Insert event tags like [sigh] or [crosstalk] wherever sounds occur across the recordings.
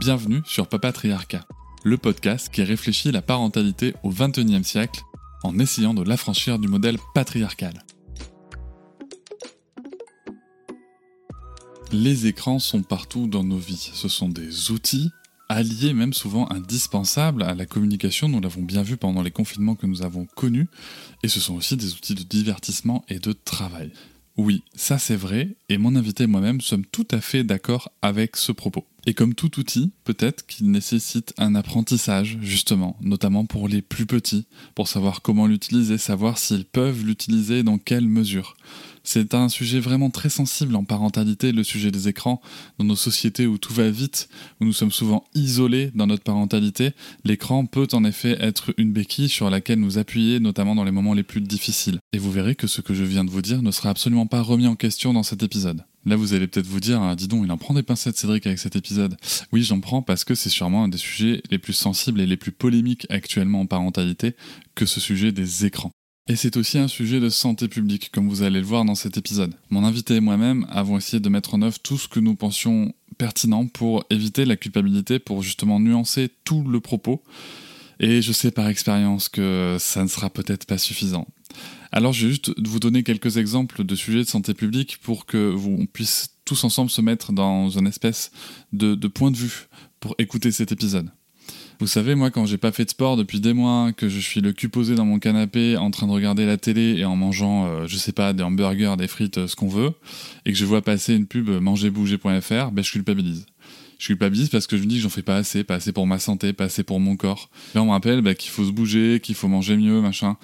Bienvenue sur Papatriarcat, le podcast qui réfléchit la parentalité au XXIe siècle en essayant de l'affranchir du modèle patriarcal. Les écrans sont partout dans nos vies. Ce sont des outils alliés, même souvent indispensables à la communication. Nous l'avons bien vu pendant les confinements que nous avons connus. Et ce sont aussi des outils de divertissement et de travail. Oui, ça c'est vrai, et mon invité et moi-même sommes tout à fait d'accord avec ce propos. Et comme tout outil, peut-être qu'il nécessite un apprentissage, justement, notamment pour les plus petits, pour savoir comment l'utiliser, savoir s'ils peuvent l'utiliser, dans quelle mesure. C'est un sujet vraiment très sensible en parentalité, le sujet des écrans. Dans nos sociétés où tout va vite, où nous sommes souvent isolés dans notre parentalité, l'écran peut en effet être une béquille sur laquelle nous appuyer, notamment dans les moments les plus difficiles. Et vous verrez que ce que je viens de vous dire ne sera absolument pas remis en question dans cet épisode. Là, vous allez peut-être vous dire, ah, dis donc, il en prend des pincettes, Cédric, avec cet épisode. Oui, j'en prends parce que c'est sûrement un des sujets les plus sensibles et les plus polémiques actuellement en parentalité que ce sujet des écrans. Et c'est aussi un sujet de santé publique, comme vous allez le voir dans cet épisode. Mon invité et moi-même avons essayé de mettre en œuvre tout ce que nous pensions pertinent pour éviter la culpabilité, pour justement nuancer tout le propos. Et je sais par expérience que ça ne sera peut-être pas suffisant. Alors je vais juste vous donner quelques exemples de sujets de santé publique pour que vous puissiez tous ensemble se mettre dans une espèce de, point de vue pour écouter cet épisode. Vous savez, moi, quand j'ai pas fait de sport depuis des mois, que je suis le cul posé dans mon canapé en train de regarder la télé et en mangeant, euh, je sais pas, des hamburgers, des frites, euh, ce qu'on veut, et que je vois passer une pub mangerbouger.fr, ben je culpabilise. Je culpabilise parce que je me dis que j'en fais pas assez, pas assez pour ma santé, pas assez pour mon corps. Là, on me rappelle ben, qu'il faut se bouger, qu'il faut manger mieux, machin.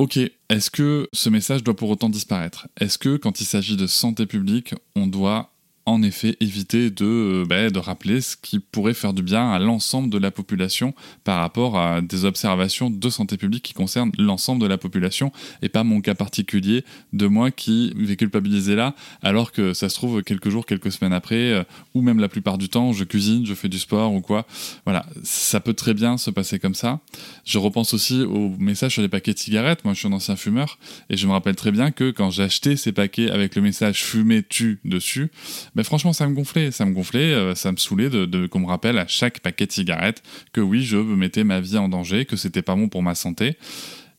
Ok, est-ce que ce message doit pour autant disparaître? Est-ce que quand il s'agit de santé publique, on doit en effet éviter de, euh, bah, de rappeler ce qui pourrait faire du bien à l'ensemble de la population par rapport à des observations de santé publique qui concernent l'ensemble de la population et pas mon cas particulier de moi qui vais culpabiliser là alors que ça se trouve quelques jours, quelques semaines après euh, ou même la plupart du temps je cuisine, je fais du sport ou quoi. Voilà, ça peut très bien se passer comme ça. Je repense aussi au message sur les paquets de cigarettes. Moi je suis un ancien fumeur et je me rappelle très bien que quand acheté ces paquets avec le message fumer tu dessus, mais franchement, ça me gonflait, ça me gonflait, euh, ça me saoulait de, qu'on me rappelle à chaque paquet de cigarettes que oui, je mettais ma vie en danger, que c'était pas bon pour ma santé.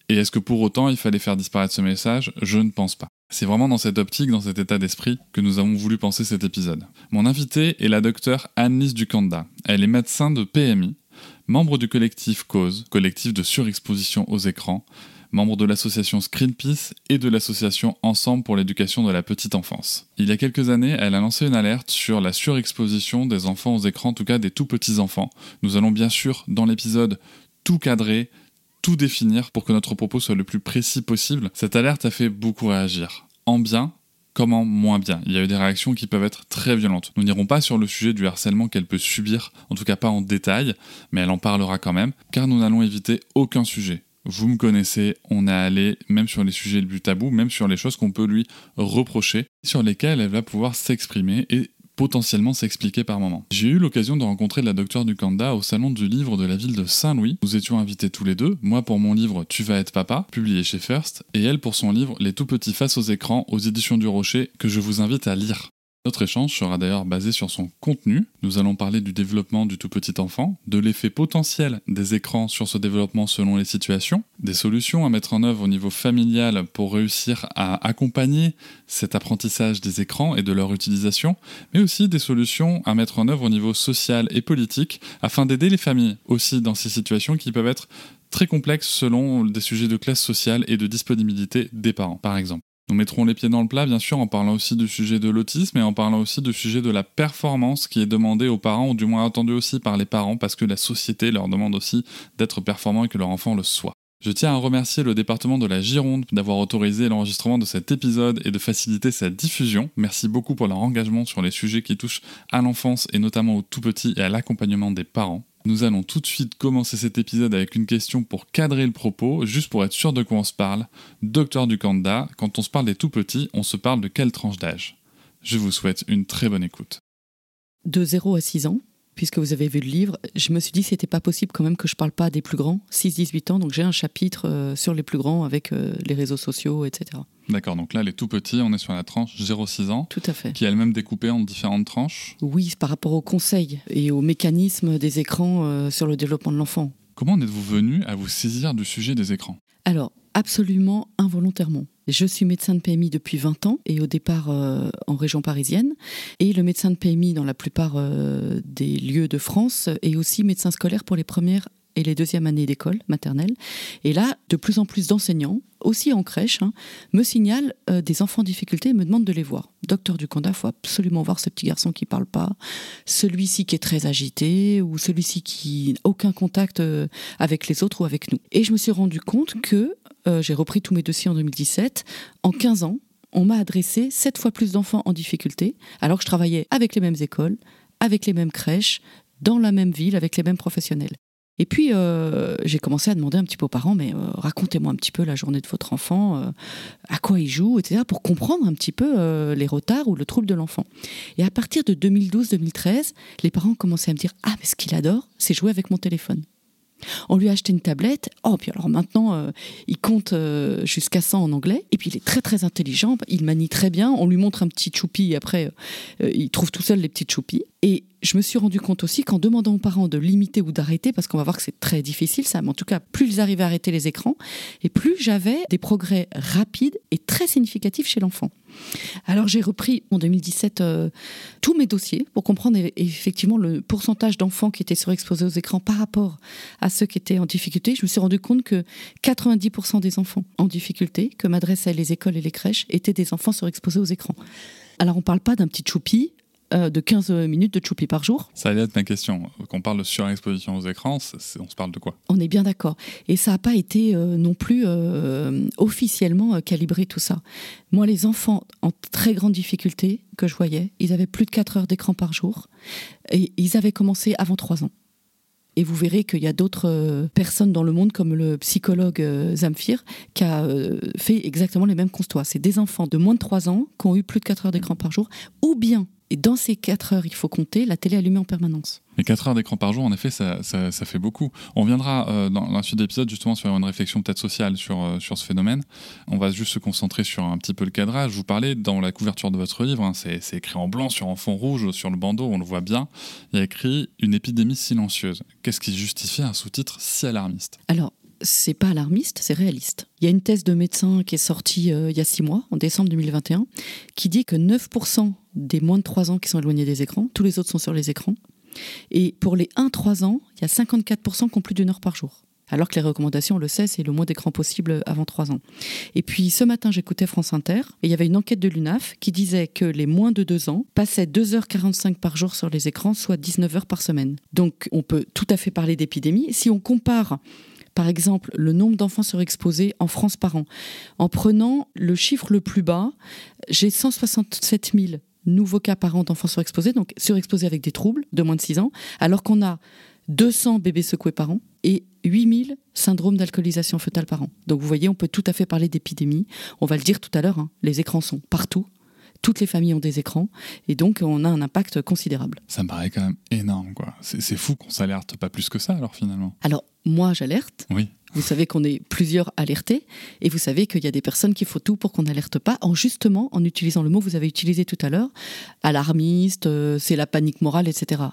Et est-ce que pour autant il fallait faire disparaître ce message? Je ne pense pas. C'est vraiment dans cette optique, dans cet état d'esprit, que nous avons voulu penser cet épisode. Mon invitée est la docteure Anne-Lise Ducanda. Elle est médecin de PMI, membre du collectif Cause, collectif de surexposition aux écrans, membre de l'association Screenpeace et de l'association Ensemble pour l'éducation de la petite enfance. Il y a quelques années, elle a lancé une alerte sur la surexposition des enfants aux écrans, en tout cas des tout petits enfants. Nous allons bien sûr, dans l'épisode, tout cadrer, tout définir pour que notre propos soit le plus précis possible. Cette alerte a fait beaucoup réagir. En bien, comme en moins bien. Il y a eu des réactions qui peuvent être très violentes. Nous n'irons pas sur le sujet du harcèlement qu'elle peut subir, en tout cas pas en détail, mais elle en parlera quand même, car nous n'allons éviter aucun sujet. Vous me connaissez, on est allé même sur les sujets les plus tabous, même sur les choses qu'on peut lui reprocher, sur lesquelles elle va pouvoir s'exprimer et potentiellement s'expliquer par moment. J'ai eu l'occasion de rencontrer la docteure du Kanda au salon du livre de la ville de Saint-Louis. Nous étions invités tous les deux, moi pour mon livre Tu vas être papa, publié chez First, et elle pour son livre Les tout petits face aux écrans aux éditions du Rocher, que je vous invite à lire. Notre échange sera d'ailleurs basé sur son contenu. Nous allons parler du développement du tout petit enfant, de l'effet potentiel des écrans sur ce développement selon les situations, des solutions à mettre en œuvre au niveau familial pour réussir à accompagner cet apprentissage des écrans et de leur utilisation, mais aussi des solutions à mettre en œuvre au niveau social et politique afin d'aider les familles aussi dans ces situations qui peuvent être très complexes selon des sujets de classe sociale et de disponibilité des parents, par exemple. Nous mettrons les pieds dans le plat, bien sûr, en parlant aussi du sujet de l'autisme et en parlant aussi du sujet de la performance qui est demandée aux parents, ou du moins attendue aussi par les parents, parce que la société leur demande aussi d'être performants et que leur enfant le soit. Je tiens à remercier le département de la Gironde d'avoir autorisé l'enregistrement de cet épisode et de faciliter sa diffusion. Merci beaucoup pour leur engagement sur les sujets qui touchent à l'enfance et notamment aux tout petits et à l'accompagnement des parents. Nous allons tout de suite commencer cet épisode avec une question pour cadrer le propos, juste pour être sûr de quoi on se parle. Docteur Ducanda, quand on se parle des tout petits, on se parle de quelle tranche d'âge? Je vous souhaite une très bonne écoute. De 0 à 6 ans, puisque vous avez vu le livre, je me suis dit que c'était pas possible quand même que je parle pas des plus grands, 6-18 ans, donc j'ai un chapitre euh, sur les plus grands avec euh, les réseaux sociaux, etc. D'accord, donc là, les tout petits, on est sur la tranche 0-6 ans, Tout à fait. qui est elle-même découpée en différentes tranches? Oui, par rapport aux conseils et aux mécanismes des écrans euh, sur le développement de l'enfant. Comment en êtes-vous venu à vous saisir du sujet des écrans? Alors, absolument involontairement. Je suis médecin de PMI depuis 20 ans et au départ euh, en région parisienne. Et le médecin de PMI dans la plupart euh, des lieux de France est aussi médecin scolaire pour les premières et les deuxièmes années d'école maternelle. Et là, de plus en plus d'enseignants, aussi en crèche, hein, me signalent euh, des enfants en difficulté et me demandent de les voir. Docteur Ducanda, faut absolument voir ce petit garçon qui parle pas, celui-ci qui est très agité ou celui-ci qui n'a aucun contact avec les autres ou avec nous. Et je me suis rendu compte que euh, j'ai repris tous mes dossiers en 2017. En 15 ans, on m'a adressé 7 fois plus d'enfants en difficulté, alors que je travaillais avec les mêmes écoles, avec les mêmes crèches, dans la même ville, avec les mêmes professionnels. Et puis, euh, j'ai commencé à demander un petit peu aux parents, mais euh, racontez-moi un petit peu la journée de votre enfant, à quoi il joue, etc., pour comprendre un petit peu les retards ou le trouble de l'enfant. Et à partir de 2012-2013, les parents commencé à me dire, ah, mais ce qu'il adore, c'est jouer avec mon téléphone. On lui a acheté une tablette. Oh, puis alors maintenant, euh, il compte euh, jusqu'à 100 en anglais. Et puis il est très très intelligent. Il manie très bien. On lui montre un petit choupi. Et après, euh, il trouve tout seul les petites choupis. Et je me suis rendu compte aussi qu'en demandant aux parents de limiter ou d'arrêter, parce qu'on va voir que c'est très difficile, ça, mais en tout cas, plus ils arrivaient à arrêter les écrans, et plus j'avais des progrès rapides et très significatifs chez l'enfant. Alors j'ai repris en 2017 euh, tous mes dossiers pour comprendre effectivement le pourcentage d'enfants qui étaient surexposés aux écrans par rapport à ceux qui étaient en difficulté. Je me suis rendu compte que 90% des enfants en difficulté que m'adressaient les écoles et les crèches étaient des enfants surexposés aux écrans. Alors on ne parle pas d'un petit choupi euh, de 15 minutes de choupi par jour. Ça allait être ma question. Quand on parle de surexposition aux écrans, on se parle de quoi? On est bien d'accord. Et ça n'a pas été euh, non plus euh, officiellement calibré tout ça. Moi, les enfants en très grande difficulté que je voyais, ils avaient plus de 4 heures d'écran par jour. Et ils avaient commencé avant 3 ans. Et vous verrez qu'il y a d'autres personnes dans le monde, comme le psychologue Zamfir, qui a fait exactement les mêmes constats. C'est des enfants de moins de 3 ans qui ont eu plus de 4 heures d'écran par jour, ou bien, et dans ces 4 heures, il faut compter, la télé allumée en permanence. Mais 4 heures d'écran par jour, en effet, ça, ça- ça fait beaucoup. On viendra euh, dans la suite de l'épisode justement sur une réflexion peut-être sociale sur, euh, sur ce phénomène. On va juste se concentrer sur un petit peu le cadrage. Je vous parlais dans la couverture de votre livre, hein, c'est c'est écrit en blanc sur un fond rouge, sur le bandeau, on le voit bien. Il y a écrit une épidémie silencieuse. Qu'est-ce qui justifie un sous-titre si alarmiste? Alors, c'est pas alarmiste, c'est réaliste. Il y a une thèse de médecin qui est sortie euh, il y a six mois, en décembre 2021, qui dit que 9% des moins de 3 ans qui sont éloignés des écrans, tous les autres sont sur les écrans. Et pour les 1-3 ans, il y a 54% qui ont plus d'une heure par jour. Alors que les recommandations, on le sait, c'est le moins d'écran possible avant 3 ans. Et puis ce matin, j'écoutais France Inter, et il y avait une enquête de l'UNAF qui disait que les moins de 2 ans passaient 2h45 par jour sur les écrans, soit 19 heures par semaine. Donc on peut tout à fait parler d'épidémie. Si on compare par exemple, le nombre d'enfants surexposés en France par an. En prenant le chiffre le plus bas, j'ai 167 000 nouveaux cas par an d'enfants surexposés, donc surexposés avec des troubles de moins de 6 ans, alors qu'on a 200 bébés secoués par an et 8000 syndromes d'alcoolisation fœtale par an. Donc vous voyez, on peut tout à fait parler d'épidémie. On va le dire tout à l'heure, hein, les écrans sont partout. Toutes les familles ont des écrans et donc on a un impact considérable. Ça me paraît quand même énorme, quoi. C'est fou qu'on s'alerte pas plus que ça, alors finalement. Alors moi j'alerte, Oui. Vous savez qu'on est plusieurs alertés et vous savez qu'il y a des personnes qui font tout pour qu'on n'alerte pas en justement en utilisant le mot que vous avez utilisé tout à l'heure, alarmiste, euh, c'est la panique morale, etc.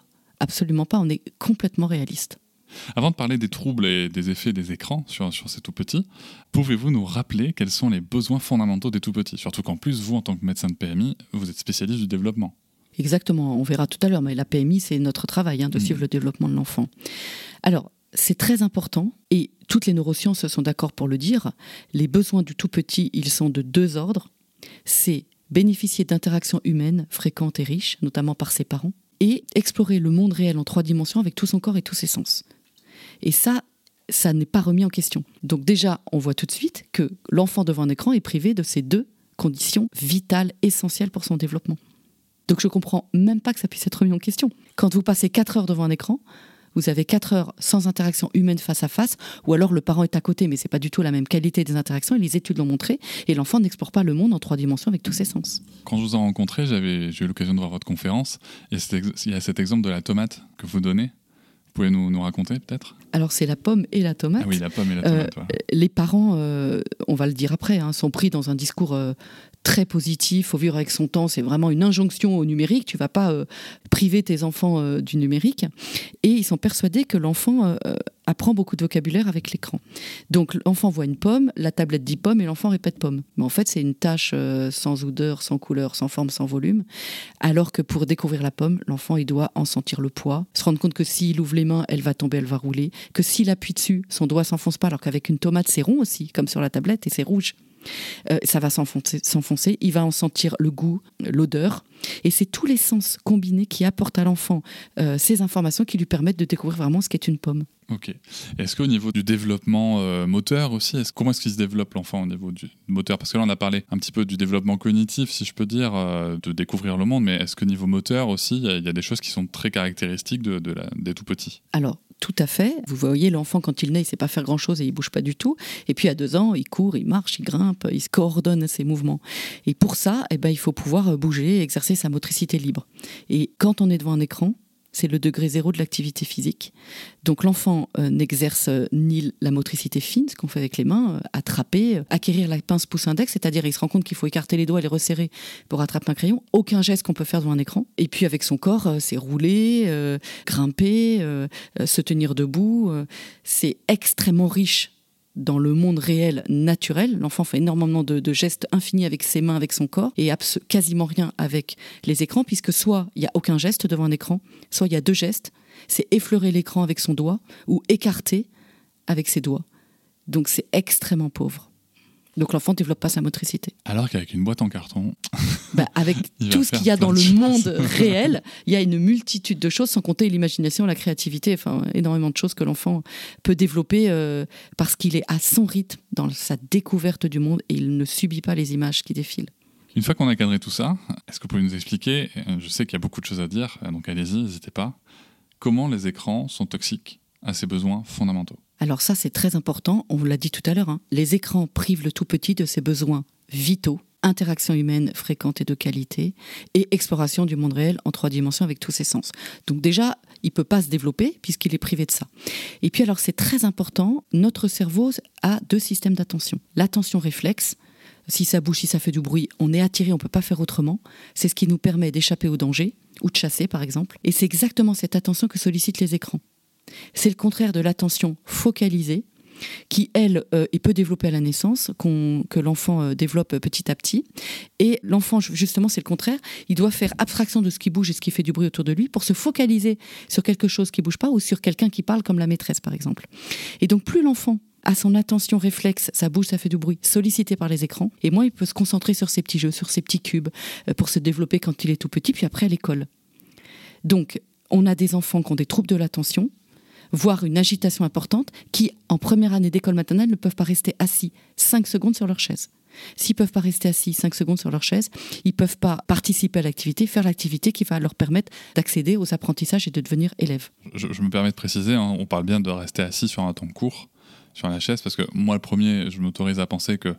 Absolument pas, on est complètement réaliste. Avant de parler des troubles et des effets des écrans sur, sur ces tout petits, pouvez-vous nous rappeler quels sont les besoins fondamentaux des tout petits? Surtout qu'en plus, vous, en tant que médecin de PMI, vous êtes spécialiste du développement. Exactement, on verra tout à l'heure, mais la PMI, c'est notre travail hein, de Mhm. suivre le développement de l'enfant. Alors, c'est très important, et toutes les neurosciences sont d'accord pour le dire, les besoins du tout petit, ils sont de deux ordres. C'est bénéficier d'interactions humaines fréquentes et riches, notamment par ses parents, et explorer le monde réel en trois dimensions avec tout son corps et tous ses sens. Et ça, ça n'est pas remis en question. Donc déjà, on voit tout de suite que l'enfant devant un écran est privé de ces deux conditions vitales, essentielles pour son développement. Donc je comprends même pas que ça puisse être remis en question. Quand vous passez 4 heures devant un écran, vous avez 4 heures sans interaction humaine face à face, ou alors le parent est à côté, mais c'est pas du tout la même qualité des interactions, et les études l'ont montré, et l'enfant n'explore pas le monde en trois dimensions avec tous ses sens. Quand je vous ai rencontré, j'ai eu l'occasion de voir votre conférence, et il y a cet exemple de la tomate que vous donnez. Vous pouvez nous, nous raconter peut-être? Alors c'est la pomme et la tomate. Ah oui, la pomme et la tomate. Euh, les parents, euh, on va le dire après, hein, sont pris dans un discours euh, très positif, faut vivre avec son temps, c'est vraiment une injonction au numérique, tu vas pas euh, priver tes enfants euh, du numérique. Et ils sont persuadés que l'enfant euh, apprend beaucoup de vocabulaire avec l'écran. Donc l'enfant voit une pomme, la tablette dit pomme et l'enfant répète pomme. Mais en fait, c'est une tâche sans odeur, sans couleur, sans forme, sans volume. Alors que pour découvrir la pomme, l'enfant, il doit en sentir le poids, se rendre compte que s'il ouvre les mains, elle va tomber, elle va rouler, que s'il appuie dessus, son doigt s'enfonce pas, alors qu'avec une tomate, c'est rond aussi, comme sur la tablette, et c'est rouge. Euh, ça va s'enfoncer, il va en sentir le goût, l'odeur. Et c'est tous les sens combinés qui apportent à l'enfant euh, ces informations qui lui permettent de découvrir vraiment ce qu'est une pomme. Ok. Est-ce qu'au niveau du développement euh, moteur aussi, est comment est-ce qu'il se développe l'enfant au niveau du moteur? Parce que là, on a parlé un petit peu du développement cognitif, si je peux dire, de découvrir le monde, mais est-ce que niveau moteur aussi, il y, a des choses qui sont très caractéristiques de, des tout petits? Alors, tout à fait. Vous voyez, l'enfant, quand il naît, il ne sait pas faire grand-chose et il bouge pas du tout. Et puis, à deux ans, il court, il marche, il grimpe, il coordonne ses mouvements. Et pour ça, eh ben, il faut pouvoir bouger, exercer sa motricité libre. Et quand on est devant un écran, c'est le degré zéro de l'activité physique. Donc l'enfant euh, n'exerce euh, ni la motricité fine, ce qu'on fait avec les mains, euh, attraper, acquérir la pince pouce index, c'est-à-dire il se rend compte qu'il faut écarter les doigts les resserrer pour attraper un crayon. Aucun geste qu'on peut faire devant un écran. Et puis avec son corps, c'est rouler, grimper, se tenir debout. c'est extrêmement riche dans le monde réel naturel. L'enfant fait énormément de, gestes infinis avec ses mains, avec son corps, et quasiment rien avec les écrans, puisque soit il n'y a aucun geste devant un écran, soit il y a deux gestes, c'est effleurer l'écran avec son doigt ou écarter avec ses doigts. Donc c'est extrêmement pauvre. Donc l'enfant ne développe pas sa motricité. Alors qu'avec une boîte en carton. [laughs] Bah, avec [laughs] tout ce qu'il y a dans le monde [laughs] réel, il y a une multitude de choses, sans compter l'imagination, la créativité, enfin énormément de choses que l'enfant peut développer euh, parce qu'il est à son rythme dans sa découverte du monde et il ne subit pas les images qui défilent. Une fois qu'on a cadré tout ça, est-ce que vous pouvez nous expliquer, euh, je sais qu'il y a beaucoup de choses à dire, euh, donc allez-y, n'hésitez pas, comment les écrans sont toxiques à ses besoins fondamentaux? Alors ça, c'est très important. On l'a dit tout à l'heure. Hein. Les écrans privent le tout petit de ses besoins vitaux, interaction humaine fréquente et de qualité, et exploration du monde réel en trois dimensions avec tous ses sens. Donc déjà, il peut pas se développer puisqu'il est privé de ça. Et puis alors, c'est très important. Notre cerveau a deux systèmes d'attention. L'attention réflexe. Si ça bouge, si ça fait du bruit, on est attiré, on peut pas faire autrement. C'est ce qui nous permet d'échapper au danger ou de chasser, par exemple. Et c'est exactement cette attention que sollicitent les écrans. C'est le contraire de l'attention focalisée qui, elle, euh, est peu développée à la naissance, que l'enfant euh, développe petit à petit. Et l'enfant, justement, c'est le contraire. Il doit faire abstraction de ce qui bouge et ce qui fait du bruit autour de lui pour se focaliser sur quelque chose qui bouge pas ou sur quelqu'un qui parle comme la maîtresse, par exemple. Et donc, plus l'enfant a son attention réflexe, ça bouge, ça fait du bruit, sollicité par les écrans, et moins il peut se concentrer sur ses petits jeux, sur ses petits cubes, euh, pour se développer quand il est tout petit, puis après à l'école. Donc, on a des enfants qui ont des troubles de l'attention, voire une agitation importante, qui, en première année d'école maternelle, ne peuvent pas rester assis 5 secondes sur leur chaise. S'ils peuvent pas rester assis 5 secondes sur leur chaise, ils peuvent pas participer à l'activité, faire l'activité qui va leur permettre d'accéder aux apprentissages et de devenir élèves. Je, me permets de préciser, hein, on parle bien de rester assis sur un temps court sur la chaise, parce que moi, le premier, je m'autorise à penser que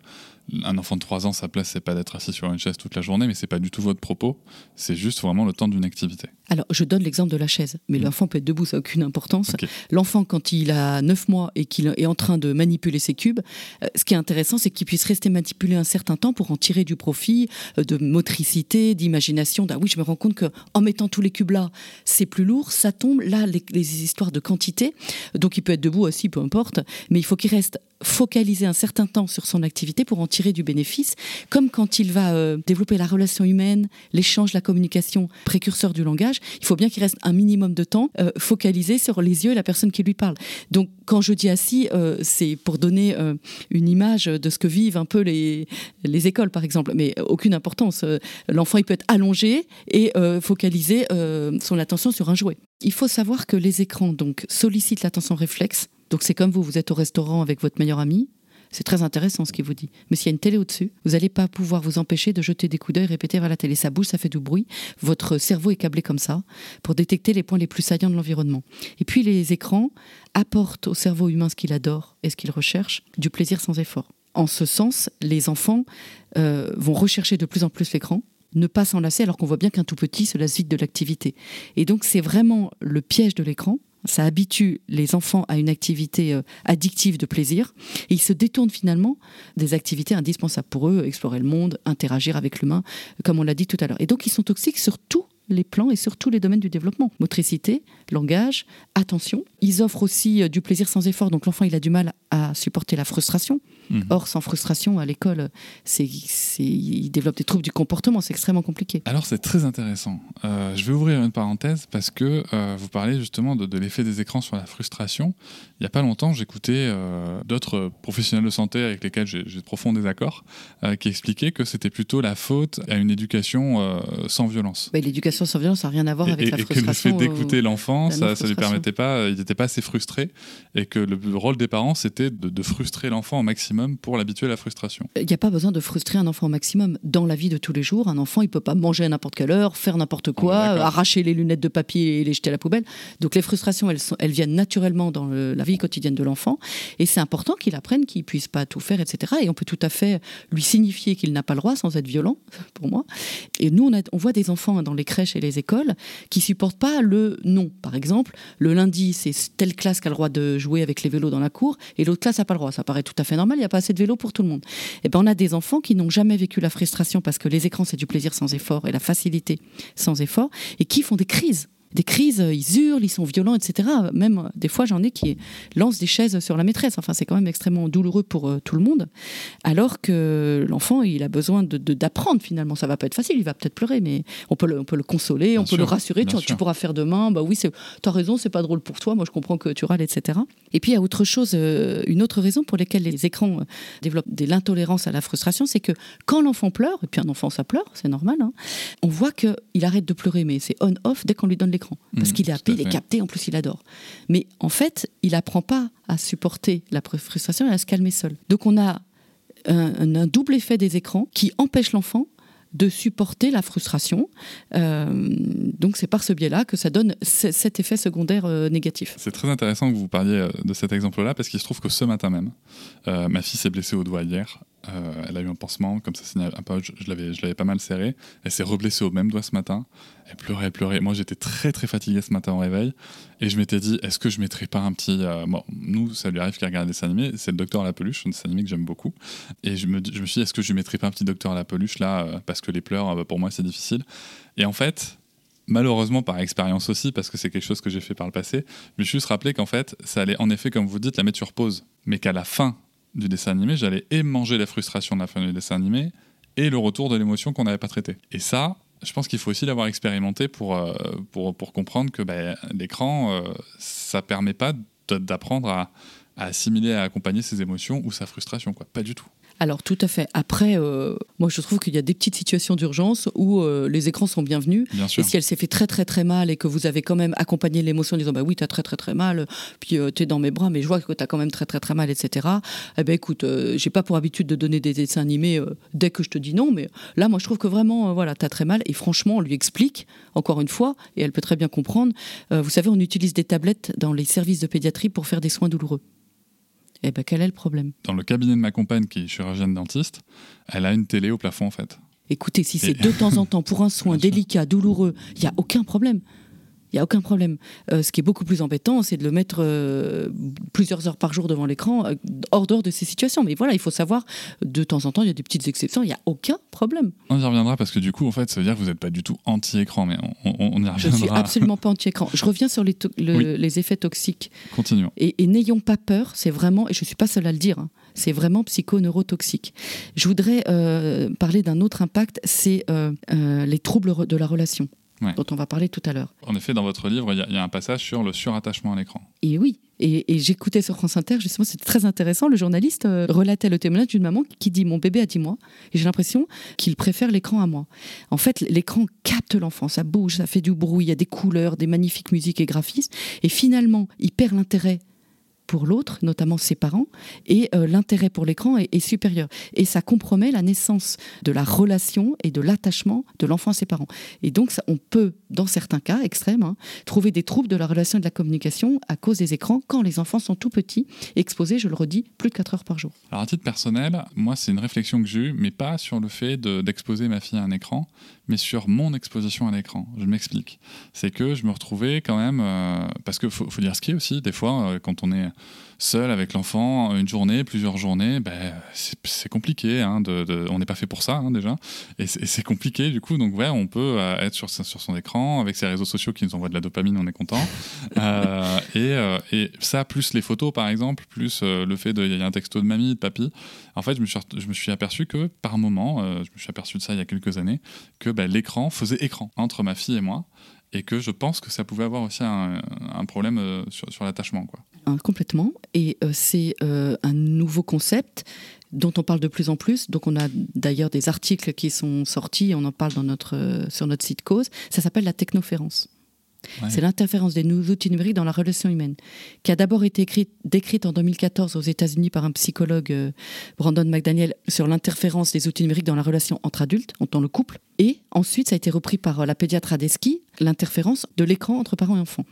un enfant de 3 ans, sa place, c'est pas d'être assis sur une chaise toute la journée, mais c'est pas du tout votre propos. C'est juste vraiment le temps d'une activité. Alors, je donne l'exemple de la chaise, mais mm. l'enfant peut être debout, ça n'a aucune importance. L'enfant, quand il a 9 mois et qu'il est en train de manipuler ses cubes, euh, ce qui est intéressant, c'est qu'il puisse rester manipulé un certain temps pour en tirer du profit, euh, de motricité, d'imagination. Ah oui, je me rends compte qu'en mettant tous les cubes là, c'est plus lourd, ça tombe. Là, les, les histoires de quantité, donc il peut être debout aussi, peu importe, mais il faut qu'il reste focaliser un certain temps sur son activité pour en tirer du bénéfice, comme quand il va euh, développer la relation humaine, l'échange, la communication, précurseur du langage, il faut bien qu'il reste un minimum de temps euh, focalisé sur les yeux et la personne qui lui parle. Donc quand je dis assis, euh, c'est pour donner une image de ce que vivent un peu les, les écoles, par exemple, mais aucune importance. L'enfant, il peut être allongé et focaliser son attention sur un jouet. Il faut savoir que les écrans donc sollicitent l'attention réflexe Donc c'est comme vous, vous êtes au restaurant avec votre meilleur ami, c'est très intéressant ce qu'il vous dit. Mais s'il y a une télé au-dessus, vous n'allez pas pouvoir vous empêcher de jeter des coups d'œil, répéter vers la télé. Ça bouge, ça fait du bruit. Votre cerveau est câblé comme ça pour détecter les points les plus saillants de l'environnement. Et puis les écrans apportent au cerveau humain ce qu'il adore et ce qu'il recherche, du plaisir sans effort. En ce sens, les enfants euh, vont rechercher de plus en plus l'écran, ne pas s'enlacer alors qu'on voit bien qu'un tout petit se lasse vite de l'activité. Et donc c'est vraiment le piège de l'écran, ça habitue les enfants à une activité euh, addictive de plaisir ils se détournent finalement des activités indispensables pour eux, explorer le monde, interagir avec l'humain, comme on l'a dit tout à l'heure. Et donc ils sont toxiques sur tous les plans et sur tous les domaines du développement. Motricité, langage, attention. Ils offrent aussi euh, du plaisir sans effort, donc l'enfant il a du mal à supporter la frustration. Mhm. Or, sans frustration, à l'école, c'est, il développe des troubles du comportement, c'est extrêmement compliqué. Alors, c'est très intéressant. Euh, je vais ouvrir une parenthèse parce que euh, vous parlez justement de, l'effet des écrans sur la frustration. Il n'y a pas longtemps, j'écoutais euh, d'autres professionnels de santé avec lesquels j'ai, de profonds désaccords qui expliquaient que c'était plutôt la faute à une éducation sans violence. L'éducation sans violence n'a rien à voir avec la frustration. Et que le fait d'écouter l'enfant, ça ne lui permettait pas, il n'était pas assez frustré et que le rôle des parents, c'était de, de frustrer l'enfant au maximum pour l'habituer à la frustration. Il n'y a pas besoin de frustrer un enfant au maximum. Dans la vie de tous les jours, un enfant, il peut pas manger à n'importe quelle heure, faire n'importe quoi, arracher les lunettes de papier et les jeter à la poubelle. Donc les frustrations, elles, elles viennent naturellement dans la vie quotidienne de l'enfant. Et c'est important qu'il apprenne qu'il puisse pas tout faire, etc. Et on peut tout à fait lui signifier qu'il n'a pas le droit sans être violent, [laughs] pour moi. Et nous, on, on voit des enfants dans les crèches et les écoles qui supportent pas le non. Par exemple, le lundi, c'est telle classe qui a le droit de jouer avec les vélos dans la cour et l'autre classe n'a pas le droit. Ça paraît tout à fait normal. Il y a pas assez de vélo pour tout le monde. Et eh ben on a des enfants qui n'ont jamais vécu la frustration parce que les écrans c'est du plaisir sans effort et la facilité sans effort et qui font des crises des crises, euh, ils hurlent, ils sont violents, etc. Même euh, des fois, j'en ai qui lancent des chaises sur la maîtresse. Enfin, c'est quand même extrêmement douloureux pour euh, tout le monde. Alors que l'enfant, il a besoin d'apprendre de, finalement. Ça va pas être facile, il va peut-être pleurer, mais on peut le, on peut le consoler, on peut le rassurer. Tu, pourras faire demain. Bah oui, tu as raison, c'est pas drôle pour toi. Moi, je comprends que tu râles, etc. Et puis, il y a autre chose, une autre raison pour laquelle les écrans développent de l'intolérance à la frustration, c'est que quand l'enfant pleure, et puis un enfant, ça pleure, c'est normal, hein, on voit qu'il arrête de pleurer, mais c'est on-off dès qu'on lui donne parce mmh, qu'il est happé, il est capté, en plus il adore. Mais en fait, il n'apprend pas à supporter la frustration et à se calmer seul. Donc on a un, double effet des écrans qui empêche l'enfant de supporter la frustration. Euh, donc c'est par ce biais-là que ça donne cet effet secondaire euh, négatif. C'est très intéressant que vous parliez euh, de cet exemple-là parce qu'il se trouve que ce matin même, ma fille s'est blessée au doigt hier euh, elle a eu un pansement, comme ça, un peu, je, je l'avais pas mal serré. Elle s'est reblessée au même doigt ce matin. Elle pleurait, elle pleurait. Moi, j'étais très, très fatigué ce matin au réveil. Et je m'étais dit, est-ce que je mettrais pas un petit. Euh, bon, nous, ça lui arrive qu'elle regarde des dessins animés. C'est le Docteur à la peluche, un dessin animé que j'aime beaucoup. Et je me, je me suis dit, est-ce que je lui mettrais pas un petit Docteur à la peluche là euh, Parce que les pleurs, pour moi, c'est difficile. Et en fait, malheureusement par expérience aussi, parce que c'est quelque chose que j'ai fait par le passé, je me suis juste rappelé qu'en fait, ça allait en effet, comme vous dites, la mettre sur pause. Mais qu'à la fin du dessin animé, j'allais et manger la frustration de la fin du dessin animé et le retour de l'émotion qu'on n'avait pas traité. Et ça, je pense qu'il faut aussi l'avoir expérimenté pour, euh, pour, pour, comprendre que bah, l'écran, euh, ça permet pas d'apprendre à, à, assimiler, à accompagner ses émotions ou sa frustration. Quoi. Pas du tout. Alors tout à fait. Après, euh, moi je trouve qu'il y a des petites situations d'urgence où euh, les écrans sont bienvenus. et si elle s'est fait très très très mal et que vous avez quand même accompagné l'émotion en disant bah oui t'as très très très mal, puis euh, t'es dans mes bras mais je vois que t'as quand même très très très mal etc. Eh ben écoute, j'ai pas pour habitude de donner des dessins animés dès que je te dis non, mais là moi je trouve que vraiment voilà t'as très mal et franchement on lui explique encore une fois et elle peut très bien comprendre. vous savez on utilise des tablettes dans les services de pédiatrie pour faire des soins douloureux. Eh ben, quel est le problème? Dans le cabinet de ma compagne, qui est chirurgienne dentiste, elle a une télé au plafond, en fait. Écoutez, si c'est de temps en temps pour un soin [laughs] délicat, douloureux, il n'y a aucun problème. Il n'y a aucun problème. Euh, ce qui est beaucoup plus embêtant, c'est de le mettre euh, plusieurs heures par jour devant l'écran, euh, hors dehors de ces situations. Mais voilà, il faut savoir, de temps en temps, il y a des petites exceptions, il n'y a aucun problème. On y reviendra parce que du coup, en fait, ça veut dire que vous n'êtes pas du tout anti-écran, mais on, y reviendra. Je ne suis absolument pas anti-écran. Je reviens sur les, les effets toxiques. Continuons. Et, n'ayons pas peur, c'est vraiment, et je ne suis pas seule à le dire, hein, c'est vraiment psychoneurotoxique. Je voudrais parler d'un autre impact, c'est les troubles de la relation dont on va parler tout à l'heure. En effet, dans votre livre, il y, a un passage sur le surattachement à l'écran. Et oui, et, j'écoutais sur France Inter, justement, c'était très intéressant. Le journaliste euh, relatait le témoignage d'une maman qui dit Mon bébé a 10 mois, et j'ai l'impression qu'il préfère l'écran à moi. En fait, l'écran capte l'enfant, ça bouge, ça fait du bruit, il y a des couleurs, des magnifiques musiques et graphismes, et finalement, il perd l'intérêt pour l'autre, notamment ses parents, et euh, l'intérêt pour l'écran est, supérieur. Et ça compromet la naissance de la relation et de l'attachement de l'enfant à ses parents. Et donc, on peut, dans certains cas extrêmes, hein, trouver des troubles de la relation et de la communication à cause des écrans quand les enfants sont tout petits, exposés, je le redis, plus de 4 heures par jour. Alors, à titre personnel, moi, c'est une réflexion que j'ai eue, mais pas sur le fait d'exposer ma fille à un écran, mais sur mon exposition à l'écran. Je m'explique. C'est que je me retrouvais quand même, euh, parce faut, faut, dire ce qui est aussi, des fois, euh, quand on est seul avec l'enfant une journée, plusieurs journées, ben, c'est compliqué. Hein, de, on n'est pas fait pour ça hein, déjà. Et c'est compliqué du coup. Donc ouais, on peut euh, être sur, son écran avec ses réseaux sociaux qui nous envoient de la dopamine, on est content. [laughs] Euh, et, euh, et, ça, plus les photos par exemple, plus le fait qu'il y a un texto de mamie, de papy. En fait, je me suis, je me suis aperçu que par moment, je me suis aperçu de ça il y a quelques années, que ben, l'écran faisait écran entre ma fille et moi et que je pense que ça pouvait avoir aussi un, problème euh, sur, l'attachement. Quoi. Ah, complètement. Et euh, c'est euh, un nouveau concept dont on parle de plus en plus. Donc on a d'ailleurs des articles qui sont sortis, on en parle dans notre, sur notre site Cause. Ça s'appelle la technoférence. C'est l'interférence des outils numériques dans la relation humaine, qui a d'abord été écrite, décrite en 2014 aux États-Unis par un psychologue, euh, Brandon McDaniel, sur l'interférence des outils numériques dans la relation entre adultes, dans le couple. Et ensuite, ça a été repris par euh, la pédiatre Adeski, l'interférence de l'écran entre parents et enfants.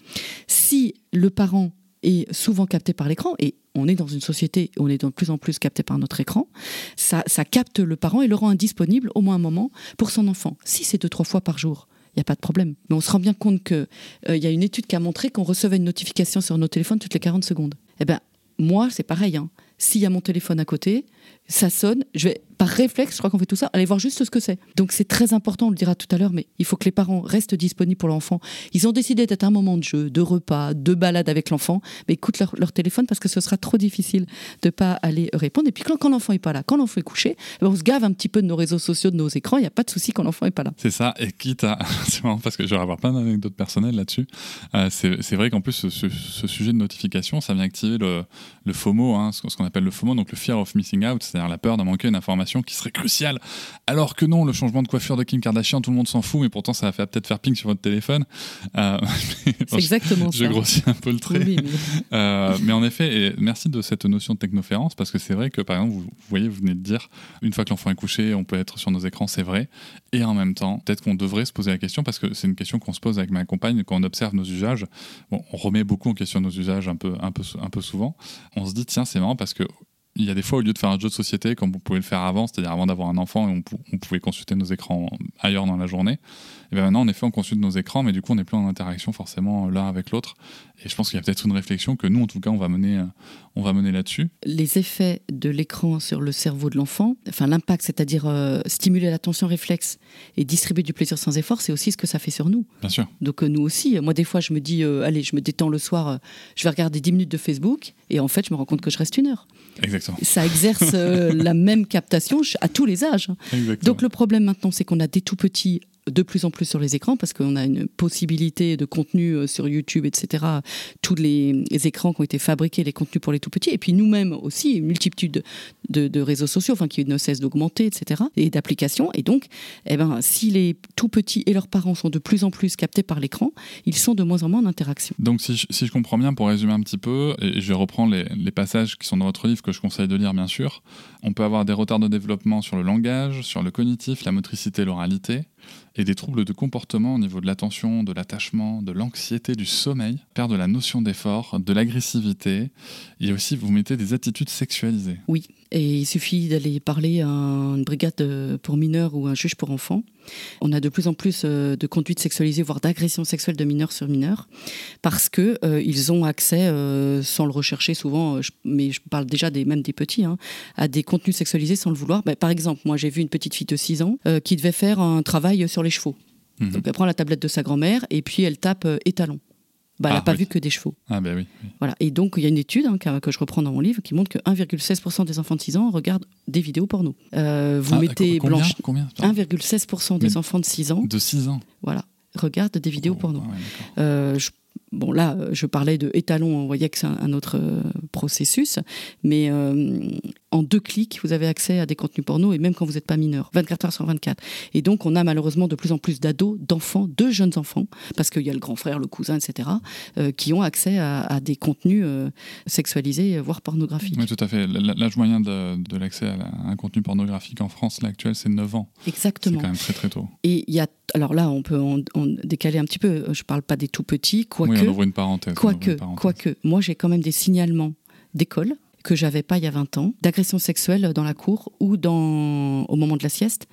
Si le parent est souvent capté par l'écran, et on est dans une société où on est de plus en plus capté par notre écran, ça, ça capte le parent et le rend indisponible au moins un moment pour son enfant. Si c'est deux, trois fois par jour, il n'y a pas de problème. Mais on se rend bien compte qu'il euh, y a une étude qui a montré qu'on recevait une notification sur nos téléphones toutes les 40 secondes. Eh bien, moi, c'est pareil. Hein. S'il y a mon téléphone à côté, ça sonne, je vais par réflexe, je crois qu'on fait tout ça, aller voir juste ce que c'est. Donc c'est très important, on le dira tout à l'heure, mais il faut que les parents restent disponibles pour l'enfant. Ils ont décidé d'être un moment de jeu, de repas, de balade avec l'enfant, mais écoute leur, téléphone parce que ce sera trop difficile de pas aller répondre. Et puis quand, l'enfant est pas là, quand l'enfant est couché, eh ben, on se gave un petit peu de nos réseaux sociaux, de nos écrans, il n'y a pas de souci quand l'enfant est pas là. C'est ça, et quitte à... [laughs] c'est marrant parce que je vais avoir plein d'anecdotes personnelles là-dessus. Euh, c'est vrai qu'en plus, ce, sujet de notification, ça vient activer le, le FOMO, hein, ce qu'on appelle le FOMO, donc le Fear of Missing Out, c'est-à-dire la peur de manquer une information qui serait cruciale. Alors que non, le changement de coiffure de Kim Kardashian, tout le monde s'en fout, mais pourtant ça va peut-être faire ping sur votre téléphone. Euh, [laughs] c'est exactement ça. Je grossis un peu le trait. [laughs] Euh, mais en effet, et merci de cette notion de technoférence, parce que c'est vrai que par exemple, vous, voyez, vous venez de dire, une fois que l'enfant est couché, on peut être sur nos écrans, c'est vrai. Et en même temps, peut-être qu'on devrait se poser la question, parce que c'est une question qu'on se pose avec ma compagne quand on observe nos usages. Bon, on remet beaucoup en question nos usages un peu, un peu, un peu souvent. On se dit, tiens, c'est marrant parce que il y a des fois, au lieu de faire un jeu de société comme vous pouvez le faire avant, c'est-à-dire avant d'avoir un enfant et on, pouvait consulter nos écrans ailleurs dans la journée, et bien maintenant, en effet, on consulte nos écrans, mais du coup, on n'est plus en interaction forcément l'un avec l'autre. Et je pense qu'il y a peut-être une réflexion que nous, en tout cas, on va mener, euh, on va mener là-dessus. Les effets de l'écran sur le cerveau de l'enfant, enfin l'impact, c'est-à-dire euh, stimuler l'attention réflexe et distribuer du plaisir sans effort, c'est aussi ce que ça fait sur nous. Bien sûr. Donc euh, nous aussi, moi des fois, je me dis, allez, je me détends le soir, je vais regarder 10 minutes de Facebook, et en fait, je me rends compte que je reste une heure. Exactement. Ça exerce la même captation à tous les âges. Exactement. Donc le problème maintenant, c'est qu'on a des tout petits de plus en plus sur les écrans parce qu'on a une possibilité de contenu euh, sur YouTube, etc. Tous les, écrans qui ont été fabriqués, les contenus pour les tout petits, et puis nous-mêmes aussi, une multitude de, réseaux sociaux, enfin qui ne cessent d'augmenter, etc. Et d'applications. Et donc, eh ben, si les tout petits et leurs parents sont de plus en plus captés par l'écran, ils sont de moins en moins en interaction. Donc, si je, comprends bien, pour résumer un petit peu, et je vais reprendre les, les passages qui sont dans votre livre que je conseille de lire, bien sûr, on peut avoir des retards de développement sur le langage, sur le cognitif, la motricité, l'oralité et des troubles de comportement au niveau de l'attention, de l'attachement, de l'anxiété, du sommeil, perdre la notion d'effort, de l'agressivité. Et aussi, vous mettez des attitudes sexualisées. Oui, et il suffit d'aller parler à une brigade pour mineurs ou un juge pour enfants. On a de plus en plus euh, de conduites sexualisées, voire d'agressions sexuelles de mineurs sur mineurs, parce que euh, ils ont accès, euh, sans le rechercher souvent, mais je parle déjà des, même des petits, hein, à des contenus sexualisés sans le vouloir. Bah, par exemple, moi j'ai vu une petite fille de 6 ans qui devait faire un travail sur les chevaux. Mhm. Donc elle prend la tablette de sa grand-mère et puis elle tape étalon. Bah, elle n'a ah, pas vu que des chevaux. Ah, ben oui, Voilà. Et donc, il y a une étude hein, que, je reprends dans mon livre qui montre que 1,16% des enfants de 6 ans regardent des vidéos porno. Euh, vous ah, mettez blanche. 1,16% des enfants de 6 ans. De 6 ans Voilà. Regardent des vidéos oh, porno. Euh, bon là, euh, je parlais de étalon, on voyait que c'est un, autre euh, processus, mais euh, en deux clics, vous avez accès à des contenus porno, et même quand vous n'êtes pas mineur, 24 heures sur 24. Et donc, on a malheureusement de plus en plus d'ados, d'enfants, de jeunes enfants, parce qu'il y a le grand frère, le cousin, etc., qui ont accès à, des contenus sexualisés, voire pornographiques. Oui, tout à fait. L'âge moyen de, de l'accès à, un contenu pornographique en France, l'actuel, c'est 9 ans. Exactement. C'est quand même très très tôt. Et il y a, alors là, on peut en, décaler un petit peu, je ne parle pas des tout petits, quoique... Oui, on ouvre une parenthèse. Quoique, quoique, moi j'ai quand même des signalements d'école que j'avais pas il y a 20 ans, d'agressions sexuelles dans la cour ou dans, au moment de la sieste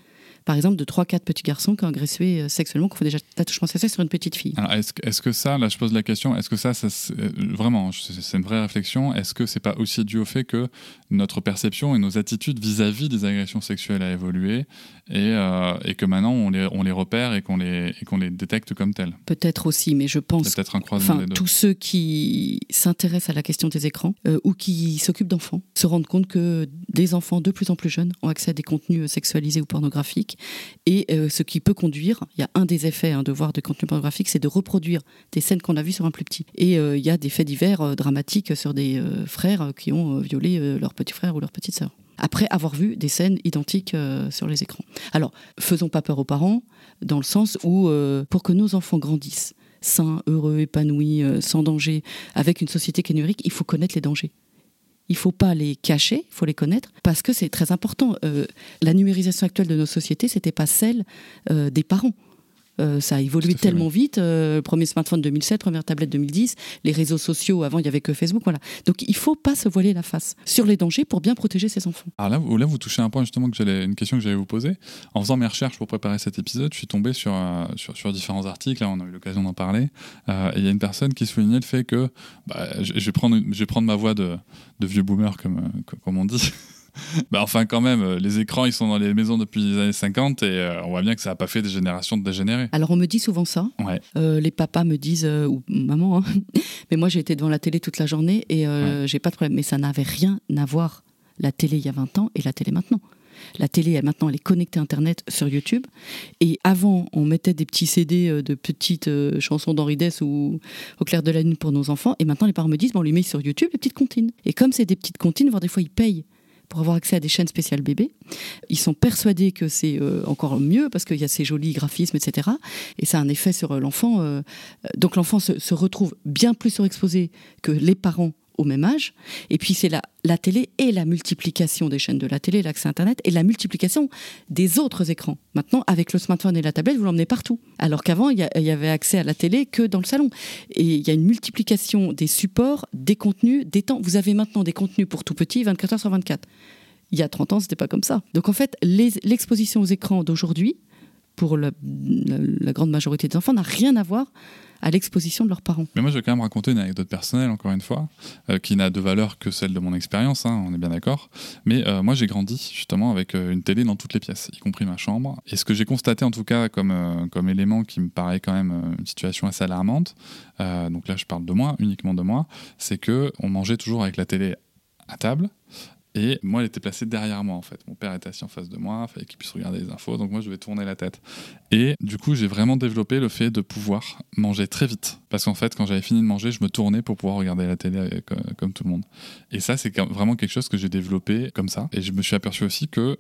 par exemple, de 3-4 petits garçons qui ont agressé euh, sexuellement, qui font déjà l'attouchement sexuel sur une petite fille. Alors, est-ce, est que ça, là, je pose la question, est-ce que ça, ça euh, vraiment, c'est une vraie réflexion, est-ce que c'est pas aussi dû au fait que notre perception et nos attitudes vis-à-vis des agressions sexuelles a évolué et, euh, et que maintenant on les, on les repère et qu'on les, et qu'on les détecte comme telles Peut-être aussi, mais je pense. Peut-être un croisement enfin, Tous ceux qui s'intéressent à la question des écrans ou qui s'occupent d'enfants se rendent compte que des enfants de plus en plus jeunes ont accès à des contenus sexualisés ou pornographiques et euh, ce qui peut conduire, il y a un des effets hein, de voir des contenus pornographiques, c'est de reproduire des scènes qu'on a vues sur un plus petit. Et euh, il y a des faits divers euh, dramatiques sur des frères qui ont violé leur petit frère ou leur petite sœur après avoir vu des scènes identiques sur les écrans. Alors, faisons pas peur aux parents, dans le sens où, pour que nos enfants grandissent sains, heureux, épanouis, sans danger, avec une société qui numérique, il faut connaître les dangers il faut pas les cacher, il faut les connaître, parce que c'est très important. Euh, la numérisation actuelle de nos sociétés, c'était pas celle euh, des parents. Euh, ça a évolué tellement vite. Euh, premier smartphone 2007, première tablette 2010, les réseaux sociaux, avant il n'y avait que Facebook. Voilà. Donc il ne faut pas se voiler la face sur les dangers pour bien protéger ses enfants. Alors là, là vous touchez un point justement que j'allais, une question que j'allais vous poser. En faisant mes recherches pour préparer cet épisode, je suis tombé sur, euh, sur, sur, différents articles, là on a eu l'occasion d'en parler. et il y a une personne qui soulignait le fait que bah, je, vais prendre, je vais prendre ma voix de, de vieux boomer, comme, comme on dit. [laughs] [laughs] bah enfin quand même, euh, les écrans ils sont dans les maisons depuis les années 50 et euh, on voit bien que ça n'a pas fait des générations de dégénérer. Alors on me dit souvent ça. Euh, les papas me disent ou maman, hein. [laughs] mais moi j'ai été devant la télé toute la journée et j'ai pas de problème. Mais ça n'avait rien à voir la télé il y a 20 ans et la télé maintenant. La télé, elle, maintenant, elle est connectée à Internet sur YouTube. Et avant, on mettait des petits CD de petites chansons d'Henri Dess ou Au clair de la lune pour nos enfants. Et maintenant, les parents me disent, bon, on les met sur YouTube, les petites comptines. Et comme c'est des petites comptines, voire des fois, ils payent pour avoir accès à des chaînes spéciales bébés. Ils sont persuadés que c'est euh, encore mieux parce qu'il y a ces jolis graphismes, etc. Et ça a un effet sur euh, l'enfant. Euh, donc l'enfant se, se, retrouve bien plus surexposé que les parents au même âge. Et puis c'est la, la télé et la multiplication des chaînes de la télé, l'accès Internet et la multiplication des autres écrans. Maintenant, avec le smartphone et la tablette, vous l'emmenez partout. Alors qu'avant, il y, avait accès à la télé que dans le salon. Et il y a une multiplication des supports, des contenus, des temps. Vous avez maintenant des contenus pour tout petit, 24 heures sur 24. Il y a 30 ans, c'était pas comme ça. Donc en fait, l'exposition aux écrans d'aujourd'hui, pour la, grande majorité des enfants, n'a rien à voir à l'exposition de leurs parents. Mais moi, je vais quand même raconter une anecdote personnelle, encore une fois, euh, qui n'a de valeur que celle de mon expérience, hein, on est bien d'accord. Mais euh, moi, j'ai grandi justement avec euh, une télé dans toutes les pièces, y compris ma chambre. Et ce que j'ai constaté, en tout cas, comme, comme élément qui me paraît quand même une situation assez alarmante, donc là, je parle de moi, uniquement de moi, c'est que on mangeait toujours avec la télé à table, et moi, elle était placée derrière moi, en fait. Mon père était assis en face de moi, il fallait qu'il puisse regarder les infos, donc moi, je vais tourner la tête. Et du coup, j'ai vraiment développé le fait de pouvoir manger très vite. Parce qu'en fait, quand j'avais fini de manger, je me tournais pour pouvoir regarder la télé euh, comme, tout le monde. Et ça, c'est vraiment quelque chose que j'ai développé comme ça. Et je me suis aperçu aussi que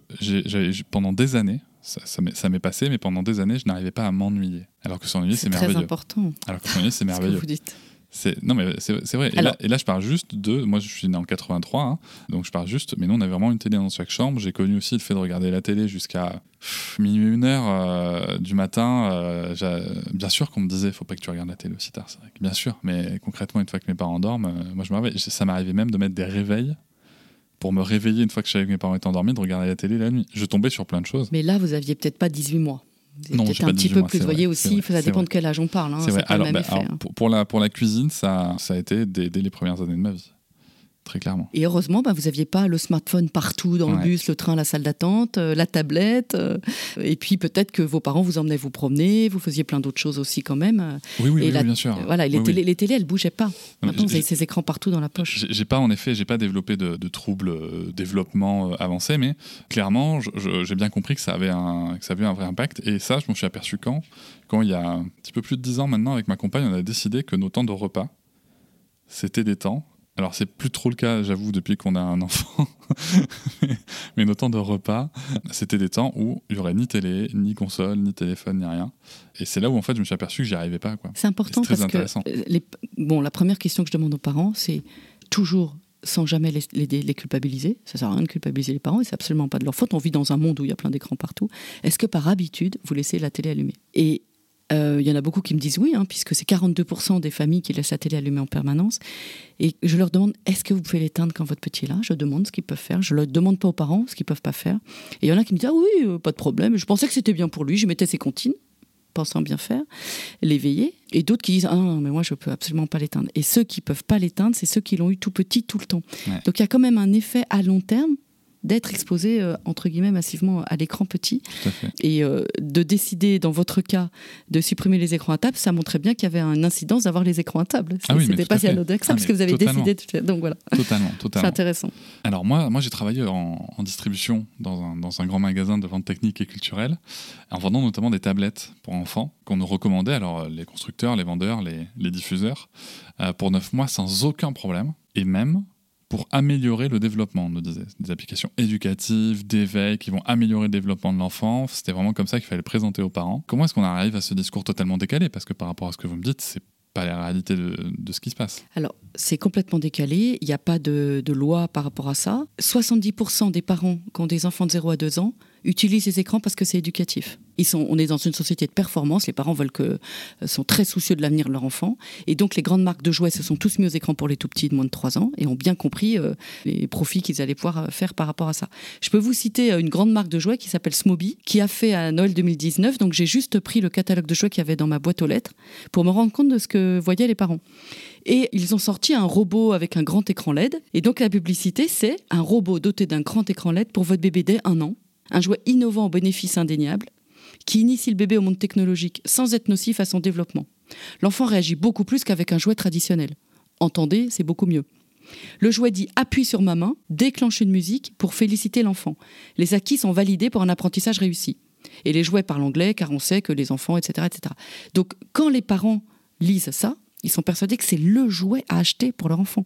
pendant des années, ça, ça m'est passé, mais pendant des années, je n'arrivais pas à m'ennuyer. Alors que s'ennuyer, c'est merveilleux. C'est très important. Alors que s'ennuyer, c'est merveilleux. vous dites. Non, mais c'est vrai. Et, là, et, là, je parle juste de. Moi, je suis né en 83, hein, donc je parle juste. Mais nous, on avait vraiment une télé dans chaque chambre. J'ai connu aussi le fait de regarder la télé jusqu'à minuit, une heure euh, du matin. Euh, bien sûr qu'on me disait, faut pas que tu regardes la télé aussi tard. C'est vrai bien sûr. Mais concrètement, une fois que mes parents dorment, euh, moi, je me Ça m'arrivait même de mettre des réveils pour me réveiller une fois que je savais que mes parents étaient endormis, de regarder la télé la nuit. Je tombais sur plein de choses. Mais là, vous aviez peut-être pas 18 mois. Peut-être un petit peu plus. Vous voyez aussi, ça dépend de quel âge on parle. Hein, vrai. Alors, bah, hein. pour, la, pour la cuisine, ça, ça a été dès, les premières années de ma vie. Très clairement. Et heureusement, bah, vous n'aviez pas le smartphone partout dans le bus, le train, la salle d'attente, euh, la tablette. euh, et puis peut-être que vos parents vous emmenaient vous promener, vous faisiez plein d'autres choses aussi quand même. Oui, oui, Et oui, la- bien sûr. Voilà, et les, Oui, télé, les télés, elles bougeaient pas. Maintenant, vous avez ces écrans partout dans la poche. J'ai pas en effet, j'ai pas développé de, de troubles euh, développement euh, avancé, mais clairement, j'ai bien compris que ça avait un que ça avait un vrai impact. Et ça, je m'en suis aperçu quand, quand il y a un petit peu plus de 10 ans maintenant, avec ma compagne, on a décidé que nos temps de repas, c'était des temps. Alors c'est plus trop le cas, j'avoue, depuis qu'on a un enfant. [laughs] mais nos temps de repas, c'était des temps où il y aurait ni télé, ni console, ni téléphone, ni rien. Et c'est là où en fait je me suis aperçu que j'y arrivais pas. Quoi. C'est important C'est très parce intéressant. euh, les- bon, la première question que je demande aux parents, c'est toujours sans jamais les, les- les culpabiliser. Ça sert à rien de culpabiliser les parents et c'est absolument pas de leur faute. On vit dans un monde où il y a plein d'écrans partout. Est-ce que par habitude, vous laissez la télé allumée? Et il y en a beaucoup qui me disent oui, hein, puisque c'est 42% des familles qui laissent la télé allumée en permanence. Et je leur demande est-ce que vous pouvez l'éteindre quand votre petit est là? Je demande ce qu'ils peuvent faire. Je ne demande pas aux parents ce qu'ils peuvent pas faire. Et il y en a qui me disent ah oui, euh, pas de problème. Je pensais que c'était bien pour lui. Je mettais ses comptines pensant bien faire, l'éveiller, et d'autres qui disent ah non, mais moi je peux absolument pas l'éteindre. Et ceux qui peuvent pas l'éteindre, c'est ceux qui l'ont eu tout petit tout le temps. Ouais. Donc il y a quand même un effet à long terme d'être exposé euh, entre guillemets massivement à l'écran petit Tout à fait. et euh, de décider dans votre cas de supprimer les écrans à table, ça montrait bien qu'il y avait une incidence d'avoir les écrans à table. Ah oui, C'était pas à si anodin que ça Ah, parce que vous avez totalement. décidé de faire. Donc voilà, Totalement, [laughs] c'est totalement. intéressant. Alors moi, moi j'ai travaillé en, en distribution dans un, dans un grand magasin de vente technique et culturelle, en vendant notamment des tablettes pour enfants qu'on nous recommandait, alors euh, les constructeurs, les vendeurs, les, les diffuseurs, euh, pour 9 mois sans aucun problème, et même pour améliorer le développement, on nous disait. Des applications éducatives, d'éveil, qui vont améliorer le développement de l'enfant. C'était vraiment comme ça qu'il fallait présenter aux parents. Comment est-ce qu'on arrive à ce discours totalement décalé? Parce que par rapport à ce que vous me dites, c'est pas la réalité de, de ce qui se passe. Alors, c'est complètement décalé. Il n'y a pas de, de loi par rapport à ça. 70% des parents qui ont des enfants de 0 à 2 ans utilisent les écrans parce que c'est éducatif. Ils sont, on est dans une société de performance. Les parents veulent que, euh, sont très soucieux de l'avenir de leur enfant. Et donc, les grandes marques de jouets se sont tous mis aux écrans pour les tout petits de moins de 3 ans et ont bien compris euh, les profits qu'ils allaient pouvoir euh, faire par rapport à ça. Je peux vous citer une grande marque de jouets qui s'appelle Smoby, qui a fait à Noël 2019. Donc, j'ai juste pris le catalogue de jouets qu'il y avait dans ma boîte aux lettres pour me rendre compte de ce que voyaient les parents. Et ils ont sorti un robot avec un grand écran LED. Et donc la publicité, c'est un robot doté d'un grand écran LED pour votre bébé dès un an. Un jouet innovant aux bénéfices indéniables qui initie le bébé au monde technologique sans être nocif à son développement. L'enfant réagit beaucoup plus qu'avec un jouet traditionnel. Entendez, c'est beaucoup mieux. Le jouet dit appuie sur ma main, déclenche une musique pour féliciter l'enfant. Les acquis sont validés pour un apprentissage réussi. Et les jouets parlent anglais car on sait que les enfants, etc. etc. Donc quand les parents lisent ça, ils sont persuadés que c'est le jouet à acheter pour leur enfant.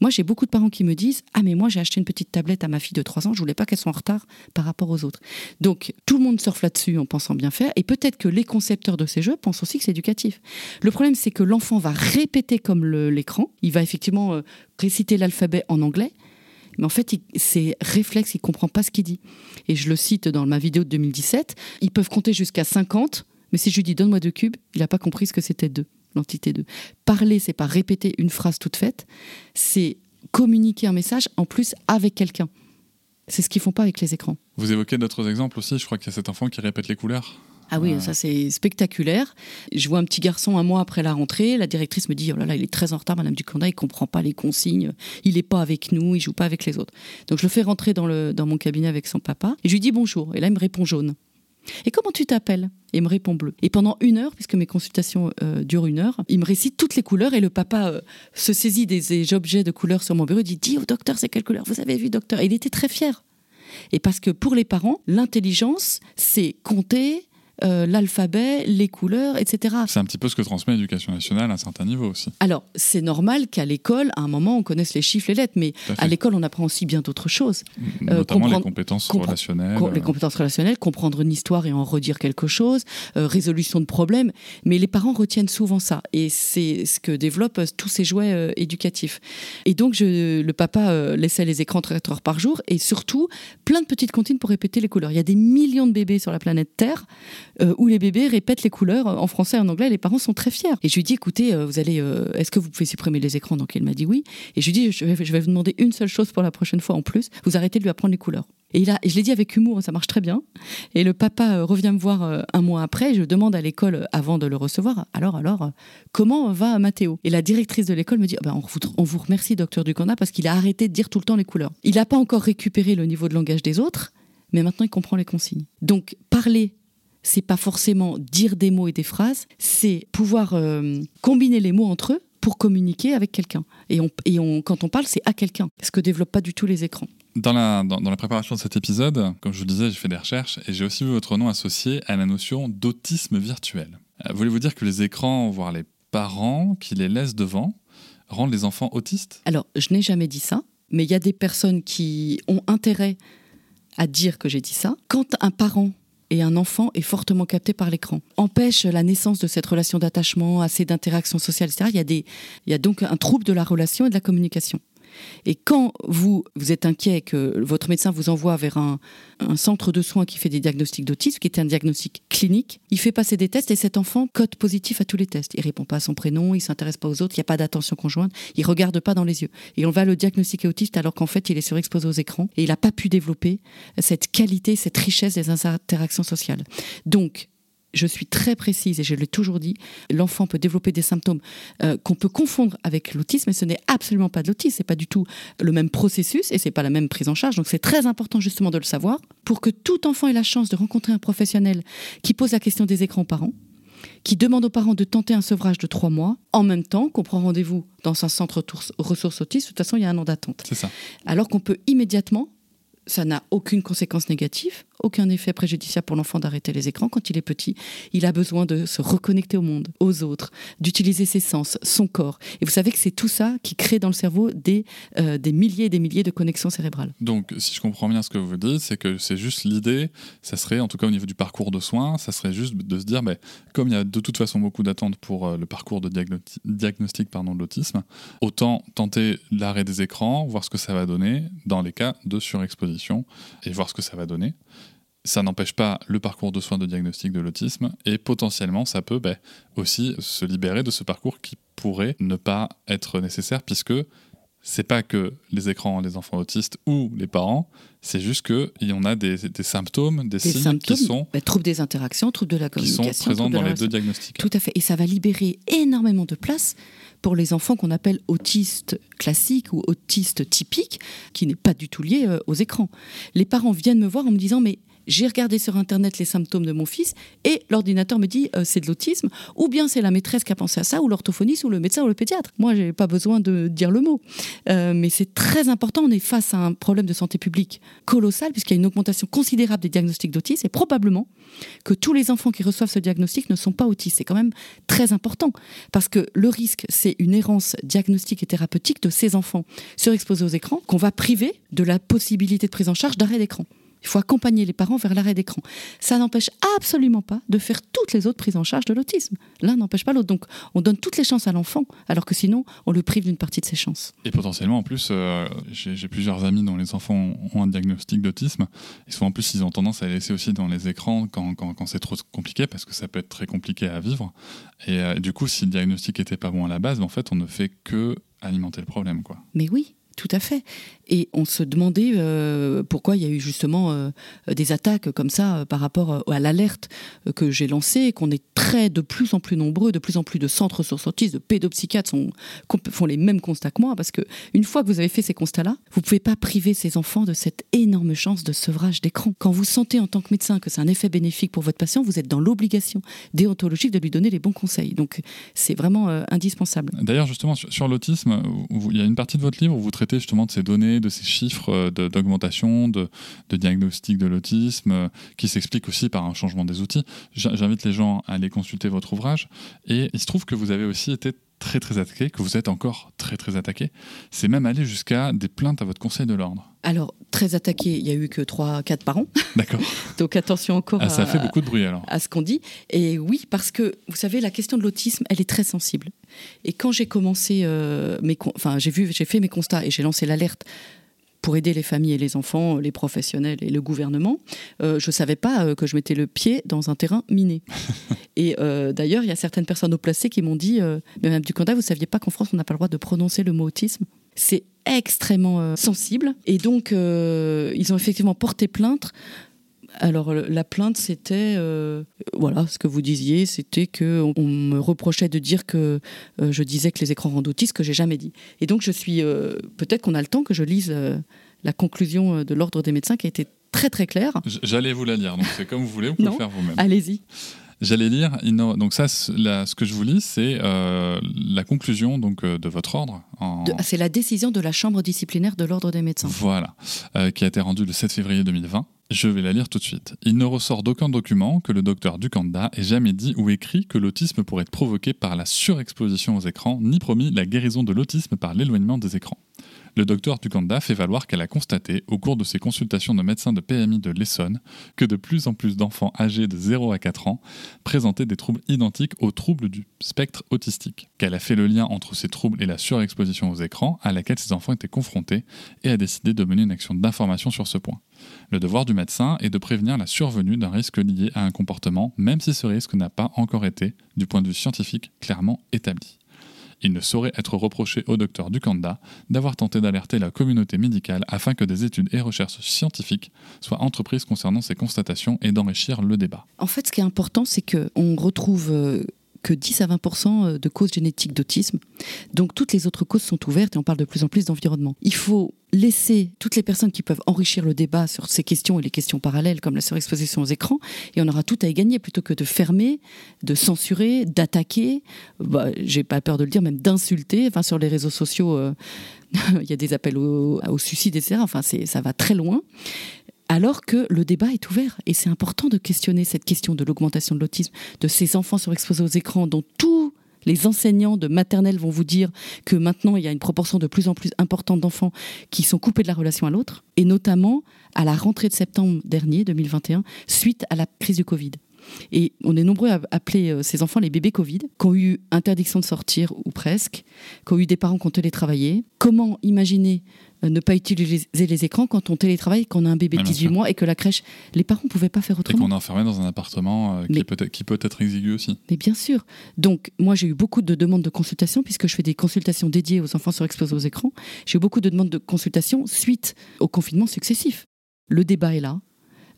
Moi, j'ai beaucoup de parents qui me disent Ah, mais moi, j'ai acheté une petite tablette à ma fille de 3 ans, je voulais pas qu'elle soit en retard par rapport aux autres. Donc, tout le monde surfe là-dessus en pensant bien faire, et peut-être que les concepteurs de ces jeux pensent aussi que c'est éducatif. Le problème, c'est que l'enfant va répéter comme l'écran, il va effectivement euh, réciter l'alphabet en anglais. Mais en fait, c'est réflexe, il comprend pas ce qu'il dit. Et je le cite dans ma vidéo de 2017. Ils peuvent compter jusqu'à 50, mais si je lui dis donne-moi deux cubes, il n'a pas compris ce que c'était deux, l'entité 2. Parler, c'est pas répéter une phrase toute faite, c'est communiquer un message en plus avec quelqu'un. C'est ce qu'ils font pas avec les écrans. Vous évoquez d'autres exemples aussi, je crois qu'il y a cet enfant qui répète les couleurs. Ah oui, Ouais. ça c'est spectaculaire. Je vois un petit garçon un mois après la rentrée, la directrice me dit oh là là, il est très en retard, Madame Duconda, il comprend pas les consignes, il est pas avec nous, il joue pas avec les autres. Donc je le fais rentrer dans, le, dans mon cabinet avec son papa et je lui dis bonjour. Et là il me répond jaune. Et comment tu t'appelles? Et il me répond bleu. Et pendant une heure, puisque mes consultations euh, durent une heure, il me récite toutes les couleurs et le papa euh, se saisit des, des objets de couleurs sur mon bureau et dit Dis au docteur c'est quelle couleur? Vous avez vu docteur? Et il était très fier. Et parce que pour les parents, l'intelligence, c'est compter euh, l'alphabet, les couleurs, etc. C'est un petit peu ce que transmet l'éducation nationale à un certain niveau aussi. Alors, c'est normal qu'à l'école, à un moment, on connaisse les chiffres, les lettres, mais à l'école, on apprend aussi bien d'autres choses. Notamment les compétences relationnelles. Com- Les euh, compétences relationnelles, comprendre une histoire et en redire quelque chose, euh, résolution de problèmes. Mais les parents retiennent souvent ça. Et c'est ce que développent euh, tous ces jouets euh, éducatifs. Et donc, je, le papa euh, laissait les écrans 4 heures par jour et surtout plein de petites comptines pour répéter les couleurs. Il y a des millions de bébés sur la planète Terre. Euh, où les bébés répètent les couleurs en français et en anglais. Les parents sont très fiers. Et je lui dis, écoutez, euh, vous allez, euh, est-ce que vous pouvez supprimer les écrans? Donc il m'a dit oui. Et je lui dis, je vais, je vais vous demander une seule chose pour la prochaine fois en plus. Vous arrêtez de lui apprendre les couleurs. Et, il a, je l'ai dit avec humour, ça marche très bien. Et le papa euh, revient me voir euh, un mois après. Je demande à l'école, euh, avant de le recevoir, alors, alors, euh, comment va Mathéo? Et la directrice de l'école me dit, ben, on, vous, on vous remercie, docteur Ducanda, parce qu'il a arrêté de dire tout le temps les couleurs. Il n'a pas encore récupéré le niveau de langage des autres, mais maintenant il comprend les consignes. Donc, parler c'est pas forcément dire des mots et des phrases, c'est pouvoir euh, combiner les mots entre eux pour communiquer avec quelqu'un. Et, on, et on, quand on parle, c'est à quelqu'un, ce que développent pas du tout les écrans. Dans la, dans, dans la préparation de cet épisode, comme je vous le disais, j'ai fait des recherches et j'ai aussi vu votre nom associé à la notion d'autisme virtuel. Euh, Voulez-vous dire que les écrans, voire les parents qui les laissent devant, rendent les enfants autistes? Alors, je n'ai jamais dit ça, mais il y a des personnes qui ont intérêt à dire que j'ai dit ça. Quand un parent et un enfant est fortement capté par l'écran, empêche la naissance de cette relation d'attachement, assez d'interaction sociale, etc. Il y, a il y a donc un trouble de la relation et de la communication. Et quand vous, vous êtes inquiet que votre médecin vous envoie vers un, centre de soins qui fait des diagnostics d'autisme, qui est un diagnostic clinique, il fait passer des tests et cet enfant code positif à tous les tests. Il répond pas à son prénom, il s'intéresse pas aux autres, il n'y a pas d'attention conjointe, il regarde pas dans les yeux. Et on va le diagnostiquer autiste alors qu'en fait il est surexposé aux écrans et il n'a pas pu développer cette qualité, cette richesse des interactions sociales. Donc, je suis très précise et je l'ai toujours dit, l'enfant peut développer des symptômes euh, qu'on peut confondre avec l'autisme, mais ce n'est absolument pas de l'autisme, c'est pas du tout le même processus et c'est pas la même prise en charge. Donc c'est très important justement de le savoir pour que tout enfant ait la chance de rencontrer un professionnel qui pose la question des écrans aux parents qui demande aux parents de tenter un sevrage de trois mois, en même temps qu'on prend rendez-vous dans un centre ressources autistes. De toute façon, il y a un an d'attente. C'est ça. Alors qu'on peut immédiatement, ça n'a aucune conséquence négative, aucun effet préjudiciable pour l'enfant d'arrêter les écrans quand il est petit. Il a besoin de se reconnecter au monde, aux autres, d'utiliser ses sens, son corps. Et vous savez que c'est tout ça qui crée dans le cerveau des, euh, des milliers et des milliers de connexions cérébrales. Donc, si je comprends bien ce que vous dites, c'est que c'est juste l'idée, ça serait, en tout cas au niveau du parcours de soins, ça serait juste de se dire, ben, comme il y a de toute façon beaucoup d'attentes pour euh, le parcours de diagno- diagnostic pardon, de l'autisme, autant tenter l'arrêt des écrans, voir ce que ça va donner dans les cas de surexposition et voir ce que ça va donner. Ça n'empêche pas le parcours de soins de diagnostic de l'autisme et potentiellement ça peut ben, aussi se libérer de ce parcours qui pourrait ne pas être nécessaire puisque c'est pas que les écrans les enfants autistes ou les parents, c'est juste qu'il y en a des, des symptômes, des, Des signes symptômes, qui sont, bah, troubles des interactions, troubles de la qui sont communication. présents dans les deux diagnostics. Tout à fait. Et ça va libérer énormément de place pour les enfants qu'on appelle autistes classiques ou autistes typiques, qui n'est pas du tout lié euh, aux écrans. Les parents viennent me voir en me disant mais j'ai regardé sur internet les symptômes de mon fils et l'ordinateur me dit euh, c'est de l'autisme ou bien c'est la maîtresse qui a pensé à ça ou l'orthophoniste ou le médecin ou le pédiatre. Moi j'ai pas besoin de dire le mot, Euh, mais c'est très important. On est face à un problème de santé publique colossal puisqu'il y a une augmentation considérable des diagnostics d'autisme et probablement que tous les enfants qui reçoivent ce diagnostic ne sont pas autistes. C'est quand même très important parce que le risque, c'est une errance diagnostique et thérapeutique de ces enfants surexposés aux écrans qu'on va priver de la possibilité de prise en charge d'arrêt d'écran. Il faut accompagner les parents vers l'arrêt d'écran. Ça n'empêche absolument pas de faire toutes les autres prises en charge de l'autisme. L'un n'empêche pas l'autre. Donc, on donne toutes les chances à l'enfant, alors que sinon, on le prive d'une partie de ses chances. Et potentiellement, en plus, euh, j'ai plusieurs amis dont les enfants ont un diagnostic d'autisme. Et souvent, en plus, ils ont tendance à les laisser aussi dans les écrans quand, quand, quand c'est trop compliqué, parce que ça peut être très compliqué à vivre. Et euh, du coup, si le diagnostic était pas bon à la base, ben, en fait, on ne fait que alimenter le problème. Quoi. Mais oui, tout à fait. Et on se demandait euh, pourquoi il y a eu justement euh, des attaques comme ça euh, par rapport à l'alerte que j'ai lancée, qu'on est très de plus en plus nombreux, de plus en plus de centres ressources autistes, de pédopsychiatres font les mêmes constats que moi, parce que une fois que vous avez fait ces constats-là, vous pouvez pas priver ces enfants de cette énorme chance de sevrage d'écran. Quand vous sentez en tant que médecin que c'est un effet bénéfique pour votre patient, vous êtes dans l'obligation déontologique de lui donner les bons conseils. Donc c'est vraiment indispensable. D'ailleurs, justement, sur, sur l'autisme, il y a une partie de votre livre où vous traitez justement de ces données, de ces chiffres euh, de- d'augmentation, de, de diagnostic de l'autisme, euh, qui s'explique aussi par un changement des outils. J'in- J'invite les gens à aller consulter votre ouvrage. Et il se trouve que vous avez aussi été très très attaqué, que vous êtes encore très très attaqué. C'est même allé jusqu'à des plaintes à votre conseil de l'ordre. Alors, très attaqué, il y a eu que 3-4 par an. D'accord. Donc attention encore Ah, ça à, fait beaucoup de bruit alors. à ce qu'on dit. Et oui, parce que vous savez, la question de l'autisme, elle est très sensible. Et quand j'ai commencé, euh, mes enfin j'ai vu, j'ai fait mes constats et j'ai lancé l'alerte pour aider les familles et les enfants, les professionnels et le gouvernement, je ne savais pas que je mettais le pied dans un terrain miné. [laughs] et d'ailleurs, il y a certaines personnes au placé qui m'ont dit, mais Mme Ducanda, vous ne saviez pas qu'en France, on n'a pas le droit de prononcer le mot autisme? C'est extrêmement sensible. Et donc, ils ont effectivement porté plainte alors la plainte, c'était euh, voilà ce que vous disiez, c'était que on, me reprochait de dire que euh, je disais que les écrans rendent autistes, que j'ai jamais dit. Et donc je suis euh, peut-être qu'on a le temps que je lise la conclusion de l'ordre des médecins qui a été très très claire. J'allais vous la lire, donc c'est comme vous voulez, vous pouvez le faire vous-même. Allez-y. J'allais lire, donc ça, ce que je vous lis, c'est la conclusion donc de votre ordre. C'est la décision de la chambre disciplinaire de l'ordre des médecins. Voilà, qui a été rendue le 7 février 2020. Je vais la lire tout de suite. Il ne ressort d'aucun document que le docteur Ducanda ait jamais dit ou écrit que l'autisme pourrait être provoqué par la surexposition aux écrans, ni promis la guérison de l'autisme par l'éloignement des écrans le docteur Duganda fait valoir qu'elle a constaté, au cours de ses consultations de médecins de PMI de l'Essonne, que de plus en plus d'enfants âgés de 0 à 4 ans présentaient des troubles identiques aux troubles du spectre autistique, qu'elle a fait le lien entre ces troubles et la surexposition aux écrans à laquelle ces enfants étaient confrontés et a décidé de mener une action d'information sur ce point. Le devoir du médecin est de prévenir la survenue d'un risque lié à un comportement, même si ce risque n'a pas encore été, du point de vue scientifique, clairement établi. Il ne saurait être reproché au docteur Ducanda d'avoir tenté d'alerter la communauté médicale afin que des études et recherches scientifiques soient entreprises concernant ces constatations et d'enrichir le débat. En fait, ce qui est important, c'est qu'on retrouve euh, que 10 à 20% euh, de causes génétiques d'autisme. Donc toutes les autres causes sont ouvertes et on parle de plus en plus d'environnement. Il faut laisser toutes les personnes qui peuvent enrichir le débat sur ces questions et les questions parallèles comme la surexposition aux écrans et on aura tout à y gagner plutôt que de fermer, de censurer, d'attaquer, bah, j'ai pas peur de le dire, même d'insulter. Enfin, sur les réseaux sociaux, euh, [laughs] il y a des appels au, au suicide, etc. Enfin, ça va très loin alors que le débat est ouvert. Et c'est important de questionner cette question de l'augmentation de l'autisme, de ces enfants surexposés aux écrans, dont tous les enseignants de maternelle vont vous dire que maintenant il y a une proportion de plus en plus importante d'enfants qui sont coupés de la relation à l'autre, et notamment à la rentrée de septembre dernier, 2021, suite à la crise du Covid. Et on est nombreux à appeler euh, ces enfants les bébés Covid, qui ont eu interdiction de sortir ou presque, qui ont eu des parents qui ont télétravaillé. Comment imaginer euh, ne pas utiliser les écrans quand on télétravaille, quand on a un bébé de 18 mois et que la crèche, les parents ne pouvaient pas faire autrement. Et qu'on est enfermé dans un appartement euh, qui, peut être, qui peut être exigu aussi. Mais bien sûr. Donc, moi, j'ai eu beaucoup de demandes de consultation puisque je fais des consultations dédiées aux enfants surexposés aux écrans. J'ai eu beaucoup de demandes de consultation suite au confinement successif. Le débat est là.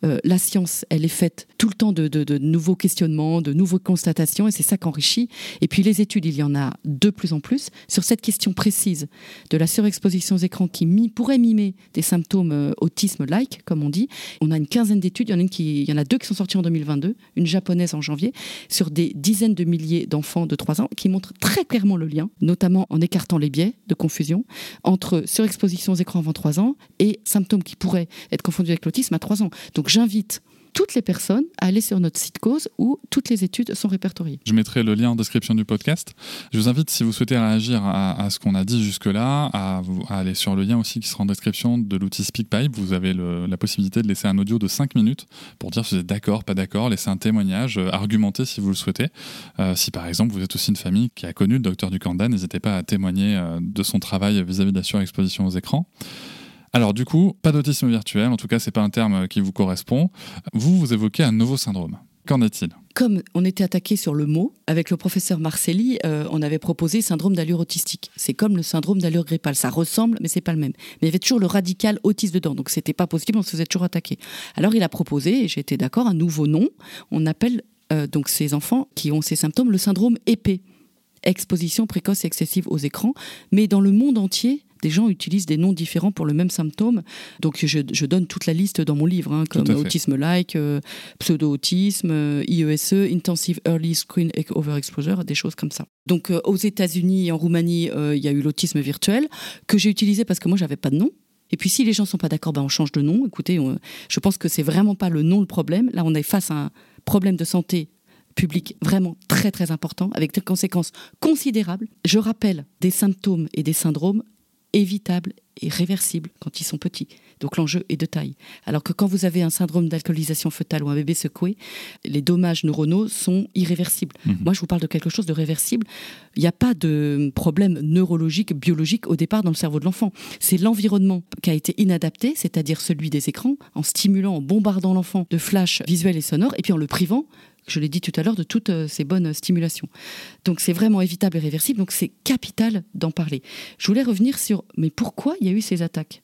Euh, la science, elle est faite tout le temps de, nouveaux questionnements, de nouvelles constatations, et c'est ça qu'enrichit. Et puis les études, il y en a de plus en plus sur cette question précise de la surexposition aux écrans qui pourrait mimer des symptômes euh, autisme-like, comme on dit. On a une quinzaine d'études, il y en a, deux qui sont sorties en 2022, une japonaise en janvier, sur des dizaines de milliers d'enfants de 3 ans, qui montrent très clairement le lien, notamment en écartant les biais de confusion entre surexposition aux écrans avant 3 ans et symptômes qui pourraient être confondus avec l'autisme à 3 ans. J'invite toutes les personnes à aller sur notre site cause où toutes les études sont répertoriées. Je mettrai le lien en description du podcast. Je vous invite, si vous souhaitez réagir à, ce qu'on a dit jusque-là, à, aller sur le lien aussi qui sera en description de l'outil SpeakPipe. Vous avez la possibilité de laisser un audio de 5 minutes pour dire si vous êtes d'accord, pas d'accord, laisser un témoignage, euh, argumenter si vous le souhaitez. Euh, si par exemple vous êtes aussi une famille qui a connu le docteur Ducanda, n'hésitez pas à témoigner euh, de son travail vis-à-vis de la surexposition aux écrans. Alors du coup, pas d'autisme virtuel, en tout cas c'est pas un terme qui vous correspond. Vous, vous évoquez un nouveau syndrome. Qu'en est-il? Comme on était attaqué sur le mot, avec le professeur Marcelli, euh, on avait proposé syndrome d'allure autistique. C'est comme le syndrome d'allure grippale. Ça ressemble, mais c'est pas le même. Mais il y avait toujours le radical autiste dedans, donc c'était pas possible, on se faisait toujours attaquer. Alors il a proposé, et j'étais d'accord, un nouveau nom. On appelle euh, donc ces enfants qui ont ces symptômes le syndrome épais exposition précoce et excessive aux écrans. Mais dans le monde entier, des gens utilisent des noms différents pour le même symptôme. Donc je, donne toute la liste dans mon livre, hein, comme autisme-like, euh, pseudo-autisme, IESE, euh, Intensive Early Screen Overexposure, des choses comme ça. Donc euh, aux États-Unis et en Roumanie, il y a eu l'autisme virtuel que j'ai utilisé parce que moi j'avais pas de nom. Et puis si les gens sont pas d'accord, ben on change de nom. Écoutez, je pense que c'est vraiment pas le nom le problème. Là, on est face à un problème de santé public vraiment très très important, avec des conséquences considérables. Je rappelle des symptômes et des syndromes évitables est réversible quand ils sont petits. Donc l'enjeu est de taille. Alors que quand vous avez un syndrome d'alcoolisation fœtale ou un bébé secoué, les dommages neuronaux sont irréversibles. Mhm. Moi, je vous parle de quelque chose de réversible. Il n'y a pas de problème neurologique, biologique au départ dans le cerveau de l'enfant. C'est l'environnement qui a été inadapté, c'est-à-dire celui des écrans, en stimulant, en bombardant l'enfant de flashs visuels et sonores, et puis en le privant je l'ai dit tout à l'heure, de toutes euh, ces bonnes stimulations. Donc c'est vraiment évitable et réversible, donc c'est capital d'en parler. Je voulais revenir sur, mais pourquoi il y a eu ces attaques?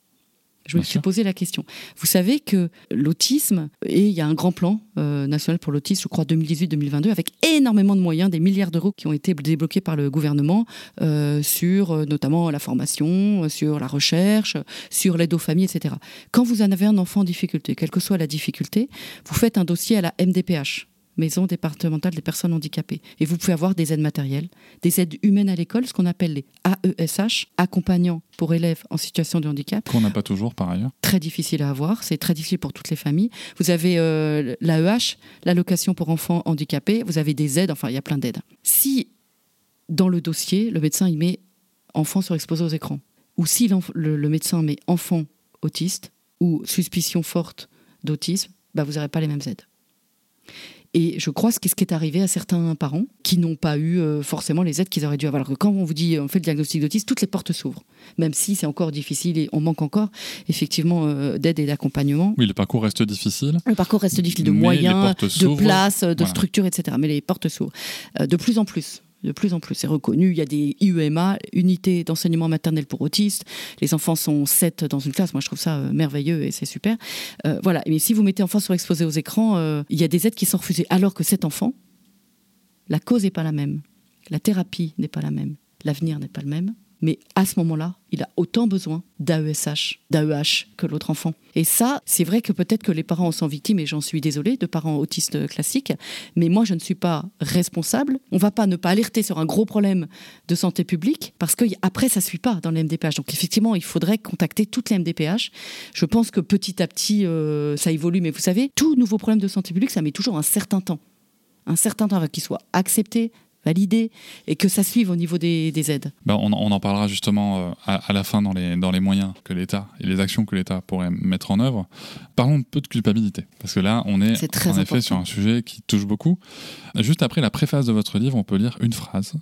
Je me suis posé la question. Vous savez que l'autisme, et il y a un grand plan euh, national pour l'autisme, je crois 2018-2022, avec énormément de moyens, des milliards d'euros qui ont été débloqués par le gouvernement euh, sur euh, notamment la formation, sur la recherche, sur l'aide aux familles, etc. Quand vous en avez un enfant en difficulté, quelle que soit la difficulté, vous faites un dossier à la MDPH. Maison départementale des personnes handicapées. Et vous pouvez avoir des aides matérielles, des aides humaines à l'école, ce qu'on appelle les AESH, accompagnants pour élèves en situation de handicap Qu'on n'a pas toujours par ailleurs. très difficile à avoir, c'est très difficile pour toutes les familles. Vous avez euh, l'AEH, l'allocation pour enfants handicapés, vous avez des aides, enfin il y a plein d'aides. Si dans le dossier, le médecin il met enfant surexposé aux écrans, ou si le médecin met enfant autiste ou suspicion forte d'autisme, bah, vous n'aurez pas les mêmes aides. Et je crois ce qui ce qui est arrivé à certains parents qui n'ont pas eu euh, forcément les aides qu'ils auraient dû avoir. Alors que quand on vous dit on fait le diagnostic d'autisme, toutes les portes s'ouvrent. Même si c'est encore difficile et on manque encore effectivement euh, d'aide et d'accompagnement. Oui, le parcours reste difficile. Le parcours reste difficile de moyens, de places, de Voilà. structures, etc. Mais les portes s'ouvrent. Euh, de plus en plus. De plus en plus, c'est reconnu. Il y a des IEMA, unités d'enseignement maternel pour autistes. Les enfants sont 7 dans une classe. Moi, je trouve ça euh, merveilleux et c'est super. Euh, voilà. Mais si vous mettez enfant surexposé aux écrans, euh, il y a des aides qui sont refusées. Alors que cet enfant, la cause n'est pas la même. La thérapie n'est pas la même. L'avenir n'est pas le même. Mais à ce moment-là, il a autant besoin d'AESH, d'AEH que l'autre enfant. Et ça, c'est vrai que peut-être que les parents en sont victimes, et j'en suis désolée, de parents autistes classiques, mais moi, je ne suis pas responsable. On va pas ne pas alerter sur un gros problème de santé publique, parce que y- après, ça suit pas dans les MDPH. Donc effectivement, il faudrait contacter toutes les MDPH. Je pense que petit à petit, euh, ça évolue, mais vous savez, tout nouveau problème de santé publique, ça met toujours un certain temps. Un certain temps avant qu'il soit accepté, validé, et que ça suive au niveau des, des aides. Ben, on, on en parlera justement euh, à, à la fin dans les, dans les moyens que l'État et les actions que l'État pourrait mettre en œuvre. Parlons un peu de culpabilité, parce que là, on est, très en effet sur un sujet qui touche beaucoup. Juste après la préface de votre livre, on peut lire une phrase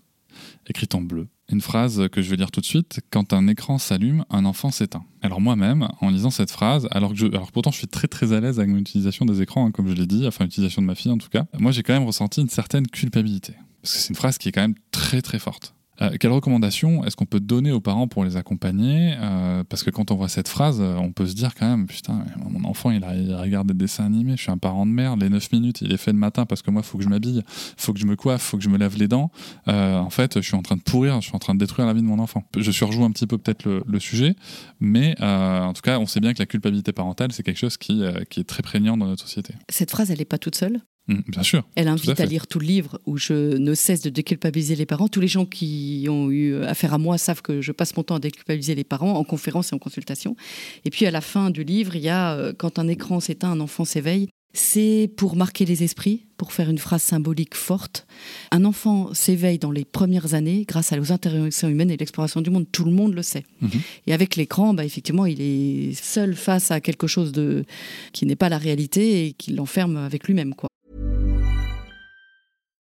écrite en bleu. Une phrase que je vais lire tout de suite. Quand un écran s'allume, un enfant s'éteint. Alors moi-même, en lisant cette phrase, alors que je, alors pourtant je suis très très à l'aise avec mon utilisation des écrans, hein, comme je l'ai dit, enfin l'utilisation de ma fille en tout cas, moi j'ai quand même ressenti une certaine culpabilité. Parce que c'est une phrase qui est quand même très très forte. Euh, quelles recommandations est-ce qu'on peut donner aux parents pour les accompagner Euh, Parce que quand on voit cette phrase, euh, on peut se dire quand même, putain, mon enfant il, a- des dessins animés, je suis un parent de merde, les 9 minutes il est fait le matin parce que moi il faut que je m'habille, faut que je me coiffe, faut que je me lave les dents. Euh, en fait, je suis en train de pourrir, je suis en train de détruire la vie de mon enfant. Je surjoue un petit peu peut-être le, sujet, mais en tout cas, on sait bien que la culpabilité parentale, c'est quelque chose qui, qui est très prégnant dans notre société. Cette phrase, elle n'est pas toute seule? Mm, bien sûr. Elle invite à, lire tout le livre où je ne cesse de déculpabiliser les parents. Tous les gens qui ont eu affaire à moi savent que je passe mon temps à déculpabiliser les parents en conférence et en consultation. Et puis à la fin du livre, il y a euh, quand un écran s'éteint, un enfant s'éveille. C'est pour marquer les esprits, pour faire une phrase symbolique forte. Un enfant s'éveille dans les premières années grâce aux interactions humaines et l'exploration du monde. Tout le monde le sait. Mhm. Et avec l'écran, bah, effectivement, il est seul face à quelque chose de qui n'est pas la réalité et qui l'enferme avec lui-même. quoi.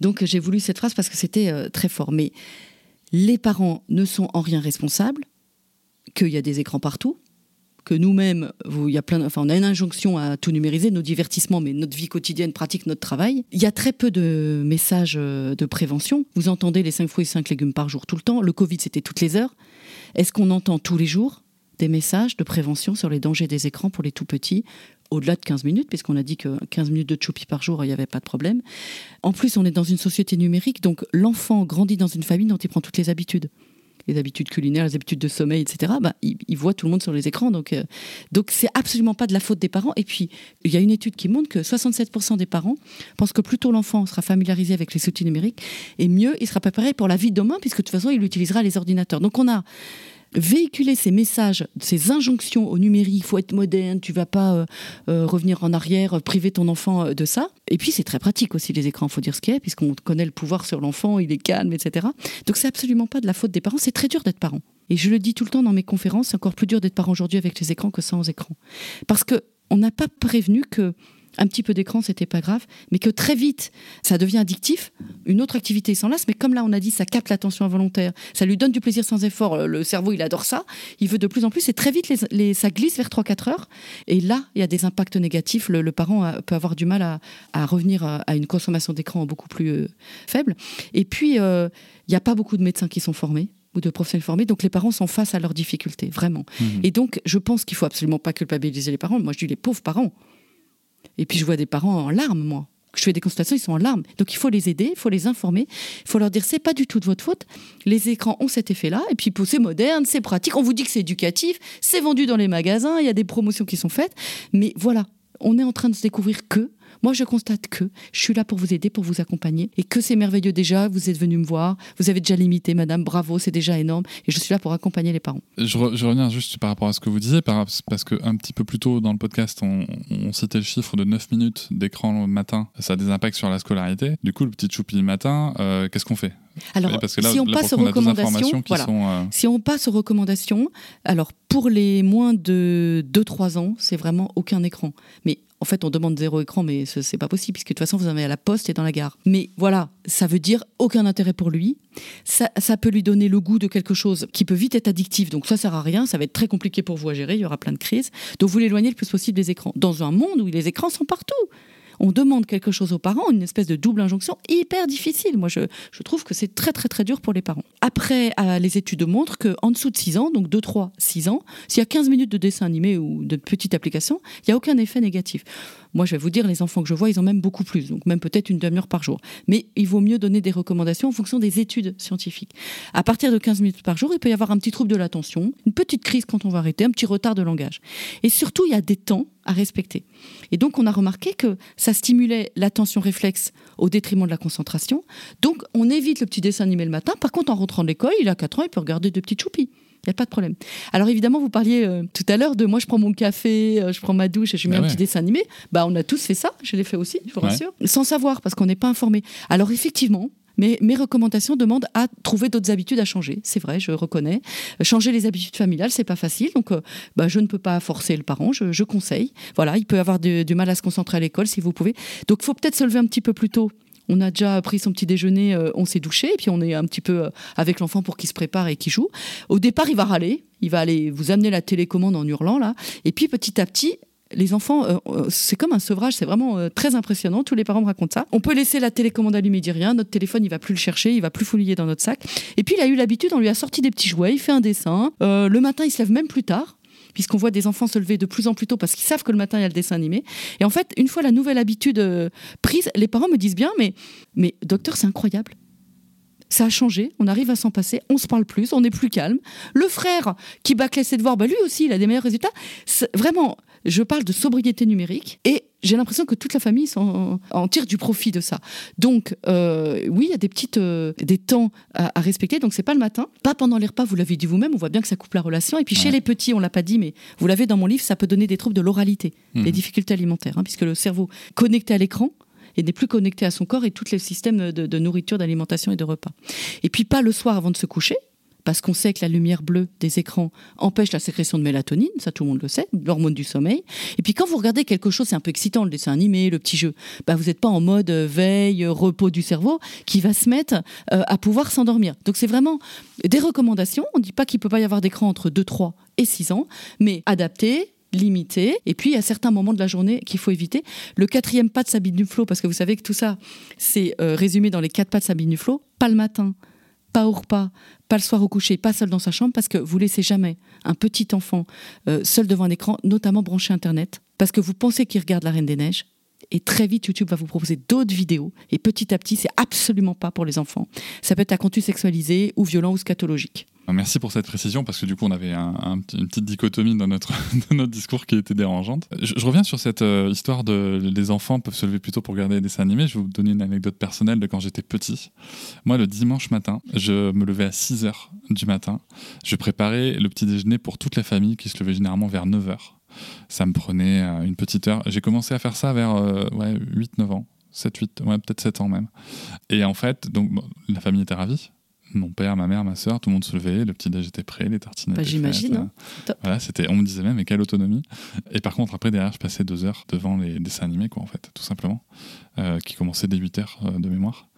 Donc j'ai voulu cette phrase parce que c'était euh, très fort. Mais les parents ne sont en rien responsables, qu'il y a des écrans partout, que nous-mêmes, y enfin, on a une injonction à tout numériser, nos divertissements, mais notre vie quotidienne, pratique, notre travail. Il y a très peu de messages euh, de prévention. Vous entendez les 5 fruits et 5 légumes par jour tout le temps. Le Covid, c'était toutes les heures. Est-ce qu'on entend tous les jours? Des messages de prévention sur les dangers des écrans pour les tout petits au-delà de 15 minutes, puisqu'on a dit que 15 minutes de choupi par jour, il n'y avait pas de problème. En plus, on est dans une société numérique, donc l'enfant grandit dans une famille dont il prend toutes les habitudes les habitudes culinaires, les habitudes de sommeil, etc. Bah, il, voit tout le monde sur les écrans, donc euh, donc c'est absolument pas de la faute des parents. Et puis il y a une étude qui montre que 67% des parents pensent que plus tôt l'enfant sera familiarisé avec les outils numériques, et mieux il sera préparé pour la vie de demain, puisque de toute façon il utilisera les ordinateurs. Donc on a véhiculer ces messages, ces injonctions au numérique, il faut être moderne, tu vas pas euh, euh, revenir en arrière, euh, priver ton enfant de ça. Et puis c'est très pratique aussi les écrans, faut dire ce qu'il est, puisqu'on connaît le pouvoir sur l'enfant, il est calme, etc. Donc c'est absolument pas de la faute des parents, c'est très dur d'être parent. Et je le dis tout le temps dans mes conférences, c'est encore plus dur d'être parent aujourd'hui avec les écrans que sans écran. Parce que on n'a pas prévenu que un petit peu d'écran, c'était pas grave, mais que très vite, ça devient addictif. Une autre activité s'en lasse, mais comme là, on a dit, ça capte l'attention involontaire, ça lui donne du plaisir sans effort. Le cerveau, il adore ça. Il veut de plus en plus, et très vite, les, ça glisse vers 3-4 heures. Et là, il y a des impacts négatifs. Le, parent peut avoir du mal à, revenir à, une consommation d'écran beaucoup plus euh, faible. Et puis, euh, il n'y a pas beaucoup de médecins qui sont formés ou de professionnels formés. Donc les parents sont face à leurs difficultés, vraiment. Mmh. Et donc je pense qu'il faut absolument pas culpabiliser les parents. Moi je dis les pauvres parents. Et puis je vois des parents en larmes, moi. Je fais des consultations, ils sont en larmes. Donc il faut les aider, il faut les informer, il faut leur dire c'est pas du tout de votre faute. Les écrans ont cet effet-là, et puis c'est moderne, c'est pratique. On vous dit que c'est éducatif, c'est vendu dans les magasins, il y a des promotions qui sont faites, mais voilà, on est en train de se découvrir que moi, je constate que je suis là pour vous aider, pour vous accompagner, et que c'est merveilleux déjà. Vous êtes venu me voir, vous avez déjà limité, madame, bravo, c'est déjà énorme, et je suis là pour accompagner les parents. Je, reviens juste par rapport à ce que vous disiez, parce qu'un petit peu plus tôt dans le podcast, on, citait le chiffre de 9 minutes d'écran le matin. Ça a des impacts sur la scolarité. Du coup, le petit choupi le matin, euh, qu'est-ce qu'on fait? Alors, si on passe aux recommandations, euh, si on passe aux recommandations, alors pour les moins de 2-3 ans, c'est vraiment aucun écran. Mais en fait, on demande zéro écran, mais ce c'est pas possible, puisque de toute façon, vous en avez à la poste et dans la gare. Mais voilà, ça veut dire aucun intérêt pour lui. Ça, peut lui donner le goût de quelque chose qui peut vite être addictif, donc ça sert à rien, ça va être très compliqué pour vous à gérer, il y aura plein de crises. Donc vous l'éloignez le plus possible des écrans. Dans un monde où les écrans sont partout on demande quelque chose aux parents, une espèce de double injonction hyper difficile. Moi, je, trouve que c'est très, très, très dur pour les parents. Après, euh, les études montrent qu'en dessous de 6 ans, donc 2, 3, 6 ans, s'il y a 15 minutes de dessin animé ou de petite application, il n'y a aucun effet négatif. Moi, je vais vous dire, les enfants que je vois, ils ont même beaucoup plus, donc même peut-être une demi-heure par jour. Mais il vaut mieux donner des recommandations en fonction des études scientifiques. À partir de 15 minutes par jour, il peut y avoir un petit trouble de l'attention, une petite crise quand on va arrêter, un petit retard de langage. Et surtout, il y a des temps à respecter. Et donc, on a remarqué que ça stimulait l'attention réflexe au détriment de la concentration. Donc, on évite le petit dessin animé le matin. Par contre, en rentrant de l'école, il a 4 ans, il peut regarder deux petites choupis. Il n'y a pas de problème. Alors évidemment, vous parliez euh, tout à l'heure de moi, je prends mon café, euh, je prends ma douche et je mets bah un petit dessin animé. Bah, on a tous fait ça, je l'ai fait aussi, je vous rassure, sans savoir, parce qu'on n'est pas informé. Alors effectivement, mais mes recommandations demandent à trouver d'autres habitudes à changer. C'est vrai, je reconnais. Changer les habitudes familiales, c'est pas facile. Donc, euh, bah, je ne peux pas forcer le parent. Je, conseille. Voilà, il peut avoir du, du mal à se concentrer à l'école si vous pouvez. Donc, il faut peut-être se lever un petit peu plus tôt on a déjà pris son petit déjeuner, euh, on s'est douché, et puis on est un petit peu euh, avec l'enfant pour qu'il se prépare et qu'il joue. Au départ, il va râler, il va aller vous amener la télécommande en hurlant là, et puis petit à petit, les enfants, euh, c'est comme un sevrage, c'est vraiment très impressionnant. Tous les parents me racontent ça. On peut laisser la télécommande allumée, dit rien. Notre téléphone, il va plus le chercher, il va plus fouiller dans notre sac. Et puis il a eu l'habitude, on lui a sorti des petits jouets, il fait un dessin. le matin, il se lève même plus tard puisqu'on voit des enfants se lever de plus en plus tôt parce qu'ils savent que le matin il y a le dessin animé. Et en fait, une fois la nouvelle habitude euh, prise, les parents me disent bien, mais, mais docteur, c'est incroyable. Ça a changé, on arrive à s'en passer, on se parle plus, on est plus calme. Le frère qui bâclait ses devoirs, bah lui aussi, il a des meilleurs résultats. Vraiment, je parle de sobriété numérique et j'ai l'impression que toute la famille en, tire du profit de ça. Donc, euh, oui, il y a des petites, euh, des temps à, respecter. Donc, c'est pas le matin, pas pendant les repas. Vous l'avez dit vous-même. On voit bien que ça coupe la relation. Et puis, chez les petits, on l'a pas dit, mais vous l'avez dans mon livre, ça peut donner des troubles de l'oralité, des mhm. difficultés alimentaires, hein, puisque le cerveau connecté à l'écran et n'est plus connecté à son corps et tous les systèmes de, nourriture, d'alimentation et de repas. Et puis, pas le soir avant de se coucher parce qu'on sait que la lumière bleue des écrans empêche la sécrétion de mélatonine, ça tout le monde le sait, l'hormone du sommeil. Et puis quand vous regardez quelque chose, c'est un peu excitant, le dessin animé, le petit jeu, bah vous n'êtes pas en mode euh, veille, euh, repos du cerveau, qui va se mettre euh, à pouvoir s'endormir. Donc c'est vraiment des recommandations. On ne dit pas qu'il ne peut pas y avoir d'écran entre 2, 3 et 6 ans, mais adapté, limité. Et puis, a certains moments de la journée qu'il faut éviter. Le quatrième pas de Sabine Duflo, parce que vous savez que tout ça, c'est résumé dans les quatre pas de Sabine Duflo, pas le matin, pas au repas, pas le soir au coucher, pas seul dans sa chambre, parce que vous laissez jamais un petit enfant euh, seul devant un écran, notamment branché Internet, parce que vous pensez qu'il regarde la Reine des Neiges. Et très vite, YouTube va vous proposer d'autres vidéos. Et petit à petit, c'est absolument pas pour les enfants. Ça peut être un contenu sexualisé ou violent ou scatologique. Merci pour cette précision parce que du coup on avait un, une petite dichotomie [laughs] dans notre, discours qui était dérangeante. Je, reviens sur cette euh, histoire de les enfants peuvent se lever plus tôt pour regarder des dessins animés. Je vais vous donner une anecdote personnelle de quand j'étais petit. Moi le dimanche matin, je me levais à 6 h du matin. Je préparais le petit déjeuner pour toute la famille qui se levait généralement vers 9 h ça me prenait euh, une petite heure. J'ai commencé à faire ça vers euh, ouais, 8-9 ans. 7, 8, ouais, peut-être 7 ans même. Et en fait, donc, la famille était ravie. Mon père, ma mère, ma soeur, tout le monde se levait, le petit déj était prêt, les tartines bah, J'imagine. Hein. Voilà, c'était, on me disait même, mais quelle autonomie. Et par contre, après, derrière, je passais deux heures devant les dessins animés, quoi, en fait, tout simplement, euh, qui commençaient dès 8 heures de mémoire.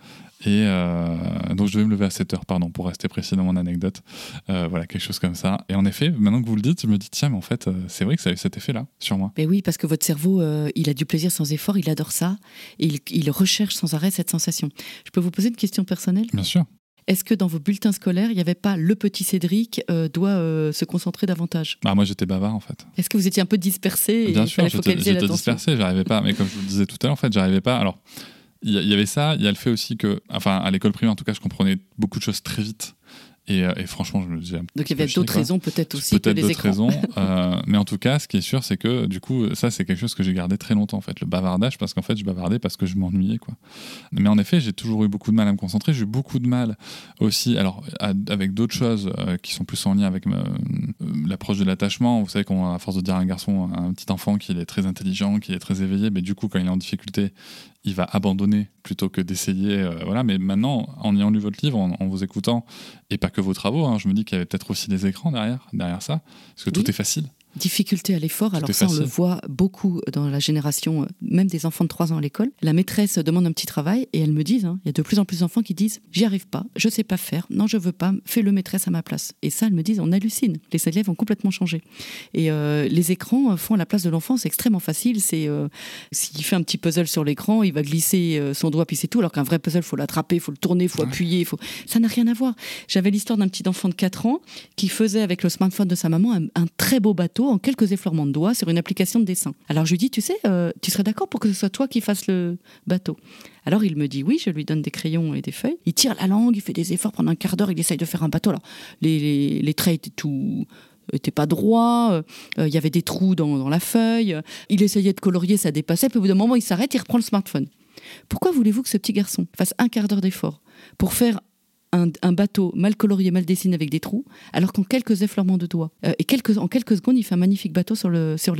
Et euh, donc je devais me lever à 7 heures, pardon, pour rester précis dans mon anecdote. Euh, voilà, quelque chose comme ça. Et en effet, maintenant que vous le dites, je me dis, tiens, mais en fait, euh, c'est vrai que ça a eu cet effet-là sur moi. Mais oui, parce que votre cerveau, il a du plaisir sans effort, il adore ça, et il, il, recherche sans arrêt cette sensation. Je peux vous poser une question personnelle? Bien sûr. Est-ce que dans vos bulletins scolaires, il n'y avait pas le petit Cédric doit se concentrer davantage? Bah, Moi, j'étais bavard, en fait. Est-ce que vous étiez un peu dispersé Bien sûr, j'étais dispersé, j'arrivais pas. Mais comme je vous le disais tout à l'heure, en fait, j'arrivais pas. Alors, il y, avait ça, il y a le fait aussi que, enfin, à l'école primaire en tout cas, je comprenais beaucoup de choses très vite. Et, euh, franchement, je me disais. Donc il y avait d'autres raisons peut-être aussi peut-être d'autres raisons. Euh, mais en tout cas, ce qui est sûr, c'est que du coup, ça, c'est quelque chose que j'ai gardé très longtemps en fait, le bavardage, parce qu'en fait, je bavardais parce que je m'ennuyais quoi. Mais en effet, j'ai toujours eu beaucoup de mal à me concentrer. J'ai eu beaucoup de mal aussi, alors avec d'autres choses euh, qui sont plus en lien avec l'approche de l'attachement. Vous savez qu'on, à force de dire à un garçon, un petit enfant qu'il est très intelligent, qu'il est très éveillé, mais du coup, quand il est en difficulté, il va abandonner plutôt que d'essayer. Euh, voilà. Mais maintenant, en ayant lu votre livre, en, vous écoutant, et pas que vos travaux, hein, je me dis qu'il y avait peut-être aussi des écrans derrière, derrière ça, parce que tout est facile difficulté à l'effort. Alors ça, on le voit beaucoup dans la génération, euh, même des enfants de 3 ans à l'école. La maîtresse demande un petit travail et elles me disent, hein, il y a de plus en plus d'enfants qui disent, j'y arrive pas, je sais pas faire, non, je veux pas, fais-le maîtresse à ma place. Et ça, elles me disent, on hallucine. Les élèves ont complètement changé. Et euh, les écrans font à la place de l'enfant, c'est extrêmement facile. C'est euh, s'il fait un petit puzzle sur l'écran, il va glisser son doigt puis c'est tout. Alors qu'un vrai puzzle, faut l'attraper, faut le tourner, faut appuyer, faut. Ça n'a rien à voir. J'avais l'histoire d'un petit enfant de 4 ans qui faisait avec le smartphone de sa maman un très beau bateau en quelques effleurements de doigts sur une application de dessin. Alors je lui dis, tu sais, euh, tu serais d'accord pour que ce soit toi qui fasses le bateau? Alors il me dit oui, je lui donne des crayons et des feuilles. Il tire la langue, il fait des efforts pendant un quart d'heure, il essaye de faire un bateau. Les, traits étaient tout pas droit, euh, il y avait des trous dans, dans, la feuille, il essayait de colorier, ça dépassait, puis au bout d'un moment il s'arrête, il reprend le smartphone. Pourquoi voulez-vous que ce petit garçon fasse un quart d'heure d'effort pour faire un, bateau mal colorié, mal dessiné avec des trous, alors qu'en quelques effleurements de doigts euh, et quelques, en quelques secondes, il fait un magnifique bateau sur l'écran. Sur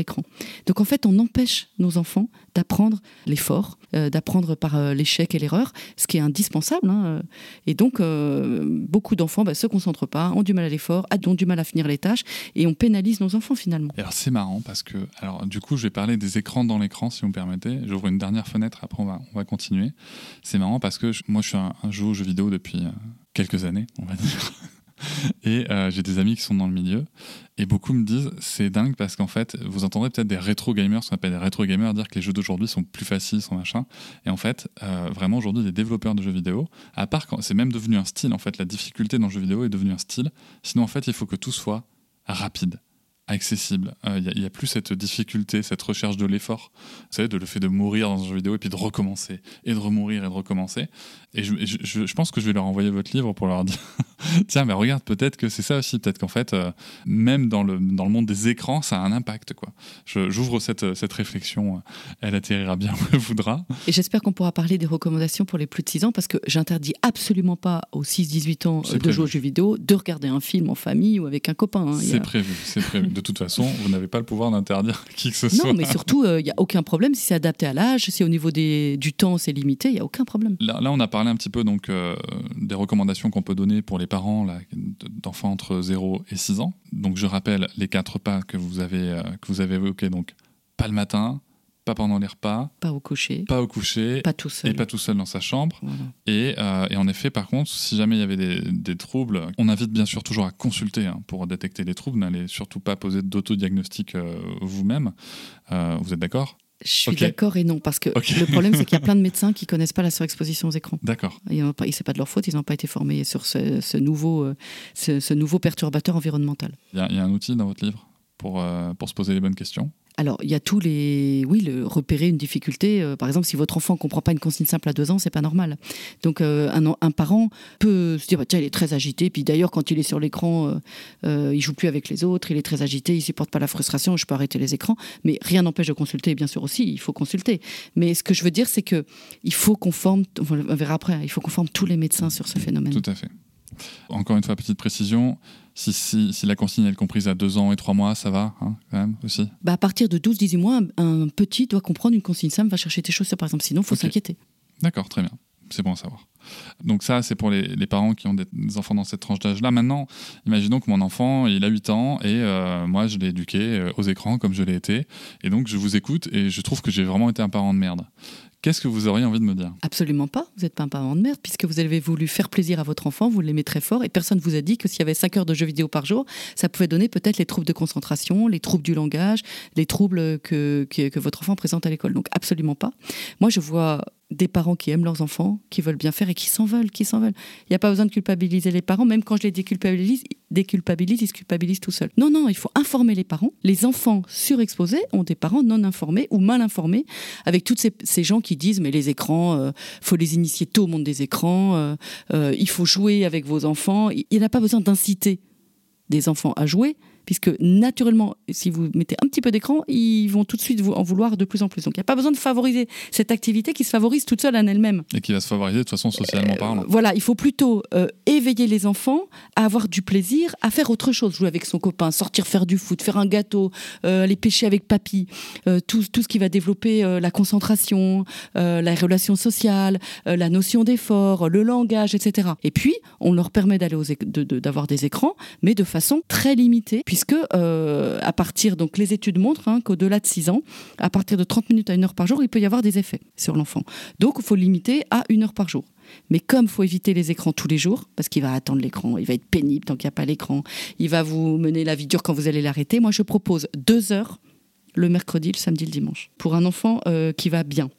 Donc en fait, on empêche nos enfants d'apprendre l'effort, euh, d'apprendre par euh, l'échec et l'erreur, ce qui est indispensable. Hein, et donc, beaucoup d'enfants ne bah, se concentrent pas, ont du mal à l'effort, ont du mal à finir les tâches, et on pénalise nos enfants finalement. alors c'est marrant parce que, alors du coup, je vais parler des écrans dans l'écran, si vous me permettez. J'ouvre une dernière fenêtre, après on va, on va continuer. C'est marrant parce que moi, je suis un, un jeu vidéo depuis quelques années, on va dire. [laughs] Et euh, j'ai des amis qui sont dans le milieu et beaucoup me disent c'est dingue parce qu'en fait vous entendrez peut-être des rétro gamers, ce qu'on appelle des rétro gamers, dire que les jeux d'aujourd'hui sont plus faciles, sont machin. Et en fait euh, vraiment aujourd'hui les développeurs de jeux vidéo, à part quand c'est même devenu un style en fait, la difficulté dans le jeu vidéo est devenue un style. Sinon en fait il faut que tout soit rapide accessible. Il euh, n'y a, plus cette difficulté, cette recherche de l'effort. Vous savez, de le fait de mourir dans un jeu vidéo et puis de recommencer, et de remourir et de recommencer. Et je, je, pense que je vais leur envoyer votre livre pour leur dire [laughs] tiens, mais regarde, peut-être que c'est ça aussi. Peut-être qu'en fait, euh, même dans le, dans le monde des écrans, ça a un impact. quoi. J'ouvre cette, cette réflexion. Euh, elle atterrira bien où elle voudra. Et j'espère qu'on pourra parler des recommandations pour les plus de 6 ans parce que j'interdis absolument pas aux 6-18 ans de jouer aux jeux vidéo de regarder un film en famille ou avec un copain. Hein. C'est prévu, c'est prévu de toute façon, vous n'avez pas le pouvoir d'interdire [laughs] qui que ce soit. Non, mais surtout, il euh, n'y a aucun problème. Si c'est adapté à l'âge, si au niveau des, du temps c'est limité, il n'y a aucun problème. Là, là, on a parlé un petit peu donc, euh, des recommandations qu'on peut donner pour les parents d'enfants entre 0 et 6 ans. Donc je rappelle les quatre pas que vous avez, euh, que vous avez évoqués. Donc, pas le matin, pas pendant les repas, pas au coucher, pas au coucher, pas tout seul, et pas tout seul dans sa chambre. Et, euh, et, en effet, par contre, si jamais il y avait des, des troubles, on invite bien sûr toujours à consulter hein, pour détecter les troubles. N'allez surtout pas poser d'autodiagnostic vous-même. Vous êtes d'accord? Je suis d'accord et non, parce que le problème, c'est qu'il y a [laughs] plein de médecins qui connaissent pas la surexposition aux écrans. D'accord. Et c'est pas de leur faute, ils n'ont pas été formés sur ce, ce nouveau, euh, ce, ce nouveau perturbateur environnemental. Il y, a- il y a un outil dans votre livre pour, euh, pour se poser les bonnes questions? Alors, il y a tous les. Oui, le, repérer une difficulté. euh, par exemple, si votre enfant ne comprend pas une consigne simple à deux ans, c'est pas normal. Donc, euh, un, en- un parent peut se dire bah, tiens, il est très agité. Puis d'ailleurs, quand il est sur l'écran, euh, euh, il joue plus avec les autres, il est très agité, il supporte pas la frustration, je peux arrêter les écrans. Mais rien n'empêche de consulter, bien sûr aussi, il faut consulter. Mais ce que je veux dire, c'est que il faut qu'on forme, on verra après, il faut qu'on forme tous les médecins sur ce phénomène. Tout à fait. Encore une fois, petite précision, si, si, si la consigne est comprise à deux ans et trois mois, ça va, hein, quand même, aussi Bah, à partir de 12-18 mois, un, un petit doit comprendre une consigne simple, va chercher tes chaussures, par exemple. Sinon, il faut s'inquiéter. D'accord, très bien. C'est bon à savoir. Donc ça, c'est pour les, les parents qui ont des, des enfants dans cette tranche d'âge-là. Maintenant, imaginons que mon enfant, il a 8 ans et euh, moi, je l'ai éduqué euh, aux écrans comme je l'ai été. Et donc, je vous écoute et je trouve que j'ai vraiment été un parent de merde. Qu'est-ce que vous auriez envie de me dire? Absolument pas. Vous n'êtes pas un parent de merde, puisque vous avez voulu faire plaisir à votre enfant, vous l'aimez très fort, et personne ne vous a dit que s'il y avait 5 heures de jeux vidéo par jour, ça pouvait donner peut-être les troubles de concentration, les troubles du langage, les troubles que, que, que votre enfant présente à l'école. Donc absolument pas. Moi, je vois des parents qui aiment leurs enfants, qui veulent bien faire et qui s'en veulent, qui s'en veulent. Il n'y a pas besoin de culpabiliser les parents, même quand je les déculpabilise, déculpabilise, ils se culpabilisent tout seuls. Non, non, il faut informer les parents. Les enfants surexposés ont des parents non informés ou mal informés, avec toutes ces, gens qui disent mais les écrans, euh, faut les initier tôt au monde des écrans, euh, euh, il faut jouer avec vos enfants. Il n'y a pas besoin d'inciter des enfants à jouer, puisque naturellement, si vous mettez un petit peu d'écran, ils vont tout de suite vous en vouloir de plus en plus. Donc il n'y a pas besoin de favoriser cette activité qui se favorise toute seule en elle-même. Et qui va se favoriser de toute façon socialement parlant. Voilà, il faut plutôt euh, éveiller les enfants à avoir du plaisir, à faire autre chose, jouer avec son copain, sortir faire du foot, faire un gâteau, euh, aller pêcher avec papy, euh, tout, tout ce qui va développer euh, la concentration, euh, la relation sociale, euh, la notion d'effort, le langage, etc. Et puis, on leur permet d'aller de- de- d'avoir des écrans, mais de façon très limitée, puisque euh, à partir, donc les études montrent hein, qu'au-delà de 6 ans, à partir de 30 minutes à 1 heure par jour, il peut y avoir des effets sur l'enfant. Donc, il faut limiter à 1 heure par jour. Mais comme il faut éviter les écrans tous les jours, parce qu'il va attendre l'écran, il va être pénible tant qu'il n'y a pas l'écran, il va vous mener la vie dure quand vous allez l'arrêter, moi je propose deux heures le mercredi, le samedi, le dimanche, pour un enfant euh, qui va bien.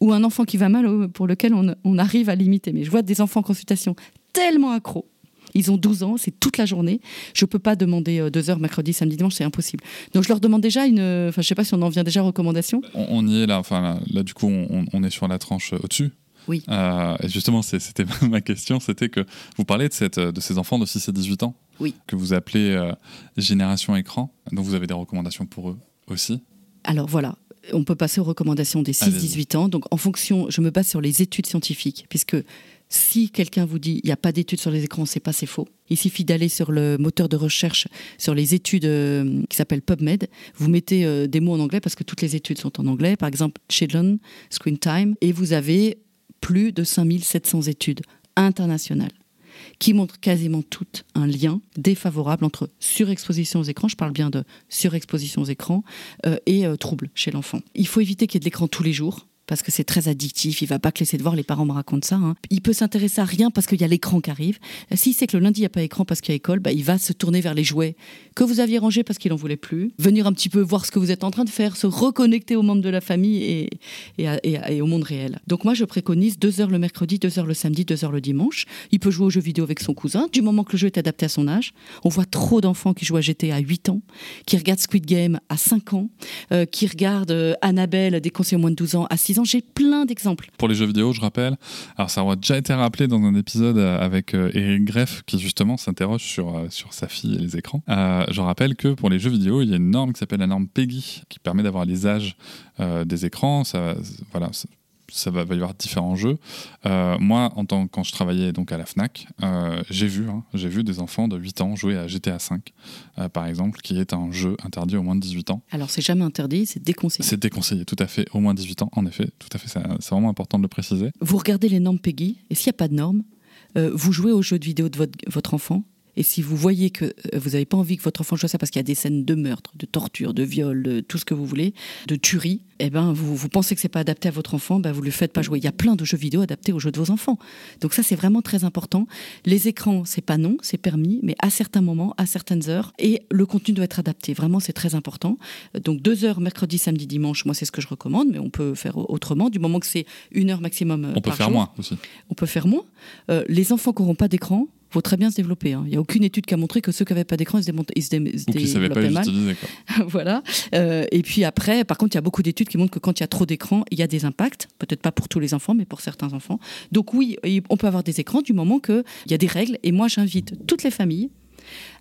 Ou un enfant qui va mal, euh, pour lequel on, on arrive à limiter. Mais je vois des enfants en consultation tellement accros. Ils ont 12 ans, c'est toute la journée. Je peux pas demander euh, deux heures mercredi, samedi, dimanche, c'est impossible. Donc je leur demande déjà une. euh, Enfin, je sais pas si on en vient déjà aux recommandations. On, on y est là, enfin là, là, du coup on, on est sur la tranche euh, au-dessus. Oui. Euh, et justement, c'était [laughs] ma question, c'était que vous parlez de, cette, de ces enfants de 6 à 18 ans, Oui. que vous appelez euh, génération écran, donc vous avez des recommandations pour eux aussi. Alors voilà, on peut passer aux recommandations des Allez-y. 6-18 ans. Donc en fonction, je me base sur les études scientifiques, puisque si quelqu'un vous dit il n'y a pas d'études sur les écrans, c'est pas, c'est faux. Il suffit d'aller sur le moteur de recherche, sur les études euh, qui s'appellent PubMed. Vous mettez euh, des mots en anglais parce que toutes les études sont en anglais. Par exemple, Children, Screen Time, et vous avez plus de 5700 études internationales qui montrent quasiment toutes un lien défavorable entre surexposition aux écrans, je parle bien de surexposition aux écrans, euh, et troubles chez l'enfant. Il faut éviter qu'il y ait de l'écran tous les jours. Parce que c'est très addictif, il va pas que laisser de voir, les parents me racontent ça. hein. Il peut s'intéresser à rien parce qu'il y a l'écran qui arrive. Euh, S'il sait que le lundi il n'y a pas écran parce qu'il y a école, bah, il va se tourner vers les jouets que vous aviez rangés parce qu'il en voulait plus. Venir un petit peu voir ce que vous êtes en train de faire, se reconnecter aux membres de la famille et, au monde réel. Donc moi je préconise deux heures le mercredi, deux heures le samedi, deux heures le dimanche. Il peut jouer aux jeux vidéo avec son cousin, du moment que le jeu est adapté à son âge. On voit trop d'enfants qui jouent à GT à 8 ans, qui regardent Squid Game à 5 ans, euh, qui regardent euh, Annabelle, des conseillers moins de 12 ans à 6 ans. J'ai plein d'exemples. Pour les jeux vidéo, je rappelle, alors ça aura déjà été rappelé dans un épisode euh, avec euh, Eric Greff qui justement s'interroge sur, euh, sur sa fille et les écrans. Je rappelle que pour les jeux vidéo, il y a une norme qui s'appelle la norme PEGI qui permet d'avoir les âges des écrans. Ça, voilà, ça, va, va y avoir différents jeux. Euh, moi, en tant, quand je travaillais donc à la Fnac, euh, j'ai vu, hein, j'ai vu des enfants de 8 ans jouer à GTA V, euh, par exemple, qui est un jeu interdit au moins de 18 ans. Alors c'est jamais interdit, c'est déconseillé. C'est déconseillé, tout à fait, au moins 18 ans, en effet, tout à fait, c'est vraiment important de le préciser. Vous regardez les normes PEGI, et s'il n'y a pas de normes, vous jouez aux jeux de vidéo de votre, votre enfant, Et si vous voyez que euh, vous n'avez pas envie que votre enfant joue à ça parce qu'il y a des scènes de meurtre, de torture, de viol, de tout ce que vous voulez, de tuerie, eh ben vous, vous pensez que c'est pas adapté à votre enfant, ben vous le faites pas jouer. Il y a plein de jeux vidéo adaptés aux jeux de vos enfants. Donc ça c'est vraiment très important. Les écrans c'est pas non, c'est permis, mais à certains moments, à certaines heures, et le contenu doit être adapté. Vraiment c'est très important. Donc deux heures mercredi, samedi, dimanche, moi c'est ce que je recommande, mais on peut faire autrement du moment que c'est une heure maximum. euh, On peut faire jour. moins aussi. On peut faire moins. Euh, les enfants qui n'auront pas d'écran vont très bien se développer. hein. Il n'y a aucune étude qui a montré que ceux qui n'avaient pas d'écran, ils se, ils se dé- se savaient pas développaient mal. [laughs] voilà. Euh, et puis après, par contre, il y a beaucoup d'études qui montrent que quand il y a trop d'écran, il y a des impacts. Peut-être pas pour tous les enfants, mais pour certains enfants. Donc oui, on peut avoir des écrans du moment qu'il y a des règles. Et moi, j'invite toutes les familles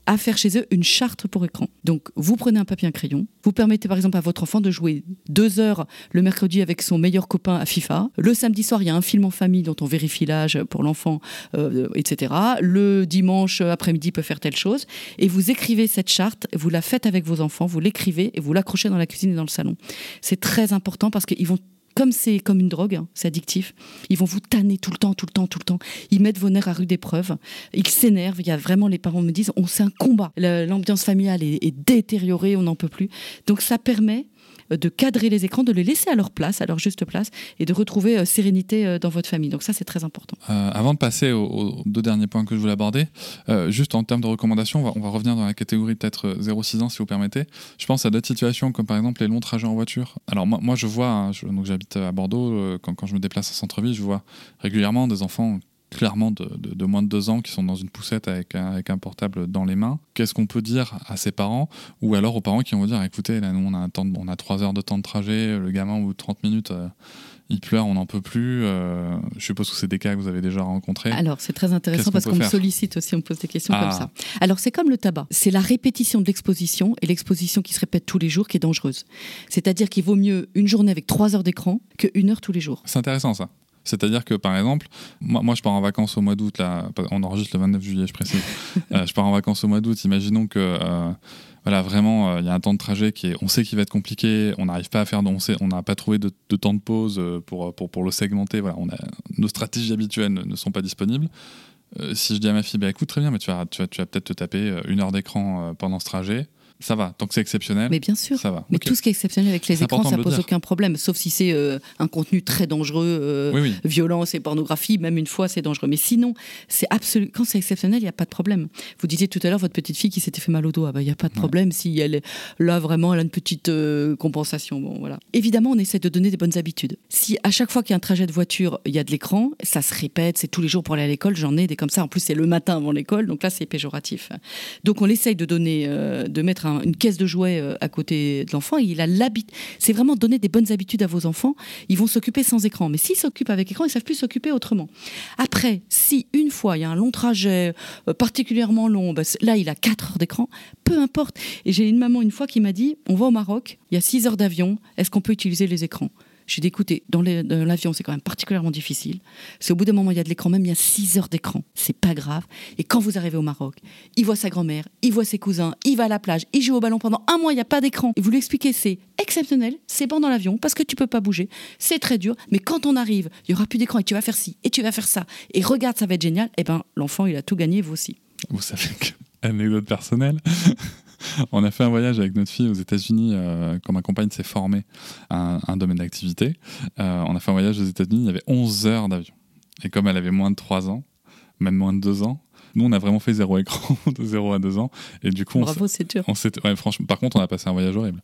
à faire chez eux une charte pour écran. Donc, vous prenez un papier, un crayon, vous permettez par exemple à votre enfant de jouer deux heures le mercredi avec son meilleur copain à FIFA. Le samedi soir, il y a un film en famille dont on vérifie l'âge pour l'enfant, euh, etc. Le dimanche après-midi, peut faire telle chose. Et vous écrivez cette charte, vous la faites avec vos enfants, vous l'écrivez et vous l'accrochez dans la cuisine et dans le salon. C'est très important parce qu'ils vont comme c'est comme une drogue, hein, c'est addictif, ils vont vous tanner tout le temps, tout le temps, tout le temps. Ils mettent vos nerfs à rude épreuve. Ils s'énervent. Il y a vraiment, les parents me disent, on c'est un combat. L'ambiance familiale est, détériorée, on n'en peut plus. Donc ça permet de cadrer les écrans, de les laisser à leur place, à leur juste place, et de retrouver euh, sérénité euh, dans votre famille. Donc ça, c'est très important. Euh, avant de passer aux, deux derniers points que je voulais aborder, juste en termes de recommandations, on va, revenir dans la catégorie peut-être euh, 0-6 ans si vous permettez. Je pense à d'autres situations comme par exemple les longs trajets en voiture. Alors moi, je vois, hein, donc j'habite à Bordeaux, quand, quand je me déplace en centre-ville, je vois régulièrement des enfants clairement de, de- de moins de deux ans qui sont dans une poussette avec un, avec un portable dans les mains. Qu'est-ce qu'on peut dire à ces parents ou alors aux parents qui vont dire écoutez, là, nous on a, un temps de- on a trois heures de temps de trajet, le gamin ou 30 minutes, euh, il pleure, on n'en peut plus. euh, je suppose que c'est des cas que vous avez déjà rencontrés. Alors, c'est très intéressant parce qu'on me sollicite aussi, on me pose des questions Ah. comme ça. Alors, c'est comme le tabac. C'est la répétition de l'exposition et l'exposition qui se répète tous les jours qui est dangereuse. C'est-à-dire qu'il vaut mieux une journée avec trois heures d'écran qu'une heure tous les jours. C'est intéressant ça. C'est-à-dire que par exemple, moi, moi je pars en vacances au mois d'août, là, on enregistre le 29 juillet, je précise. [laughs] Euh, je pars en vacances au mois d'août, imaginons que euh, voilà, vraiment, euh, il y a un temps de trajet qui est, on sait qu'il va être compliqué, on n'arrive pas à faire, on sait- on n'a pas trouvé de, de temps de pause pour, pour, pour le segmenter, voilà, on a, nos stratégies habituelles ne, sont pas disponibles. Euh, si je dis à ma fille, bah, écoute, très bien, mais tu vas, tu vas, tu vas peut-être te taper une heure d'écran pendant ce trajet, ça va, tant que c'est exceptionnel, Mais bien sûr. ça va. Mais tout ce qui est exceptionnel avec les écrans, ça pose dire. aucun problème, sauf si c'est euh, un contenu très dangereux, euh, Oui, oui. violence et pornographie, même une fois, c'est dangereux. Mais sinon, c'est absolu. Quand c'est exceptionnel, il n'y a pas de problème. Vous disiez tout à l'heure votre petite fille qui s'était fait mal au dos. Ah bah, il n'y a pas de problème si elle est là vraiment, elle a une petite euh, compensation. Bon, voilà. Évidemment, on essaie de donner des bonnes habitudes. Si à chaque fois qu'il y a un trajet de voiture, il y a de l'écran, ça se répète, c'est tous les jours pour aller à l'école. J'en ai des comme ça. En plus, c'est le matin avant l'école, donc là, c'est péjoratif. Donc, on essaye de donner, euh, de mettre un- une caisse de jouets euh, à côté de l'enfant. Il a l'habitude. C'est vraiment donner des bonnes habitudes à vos enfants. Ils vont s'occuper sans écran. Mais s'ils s'occupent avec écran, ils savent plus s'occuper autrement. Après, si une fois il y a un long trajet euh, particulièrement long, bah, là il a 4 heures d'écran, peu importe. Et j'ai une maman une fois qui m'a dit on va au Maroc, il y a 6 heures d'avion, est-ce qu'on peut utiliser les écrans? J'ai dit, écoutez, dans l'avion, c'est quand même particulièrement difficile. C'est au bout d'un moment, il y a de l'écran, même il y a 6 heures d'écran. C'est pas grave. Et quand vous arrivez au Maroc, il voit sa grand-mère, il voit ses cousins, il va à la plage, il joue au ballon pendant un mois, il n'y a pas d'écran. Et vous lui expliquez, c'est exceptionnel, c'est bon dans l'avion, parce que tu peux pas bouger, c'est très dur, mais quand on arrive, il y aura plus d'écran et tu vas faire ci, et tu vas faire ça, et regarde, ça va être génial, et ben l'enfant, il a tout gagné, vous aussi. Vous savez que, [laughs] anecdote personnelle, [laughs] [laughs] on a fait un voyage avec notre fille aux États-Unis euh, quand ma compagne s'est formée à un, un domaine d'activité. Euh, on a fait un voyage aux États-Unis, il y avait 11 heures d'avion. Et comme elle avait moins de 3 ans, même moins de 2 ans, nous on a vraiment fait zéro écran [laughs] de 0 à 2 ans. Et du coup, on Bravo, c'est dur. on s'était- ouais, franchement, par contre, on a passé un voyage horrible.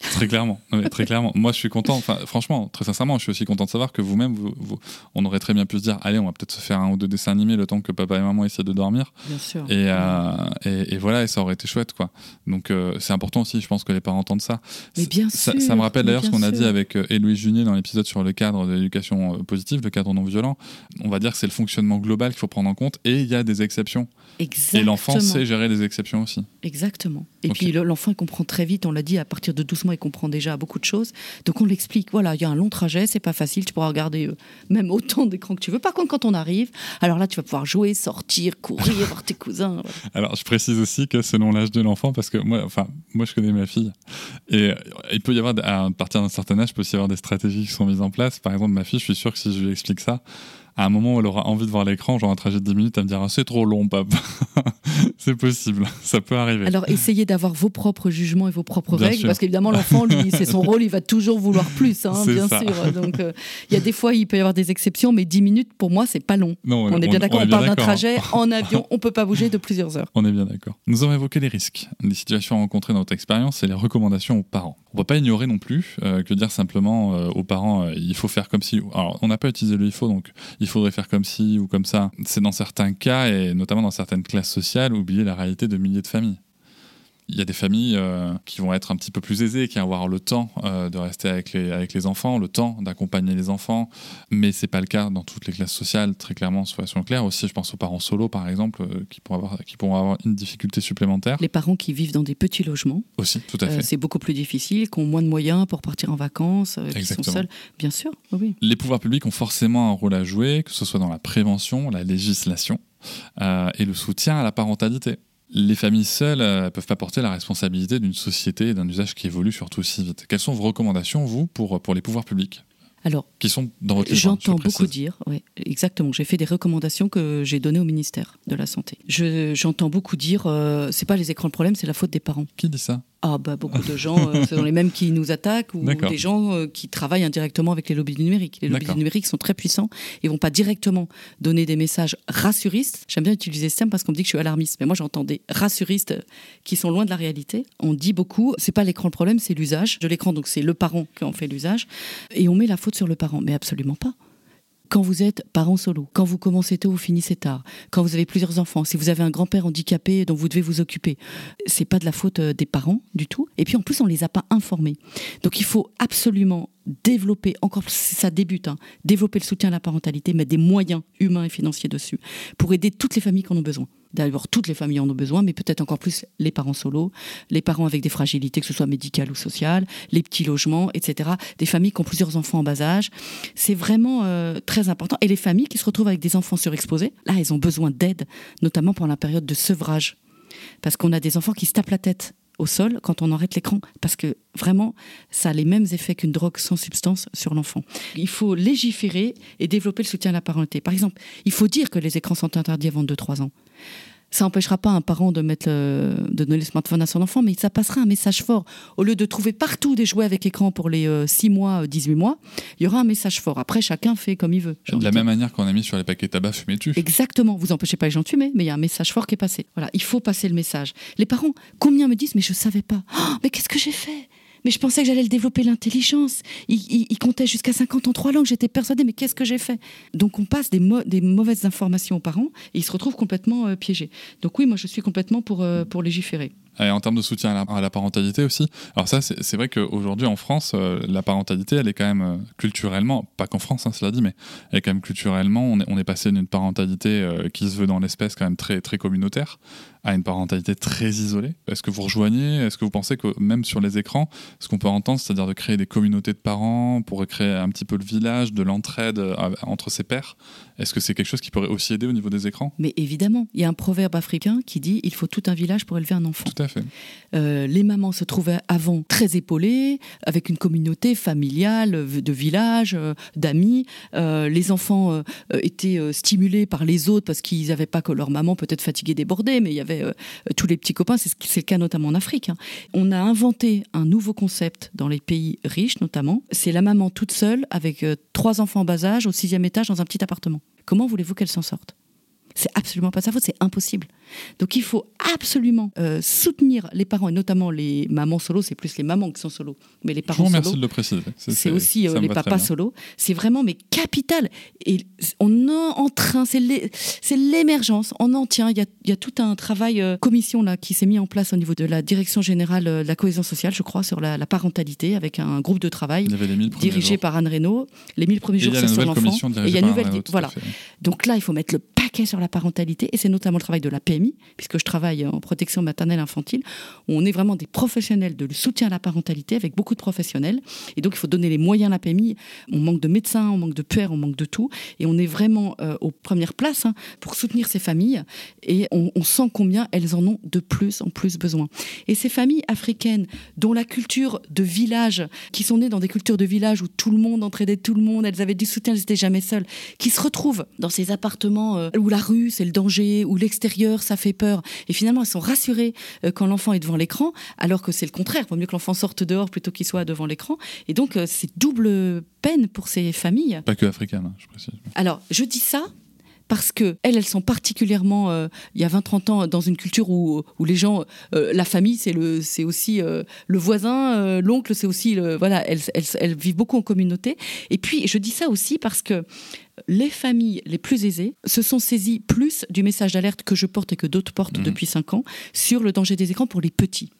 Très clairement. Très clairement. Moi, je suis content. Enfin, franchement, très sincèrement, je suis aussi content de savoir que vous-même, vous, vous- on aurait très bien pu se dire, allez, on va peut-être se faire un ou deux dessins animés le temps que papa et maman essaient de dormir. Bien sûr. Et, euh, et, et voilà, et ça aurait été chouette, quoi. Donc, euh, c'est important aussi, je pense, que les parents entendent ça. Mais bien sûr, ça me rappelle d'ailleurs ce qu'on a dit avec euh, Junier dans l'épisode sur le cadre de l'éducation euh, positive, le cadre non violent. On va dire que c'est le fonctionnement global qu'il faut prendre en compte et il y a des exceptions. Exactement. Et l'enfant sait gérer les exceptions aussi. Exactement. Et puis le- l'enfant il comprend très vite, on l'a dit, à partir de 12 mois, il comprend déjà beaucoup de choses. Donc on l'explique, voilà, il y a un long trajet, c'est pas facile, tu pourras regarder euh, même autant d'écrans que tu veux. Par contre, quand on arrive, alors là, tu vas pouvoir jouer, sortir, courir, [laughs] voir tes cousins. voilà. Alors, je précise aussi que selon l'âge de l'enfant, parce que moi, enfin, moi, je connais ma fille, et euh, il peut y avoir, à partir d'un certain âge, il peut aussi y avoir des stratégies qui sont mises en place. Par exemple, ma fille, je suis sûr que si je lui explique ça, à un moment où elle aura envie de voir l'écran, genre un trajet de 10 minutes, elle me dira c'est trop long, papa. [laughs] C'est possible, ça peut arriver. Alors essayez d'avoir vos propres jugements et vos propres Bien règles, sûr. parce qu'évidemment l'enfant, lui, c'est son [laughs] rôle, il va toujours vouloir plus, hein, bien ça. sûr. Donc euh, il y a des fois, il peut y avoir des exceptions, mais 10 minutes, pour moi, c'est pas long. Non, On est bien d'accord, on, parle d'un d'accord. trajet en avion, [laughs] on peut pas bouger de plusieurs heures. On est bien d'accord. Nous avons évoqué les risques, les situations rencontrées dans notre expérience et les recommandations aux parents. On ne peut pas ignorer non plus euh, que dire simplement euh, aux parents il faut faire comme si. Alors, on n'a pas utilisé le il faut, donc il faudrait faire comme si ou comme ça. C'est dans certains cas et notamment dans certaines classes sociales oublier la réalité de milliers de familles. Il y a des familles euh, qui vont être un petit peu plus aisées, qui vont avoir le temps euh, de rester avec les, avec les enfants, le temps d'accompagner les enfants, mais c'est pas le cas dans toutes les classes sociales, très clairement, soyons clairs. Aussi, je pense aux parents solos, par exemple, euh, qui, pourront avoir, qui pourront avoir une difficulté supplémentaire. Les parents qui vivent dans des petits logements, Aussi, tout à fait. c'est beaucoup plus difficile, qui ont moins de moyens pour partir en vacances, qui sont seuls. Bien sûr, oui. Les pouvoirs publics ont forcément un rôle à jouer, que ce soit dans la prévention, la législation et le soutien à la parentalité. Les familles seules ne peuvent pas porter la responsabilité d'une société et d'un usage qui évolue surtout si vite. Quelles sont vos recommandations, vous, pour, pour les pouvoirs publics Alors, qui sont dans votre je J'entends beaucoup dire, oui, exactement. J'ai fait des recommandations que j'ai données au ministère de la Santé. Je- J'entends beaucoup dire, euh, c'est pas les écrans le problème, c'est la faute des parents. Qui dit ça? Ah bah beaucoup de gens, euh, [laughs] ce sont les mêmes qui nous attaquent ou des gens euh, qui travaillent indirectement avec les lobbies du numérique. Les lobbies du numérique sont très puissants et vont pas directement donner des messages rassuristes. J'aime bien utiliser ce terme parce qu'on me dit que je suis alarmiste, mais moi j'entends des rassuristes qui sont loin de la réalité. On dit beaucoup, c'est pas l'écran le problème, c'est l'usage de l'écran, donc c'est le parent qui en fait l'usage et on met la faute sur le parent, mais absolument pas quand vous êtes parent solo, quand vous commencez tôt, vous finissez tard, quand vous avez plusieurs enfants, si vous avez un grand-père handicapé dont vous devez vous occuper, c'est pas de la faute euh, des parents du tout. Et puis en plus, on les a pas informés. Donc il faut absolument développer, encore ça débute, hein, développer le soutien à la parentalité, mettre des moyens humains et financiers dessus pour aider toutes les familles qui en ont besoin. D'abord, toutes les familles en ont besoin, mais peut-être encore plus les parents solos, les parents avec des fragilités, que ce soit médicales ou sociales, les petits logements, etc. Des familles qui ont plusieurs enfants en bas âge. C'est vraiment euh, très important. Et les familles qui se retrouvent avec des enfants surexposés, là, elles ont besoin d'aide, notamment pendant la période de sevrage. Parce qu'on a des enfants qui se tapent la tête au sol quand on arrête l'écran, parce que vraiment, ça a les mêmes effets qu'une drogue sans substance sur l'enfant. Il faut légiférer et développer le soutien à la parentalité. Par exemple, il faut dire que les écrans sont interdits avant 2-3 ans. Ça n'empêchera pas un parent de, mettre le- de donner le smartphone à son enfant, mais ça passera un message fort. Au lieu de trouver partout des jouets avec écran pour les 6 mois, euh, 18 mois, il y aura un message fort. Après, chacun fait comme il veut. De la même manière qu'on a mis sur les paquets tabac fumé tu. Exactement, vous empêchez pas les gens de fumer, mais il y a un message fort qui est passé. Voilà, il faut passer le message. Les parents, combien me disent, mais je savais pas. Oh, mais qu'est-ce que j'ai fait? Mais je pensais que j'allais le développer l'intelligence. Il, comptait jusqu'à 50 en trois langues. J'étais persuadée, mais qu'est-ce que j'ai fait? Donc on passe des, mauvaises informations aux parents et ils se retrouvent complètement euh, piégés. Donc oui, moi je suis complètement pour, euh, pour légiférer. Et en termes de soutien à la, à la parentalité aussi. Alors ça, c'est vrai qu'aujourd'hui en France, euh, la parentalité, elle est quand même euh, culturellement, pas qu'en France, hein, cela dit, mais elle est quand même culturellement, on est, on est passé d'une parentalité euh, qui se veut dans l'espèce quand même très, très communautaire à une parentalité très isolée. Est-ce que vous rejoignez? Est-ce que vous pensez que même sur les écrans, ce qu'on peut entendre, c'est-à-dire de créer des communautés de parents pour créer un petit peu le village, de l'entraide entre ses pairs, est-ce que c'est quelque chose qui pourrait aussi aider au niveau des écrans? Mais évidemment, il y a un proverbe africain qui dit il faut tout un village pour élever un enfant. Tout Euh, les mamans se trouvaient avant très épaulées, avec une communauté familiale, euh, de village, euh, d'amis. Les enfants étaient stimulés par les autres parce qu'ils n'avaient pas que leur maman peut-être fatiguée, débordée, mais il y avait tous les petits copains. C'est le cas notamment en Afrique. hein. On a inventé un nouveau concept dans les pays riches notamment. C'est la maman toute seule avec trois enfants en bas âge au sixième étage dans un petit appartement. Comment voulez-vous qu'elle s'en sorte? C'est absolument pas sa faute, c'est impossible. Donc il faut absolument euh, soutenir les parents et notamment les mamans solo. C'est plus les mamans qui sont solo, mais les Je vous parents remercie solo. de le préciser. C'est aussi euh, les papas solo. C'est vraiment mais capital. Et on est en train, c'est l'é- c'est l'émergence. On en tient. Il y a, il y a tout un travail euh, commission là qui s'est mis en place au niveau de la direction générale de la cohésion sociale, je crois, sur la, la parentalité avec un groupe de travail Il y avait les 1000 premiers dirigé jours. par Anne Reynaud. Les 1000 premiers Et jours, c'est l'enfant. commission Et il y a par nouvelle, voilà. Donc là, il faut mettre le paquet sur la parentalité, et c'est notamment le travail de la PMI, puisque je travaille en protection maternelle infantile, où on est vraiment des professionnels de soutien à la parentalité, avec beaucoup de professionnels. Et donc, il faut donner les moyens à la PMI. On manque de médecins, on manque de pères, on manque de tout. Et on est vraiment euh, aux premières places hein, pour soutenir ces familles. Et on, on sent combien elles en ont de plus en plus besoin. Et ces familles africaines, dont la culture de village, qui sont nées dans des cultures de village où tout le monde entraidait tout le monde, elles avaient du soutien, elles n'étaient jamais seules, qui se retrouvent dans ces appartements euh, ou la rue, c'est le danger, ou l'extérieur, ça fait peur. Et finalement, elles sont rassurées euh, quand l'enfant est devant l'écran, alors que c'est le contraire. Il vaut mieux que l'enfant sorte dehors plutôt qu'il soit devant l'écran. Et donc, euh, c'est double peine pour ces familles. Pas que africaines, hein, je précise. Alors, je dis ça parce que elles, elles sont particulièrement, euh, il y a 20-30 ans, dans une culture où, où les gens, euh, la famille, c'est le, c'est aussi euh, le voisin, l'oncle, c'est aussi le, voilà, elles, elles, elles vivent beaucoup en communauté. Et puis, je dis ça aussi parce que les familles les plus aisées se sont saisies plus du message d'alerte que je porte et que d'autres portent Mhm. depuis 5 ans sur le danger des écrans pour les petits.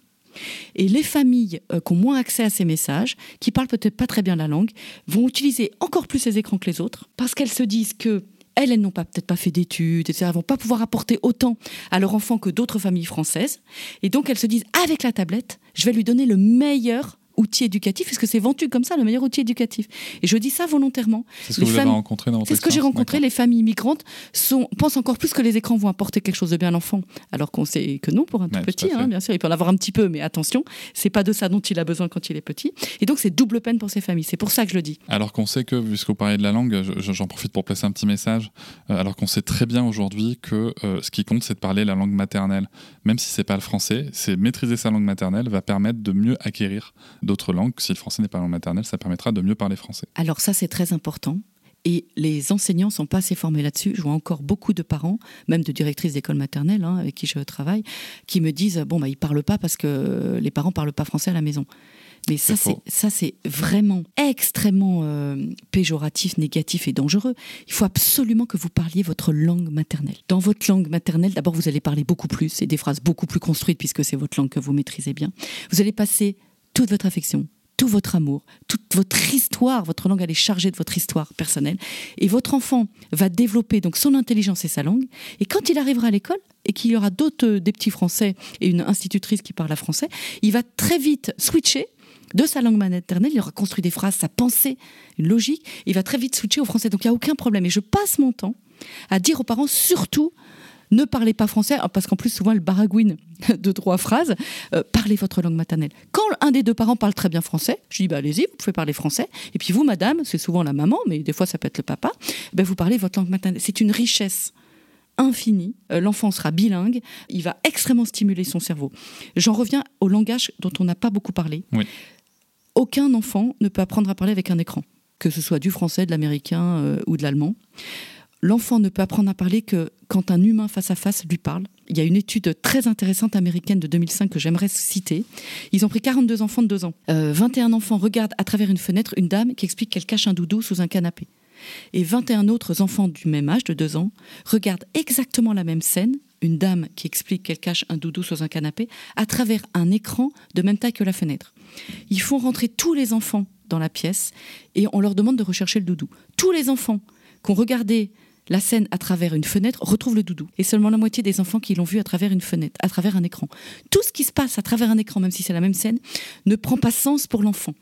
Et les familles euh, qui ont moins accès à ces messages, qui parlent peut-être pas très bien la langue, vont utiliser encore plus ces écrans que les autres, parce qu'elles se disent que elles, elles n'ont pas peut-être pas fait d'études, etc. Elles vont pas pouvoir apporter autant à leur enfant que d'autres familles françaises. Et donc elles se disent, avec la tablette, je vais lui donner le meilleur outil éducatif, puisque c'est vendu comme ça, le meilleur outil éducatif? Et je dis ça volontairement. C'est ce que vous avez rencontré dans votre C'est ce que j'ai rencontré. Les familles immigrantes sont, pensent encore plus que les écrans vont apporter quelque chose de bien à l'enfant, alors qu'on sait que non pour un tout Ouais, petit. hein, bien sûr, il peut en avoir un petit peu, mais attention, c'est pas de ça dont il a besoin quand il est petit. Et donc c'est double peine pour ces familles. C'est pour ça que je le dis. Alors qu'on sait que, puisque vous parlez de la langue, je- j'en profite pour placer un petit message, euh, alors qu'on sait très bien aujourd'hui que euh, ce qui compte, c'est de parler la langue maternelle. Même si c'est pas le français, c'est maîtriser sa langue maternelle va permettre de mieux acquérir d'autres langues. Si le français n'est pas la langue maternelle, ça permettra de mieux parler français. Alors ça, c'est très important. Et les enseignants sont pas assez formés là-dessus. Je vois encore beaucoup de parents, même de directrices d'école maternelle hein, avec qui je travaille, qui me disent bon bah ils parlent pas parce que les parents parlent pas français à la maison. Mais ça C'est ça c'est vraiment extrêmement euh, péjoratif, négatif et dangereux. Il faut absolument que vous parliez votre langue maternelle. Dans votre langue maternelle, d'abord vous allez parler beaucoup plus et des phrases beaucoup plus construites puisque c'est votre langue que vous maîtrisez bien. Vous allez passer toute votre affection, tout votre amour, toute votre histoire. Votre langue, elle est chargée de votre histoire personnelle. Et votre enfant va développer donc son intelligence et sa langue. Et quand il arrivera à l'école et qu'il y aura d'autres, euh, des petits Français et une institutrice qui parle français, il va très vite switcher de sa langue maternelle. Il aura construit des phrases, sa pensée, une logique. Il va très vite switcher au français. Donc il n'y a aucun problème. Et je passe mon temps à dire aux parents surtout ne parlez pas français, parce qu'en plus, souvent, elle baragouine [laughs] de trois phrases. Euh, parlez votre langue maternelle. Quand un des deux parents parle très bien français, je dis, bah, allez-y, vous pouvez parler français. Et puis vous, madame, c'est souvent la maman, mais des fois, ça peut être le papa, ben, vous parlez votre langue maternelle. C'est une richesse infinie. Euh, L'enfant sera bilingue. Il va extrêmement stimuler son cerveau. J'en reviens au langage dont on n'a pas beaucoup parlé. Oui. Aucun enfant ne peut apprendre à parler avec un écran, que ce soit du français, de l'américain euh, ou de l'allemand. L'enfant ne peut apprendre à parler que quand un humain face à face lui parle. Il y a une étude très intéressante américaine de 2005 que j'aimerais citer. Ils ont pris 42 enfants de 2 ans. Euh, 21 enfants regardent à travers une fenêtre une dame qui explique qu'elle cache un doudou sous un canapé. Et 21 autres enfants du même âge, de 2 ans, regardent exactement la même scène, une dame qui explique qu'elle cache un doudou sous un canapé, à travers un écran de même taille que la fenêtre. Ils font rentrer tous les enfants dans la pièce et on leur demande de rechercher le doudou. Tous les enfants qui ont regardé la scène à travers une fenêtre retrouvent le doudou. Et seulement la moitié des enfants qui l'ont vu à travers une fenêtre, à travers un écran. Tout ce qui se passe à travers un écran, même si c'est la même scène, ne prend pas sens pour l'enfant.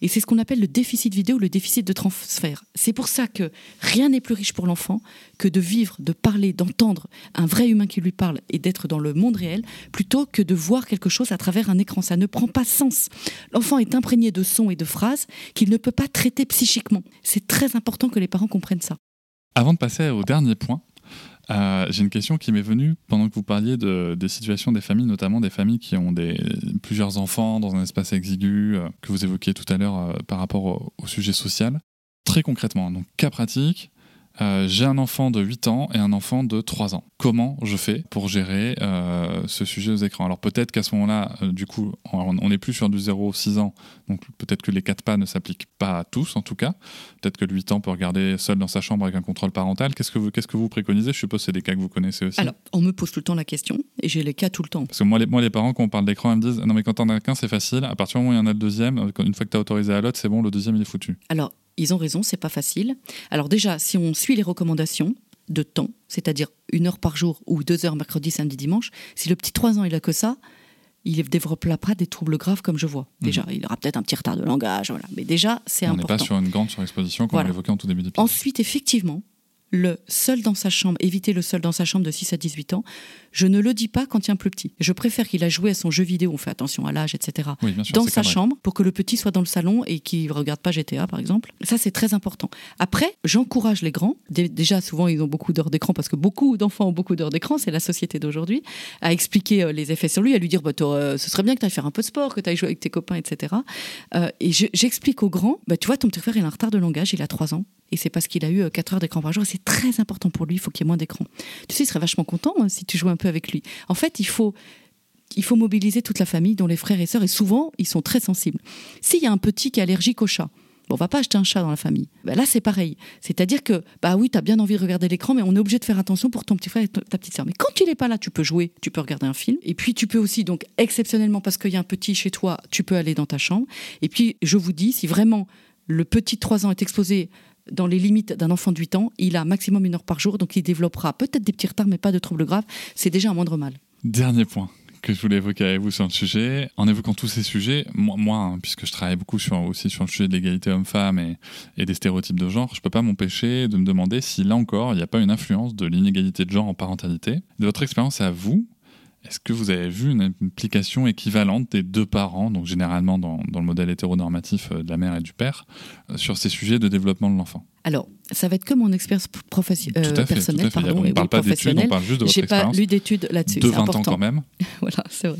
Et c'est ce qu'on appelle le déficit vidéo, le déficit de transfert. C'est pour ça que rien n'est plus riche pour l'enfant que de vivre, de parler, d'entendre un vrai humain qui lui parle et d'être dans le monde réel, plutôt que de voir quelque chose à travers un écran. Ça ne prend pas sens. L'enfant est imprégné de sons et de phrases qu'il ne peut pas traiter psychiquement. C'est très important que les parents comprennent ça. Avant de passer au dernier point, euh, j'ai une question qui m'est venue pendant que vous parliez de, des situations des familles, notamment des familles qui ont plusieurs enfants dans un espace exigu, euh, que vous évoquiez tout à l'heure euh, par rapport au, au sujet social. Très concrètement, donc cas pratique, euh, j'ai un enfant de 8 ans et un enfant de 3 ans. Comment je fais pour gérer euh, ce sujet aux écrans? Alors peut-être qu'à ce moment-là, euh, du coup, on n'est plus sur du 0-6 ans, donc peut-être que les 4 pas ne s'appliquent pas à tous en tout cas. Peut-être que le 8 ans peut regarder seul dans sa chambre avec un contrôle parental. Qu'est-ce que vous, qu'est-ce que vous préconisez? Je suppose que c'est des cas que vous connaissez aussi. Alors, on me pose tout le temps la question, et j'ai les cas tout le temps. Parce que moi les, moi, les parents, quand on parle d'écran, ils me disent Non, mais quand t'en as qu'un, c'est facile. À partir du moment où il y en a le deuxième, une fois que t'as autorisé à l'autre, c'est bon, le deuxième, il est foutu. Alors, ils ont raison, c'est pas facile. Alors déjà, si on suit les recommandations de temps, c'est-à-dire une heure par jour ou deux heures mercredi, samedi, dimanche, si le petit 3 ans il a que ça, il ne développera pas des troubles graves comme je vois. Déjà, il aura peut-être un petit retard de langage, voilà. Mais déjà, c'est on n'est important. pas sur une grande surexposition comme Voilà. on l'évoquait en tout début d'épisode. Ensuite, effectivement, le seul dans sa chambre, éviter le seul dans sa chambre de 6 à 18 ans, je ne le dis pas quand il y a un plus petit. Je préfère qu'il a joué à son jeu vidéo, on fait attention à l'âge, etc. Oui, bien sûr, dans sa chambre pour que le petit soit dans le salon et qu'il ne regarde pas GTA par exemple. Ça c'est très important. Après, j'encourage les grands. Dé- Déjà souvent ils ont beaucoup d'heures d'écran parce que beaucoup d'enfants ont beaucoup d'heures d'écran, c'est la société d'aujourd'hui, à expliquer euh, les effets sur lui, à lui dire bah, euh, ce serait bien que tu ailles faire un peu de sport, que tu ailles jouer avec tes copains, etc. Euh, et je- j'explique aux grands, bah, tu vois ton petit frère il a un retard de langage, il a 3 ans. Et c'est parce qu'il a eu 4 heures d'écran par jour. Et c'est très important pour lui. Il faut qu'il y ait moins d'écran. Tu sais, il serait vachement content hein, si tu jouais un avec lui. En fait, il faut, il faut mobiliser toute la famille, dont les frères et sœurs. Et souvent, ils sont très sensibles. S'il y a un petit qui est allergique au chat, bon, on va pas acheter un chat dans la famille. Ben là, c'est pareil. C'est-à-dire que, bah oui, tu as bien envie de regarder l'écran, mais on est obligé de faire attention pour ton petit frère et ta ta petite sœur. Mais quand il n'est pas là, tu peux jouer, tu peux regarder un film. Et puis, tu peux aussi, donc, exceptionnellement, parce qu'il y a un petit chez toi, tu peux aller dans ta chambre. Et puis, je vous dis, si vraiment le petit de 3 ans est exposé dans les limites d'un enfant de 8 ans, il a maximum une heure par jour, donc il développera peut-être des petits retards, mais pas de troubles graves. C'est déjà un moindre mal. Dernier point que je voulais évoquer avec vous sur le sujet. En évoquant tous ces sujets, moi, hein, puisque je travaille beaucoup sur, aussi sur le sujet de l'égalité homme-femme et, et des stéréotypes de genre, je peux pas m'empêcher de me demander si là encore, il n'y a pas une influence de l'inégalité de genre en parentalité. De votre expérience à vous, est-ce que vous avez vu une implication équivalente des deux parents, donc généralement dans, dans le modèle hétéronormatif euh, de la mère et du père, euh, sur ces sujets de développement de l'enfant? Alors, ça va être que mon expérience professi- euh, personnelle, pardon, on ne parle oui, pas d'études, on professionnelle. parle juste de votre J'ai pas expérience. lu d'études là-dessus. de c'est 20 ans quand même. [laughs] voilà, c'est vrai.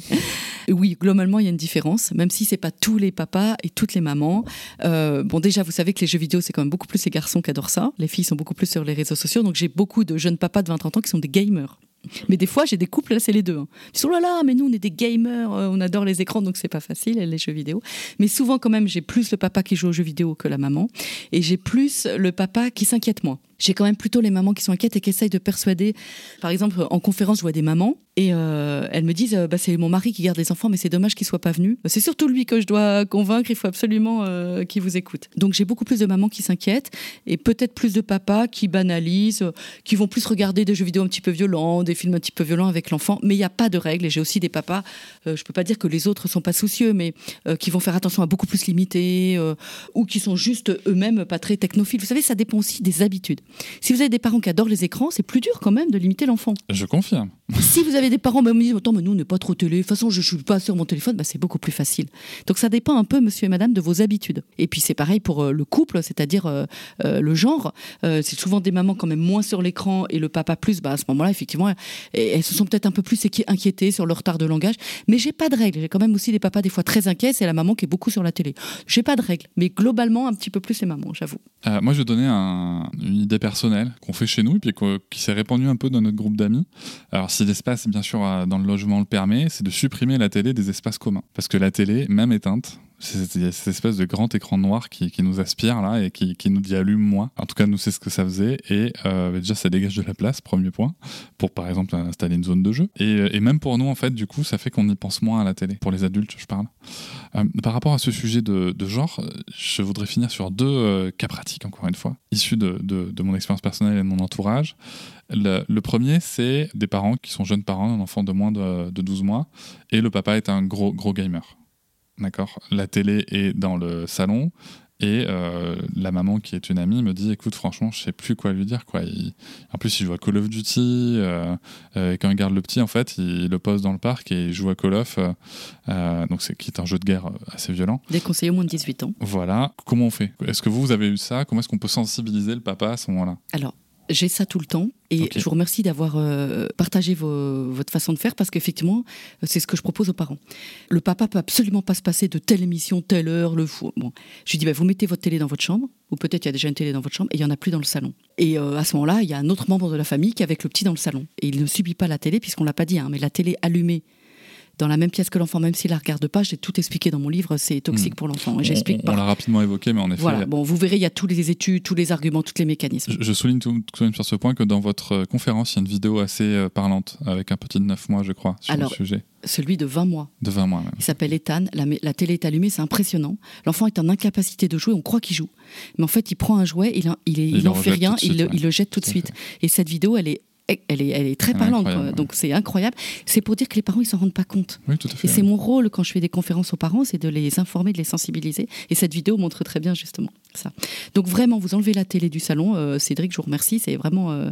Oui, globalement, il y a une différence, même si c'est pas tous les papas et toutes les mamans. Euh, bon, déjà, vous savez que les jeux vidéo, c'est quand même beaucoup plus les garçons qui adorent ça. Les filles sont beaucoup plus sur les réseaux sociaux. Donc, j'ai beaucoup de jeunes papas de 20-30 ans qui sont des gamers. Mais des fois, j'ai des couples, là, c'est les deux. hein. Ils disent, oh là là, mais nous, on est des gamers, euh, on adore les écrans, donc c'est pas facile, les jeux vidéo. Mais souvent, quand même, j'ai plus le papa qui joue aux jeux vidéo que la maman. Et j'ai plus le papa qui s'inquiète moins. J'ai quand même plutôt les mamans qui sont inquiètes et qui essayent de persuader. Par exemple, en conférence, je vois des mamans et euh, elles me disent euh, bah, c'est mon mari qui garde les enfants, mais c'est dommage qu'il soit pas venu. Bah, c'est surtout lui que je dois convaincre. Il faut absolument euh, qu'il vous écoute. Donc j'ai beaucoup plus de mamans qui s'inquiètent et peut-être plus de papas qui banalisent, qui vont plus regarder des jeux vidéo un petit peu violents, des films un petit peu violents avec l'enfant. Mais il n'y a pas de règles. Et j'ai aussi des papas. je peux pas dire que les autres sont pas soucieux, mais qui vont faire attention à beaucoup plus limiter ou qui sont juste eux-mêmes pas très technophiles. Vous savez, ça dépend aussi des habitudes. Si vous avez des parents qui adorent les écrans, c'est plus dur quand même de limiter l'enfant. Je confirme. Si vous avez des parents, bah, me disent Attends, mais nous, on n'est pas trop télé. De toute façon, je ne suis pas sur mon téléphone. Bah, c'est beaucoup plus facile. Donc, ça dépend un peu, monsieur et madame, de vos habitudes. Et puis, c'est pareil pour euh, le couple, c'est-à-dire euh, euh, le genre. C'est souvent des mamans quand même moins sur l'écran et le papa plus. Bah, à ce moment-là, effectivement, elles, elles se sont peut-être un peu plus inquiétées sur le retard de langage. Mais j'ai pas de règles. J'ai quand même aussi des papas des fois très inquiets. C'est la maman qui est beaucoup sur la télé. J'ai pas de règles. Mais globalement, un petit peu plus les mamans, j'avoue. Moi, je vais donner un- une idée personnelle qu'on fait chez nous et puis qui s'est répandue un peu dans notre groupe d'amis. Alors, si l'espace, bien sûr, euh, dans le logement le permet, c'est de supprimer la télé des espaces communs. Parce que la télé, même éteinte, c'est cette espèce de grand écran noir qui, qui nous aspire là et qui, qui nous dit allume moi. En tout cas, nous, c'est ce que ça faisait. Et euh, déjà, ça dégage de la place, premier point, pour par exemple installer une zone de jeu. Et, euh, et même pour nous, en fait, du coup, ça fait qu'on y pense moins à la télé. Pour les adultes, je parle. Euh, par rapport à ce sujet de, de genre, je voudrais finir sur deux cas pratiques, encore une fois, issus de, de- mon expérience personnelle et de mon entourage. Le, le premier, c'est des parents qui sont jeunes parents d'un enfant de moins de, de 12 mois, et le papa est un gros, gros gamer. D'accord La télé est dans le salon, et euh, la maman, qui est une amie, me dit Écoute, franchement, je sais plus quoi lui dire. Quoi. Il- En plus, il joue à Call of Duty. euh, euh, et quand il garde le petit, en fait, il le pose dans le parc et il joue à Call of, donc c'est qui est un jeu de guerre assez violent. Déconseillé au moins de 18 ans. Voilà. Comment on fait? Est-ce que vous, vous avez eu ça? Comment est-ce qu'on peut sensibiliser le papa à ce moment-là? Alors, j'ai ça tout le temps et je vous remercie d'avoir euh, partagé vos- votre façon de faire parce qu'effectivement, euh, c'est ce que je propose aux parents. Le papa peut absolument pas se passer de telle émission, telle heure, le fou. Bon, je lui dis, bah, vous mettez votre télé dans votre chambre, ou peut-être il y a déjà une télé dans votre chambre et il y en a plus dans le salon. Et euh, à ce moment-là, il y a un autre membre de la famille qui est avec le petit dans le salon et il ne subit pas la télé puisqu'on l'a pas dit, hein, mais la télé allumée. Dans la même pièce que l'enfant, même s'il la regarde pas, j'ai tout expliqué dans mon livre, c'est toxique Hmm. pour l'enfant. On, j'explique on- on pas. l'a rapidement évoqué, mais en effet, Voilà, bon, vous verrez, il y a toutes les études, tous les arguments, tous les mécanismes. je, je souligne tout, tout de même sur ce point que dans votre euh, conférence, il y a une vidéo assez euh, parlante avec un petit de 9 mois, je crois, sur Alors, le sujet. Celui de 20 mois. De 20 mois même. Il s'appelle Ethan. La, la télé est allumée, c'est impressionnant. L'enfant est en incapacité de jouer, on croit qu'il joue. Mais en fait, il prend un jouet, il, il, est- Il il le en fait rien, il, le- ouais. il le jette tout de suite. fait. Et cette vidéo, elle est, elle est, elle est très parlante. ouais. Donc c'est incroyable. C'est pour dire que les parents, ils s'en rendent pas compte. Oui, tout à fait. Et c'est mon rôle quand je fais des conférences aux parents, c'est de les informer, de les sensibiliser. Et cette vidéo montre très bien justement. Donc vraiment, vous enlevez la télé du salon. Euh, Cédric, je vous remercie. C'est vraiment euh,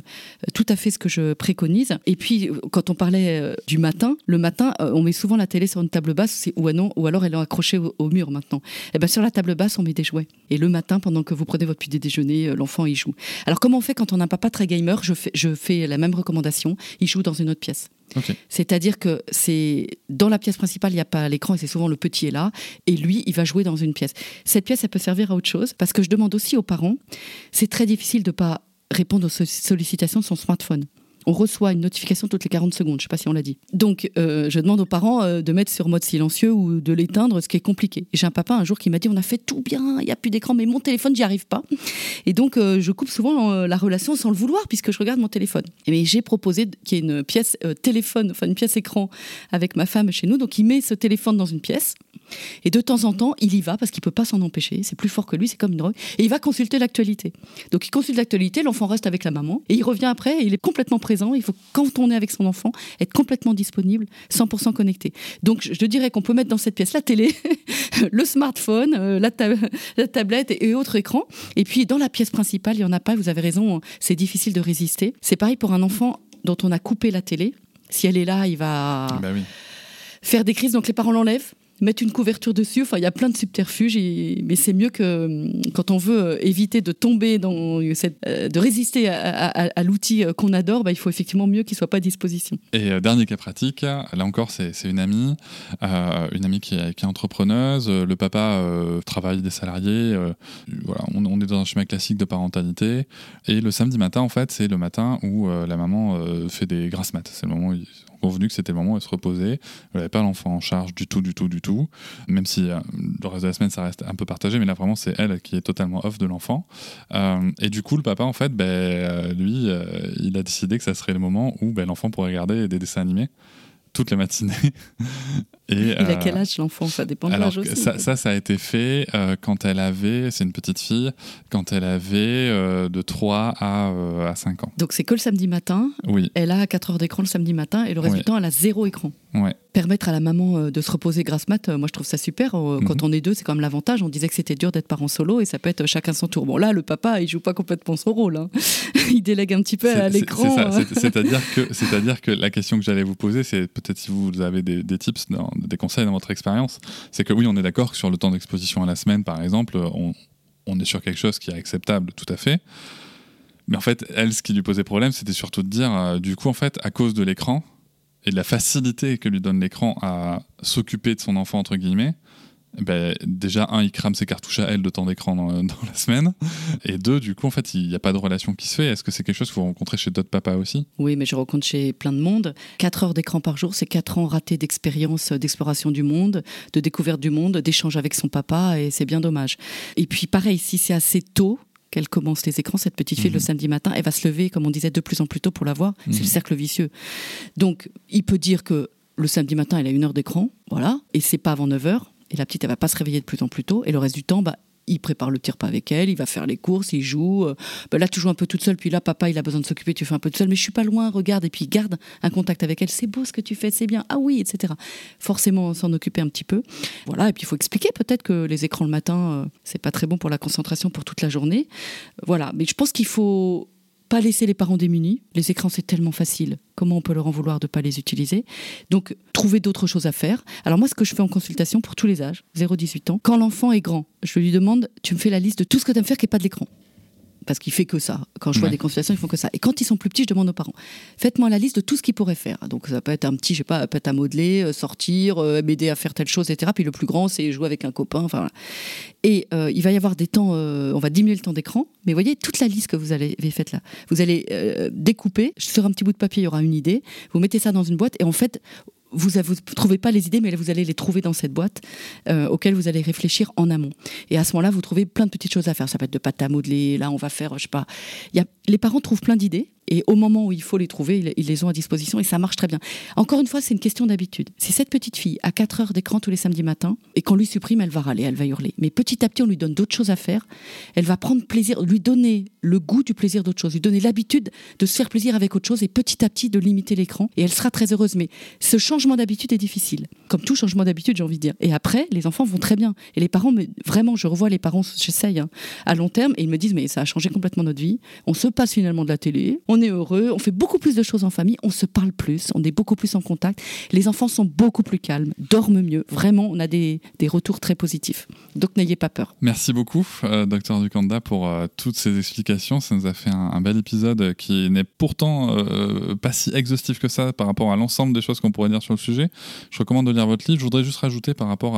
tout à fait ce que je préconise. Et puis, euh, quand on parlait du matin, le matin, on met souvent la télé sur une table basse ou, non, ou alors elle est accrochée au, mur maintenant. Et ben sur la table basse, on met des jouets. Et le matin, pendant que vous prenez votre petit déjeuner, l'enfant y joue. Alors comment on fait quand on a un papa très gamer? Je fais, je fais la même recommandation. Il joue dans une autre pièce. C'est-à-dire que c'est dans la pièce principale, il n'y a pas l'écran et c'est souvent le petit est là et lui, il va jouer dans une pièce. Cette pièce, elle peut servir à autre chose parce que je demande aussi aux parents, c'est très difficile de pas répondre aux so- sollicitations de son smartphone. On reçoit une notification toutes les 40 secondes, je ne sais pas si on l'a dit. Donc, euh, je demande aux parents euh, de mettre sur mode silencieux ou de l'éteindre, ce qui est compliqué. J'ai un papa un jour qui m'a dit on a fait tout bien, il n'y a plus d'écran, mais mon téléphone, j'y arrive pas. Et donc, euh, je coupe souvent la relation sans le vouloir, puisque je regarde mon téléphone. Mais j'ai proposé qu'il y ait une pièce téléphone, enfin une pièce écran avec ma femme chez nous. Donc, il met ce téléphone dans une pièce. Et de temps en temps, il y va parce qu'il peut pas s'en empêcher. C'est plus fort que lui, c'est comme une drogue. Et il va consulter l'actualité. Donc, il consulte l'actualité, l'enfant reste avec la maman. Et il revient après, et il est complètement présent. Il faut, quand on est avec son enfant, être complètement disponible, 100% connecté. Donc, je dirais qu'on peut mettre dans cette pièce la télé, [laughs] le smartphone, euh, la, ta- la tablette et, et autres écrans. Et puis, dans la pièce principale, il y en a pas. Vous avez raison, c'est difficile de résister. C'est pareil pour un enfant dont on a coupé la télé. Si elle est là, il va Bah oui. faire des crises, donc les parents l'enlèvent, mettent une couverture dessus. Enfin, il y a plein de subterfuges, mais c'est mieux que hum, quand on veut euh, éviter de tomber dans euh, de résister à, l'outil euh, qu'on adore, bah, il faut effectivement mieux qu'il soit pas à disposition. Et euh, dernier cas pratique, là encore, c'est une amie, euh, une amie qui est, qui est entrepreneuse. Euh, Le papa euh, travaille des salariés. euh, voilà, on, est dans un schéma classique de parentalité. Et le samedi matin, en fait, c'est le matin où euh, la maman euh, fait des grasses maths. C'est le moment où convenu que c'était le moment où elle se reposait. Elle n'avait pas l'enfant en charge du tout, du tout, du tout. Même si euh, le reste de la semaine, ça reste un peu partagé. Mais là, vraiment, c'est elle qui est totalement off de l'enfant. Euh, et du coup, le papa, en fait, ben, euh, lui, il a décidé que ça serait le moment où ben, l'enfant pourrait regarder des dessins animés toute la matinée. [laughs] Et, Il a euh, quel âge l'enfant? Ça dépend de l'âge aussi. ça, ça, ça a été fait euh, quand elle avait, c'est une petite fille, quand elle avait euh, de 3 à, à 5 ans. Donc c'est que le samedi matin. Oui, Elle a 4 heures d'écran le samedi matin et le reste du temps, elle a zéro écran. ouais. Permettre à la maman de se reposer grâce mat, moi je trouve ça super. Quand Mhm. on est deux, c'est quand même l'avantage. On disait que c'était dur d'être parent solo et ça peut être chacun son tour. Bon là, le papa, il joue pas complètement son rôle. hein. [laughs] il délègue un petit peu à l'écran. c'est ça, c'est- C'est-à-dire que, que la question que j'allais vous poser, c'est peut-être si vous avez des, des tips, dans- des conseils dans votre expérience, c'est que oui, on est d'accord que sur le temps d'exposition à la semaine, par exemple, on, est sur quelque chose qui est acceptable, tout à fait. Mais en fait, elle, ce qui lui posait problème, c'était surtout de dire, euh, du coup, en fait, à cause de l'écran et de la facilité que lui donne l'écran à s'occuper de son enfant, entre guillemets, ben, déjà, un, il crame ses cartouches à elle de temps d'écran dans, [laughs] dans la semaine. Et deux, du coup, en fait, il n'y a pas de relation qui se fait. Est-ce que c'est quelque chose que vous rencontrez chez d'autres papas aussi? Oui, mais je rencontre chez plein de monde. 4 heures d'écran par jour, c'est 4 ans ratés d'expérience, euh, d'exploration du monde, de découverte du monde, d'échange avec son papa, et c'est bien dommage. Et puis pareil, si c'est assez tôt qu'elle commence les écrans, cette petite fille, Mhm. le samedi matin, elle va se lever, comme on disait, de plus en plus tôt pour la voir. C'est Mhm. le cercle vicieux. Donc, il peut dire que le samedi matin, elle a une heure d'écran, voilà, et c'est pas avant 9 heures, et la petite, elle va pas se réveiller de plus en plus tôt, et le reste du temps, bah, il prépare le petit repas avec elle, il va faire les courses, il joue. euh, bah là, tu joues un peu toute seule, puis là, papa, il a besoin de s'occuper, tu fais un peu toute seule, mais je suis pas loin, regarde, et puis garde un contact avec elle. C'est beau ce que tu fais, c'est bien. Ah oui, etc. Forcément, s'en occuper un petit peu. Voilà, et puis il faut expliquer peut-être que les écrans le matin, euh, c'est pas très bon pour la concentration pour toute la journée. Voilà, mais je pense qu'il faut pas laisser les parents démunis. Les écrans, c'est tellement facile. Comment on peut leur en vouloir de pas les utiliser? Donc, trouver d'autres choses à faire. Alors moi, ce que je fais en consultation pour tous les âges, 0-18 ans, quand l'enfant est grand, je lui demande, tu me fais la liste de tout ce que tu aimes faire qui n'est pas de l'écran. Parce qu'il fait que ça. Quand je vois des consultations, ils font que ça. Et quand ils sont plus petits, je demande aux parents, faites-moi la liste de tout ce qu'ils pourraient faire. Donc ça peut être un petit, je sais pas, peut-être à modeler, euh, sortir, euh, m'aider à faire telle chose, etc. Puis le plus grand, c'est jouer avec un copain. Enfin, voilà. Et euh, il va y avoir des temps, euh, on va diminuer le temps d'écran. Mais voyez, toute la liste que vous avez faite là, vous allez découper. Sur un petit bout de papier, il y aura une idée. Vous mettez ça dans une boîte et en fait, vous ne trouvez pas les idées, mais vous allez les trouver dans cette boîte euh, auxquelles vous allez réfléchir en amont. Et à ce moment-là, vous trouvez plein de petites choses à faire. Ça peut être de pâte à modeler. Là, on va faire, je sais pas. Les parents trouvent plein d'idées. Et au moment où il faut les trouver, ils, les ont à disposition et ça marche très bien. Encore une fois, c'est une question d'habitude. Si cette petite fille a 4 heures d'écran tous les samedis matins et qu'on lui supprime, elle va râler, elle va hurler. Mais petit à petit, on lui donne d'autres choses à faire. Elle va prendre plaisir, lui donner le goût du plaisir d'autre chose, lui donner l'habitude de se faire plaisir avec autre chose et petit à petit de limiter l'écran. Et elle sera très heureuse. Mais ce changement d'habitude est difficile. Comme tout changement d'habitude, j'ai envie de dire. Et après, les enfants vont très bien. Et les parents, me- vraiment, je revois les parents, j'essaye hein, à long terme, et ils me disent, mais ça a changé complètement notre vie. On se passe finalement de la télé, on est heureux, on fait beaucoup plus de choses en famille, on se parle plus, on est beaucoup plus en contact. Les enfants sont beaucoup plus calmes, dorment mieux. Vraiment, on a des, des retours très positifs. Donc n'ayez pas peur. Merci beaucoup, euh, docteur Ducanda, pour euh, toutes ces explications. Ça nous a fait un, bel épisode qui n'est pourtant euh, pas si exhaustif que ça par rapport à l'ensemble des choses qu'on pourrait dire sur le sujet. Je recommande de lire votre livre. Je voudrais juste rajouter par rapport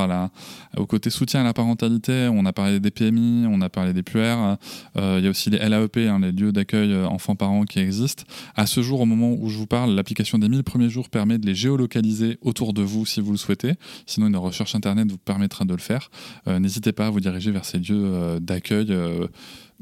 au côté soutien à la parentalité. On a parlé des PMI, on a parlé des PUR. euh, il y a aussi les LAEP, hein, les lieux d'accueil enfants-parents qui existent. À ce jour, au moment où je vous parle, l'application des 1000 premiers jours permet de les géolocaliser autour de vous si vous le souhaitez. Sinon, une recherche internet vous permettra de le faire. Euh, N'hésitez pas à vous diriger vers ces lieux euh, d'accueil. euh,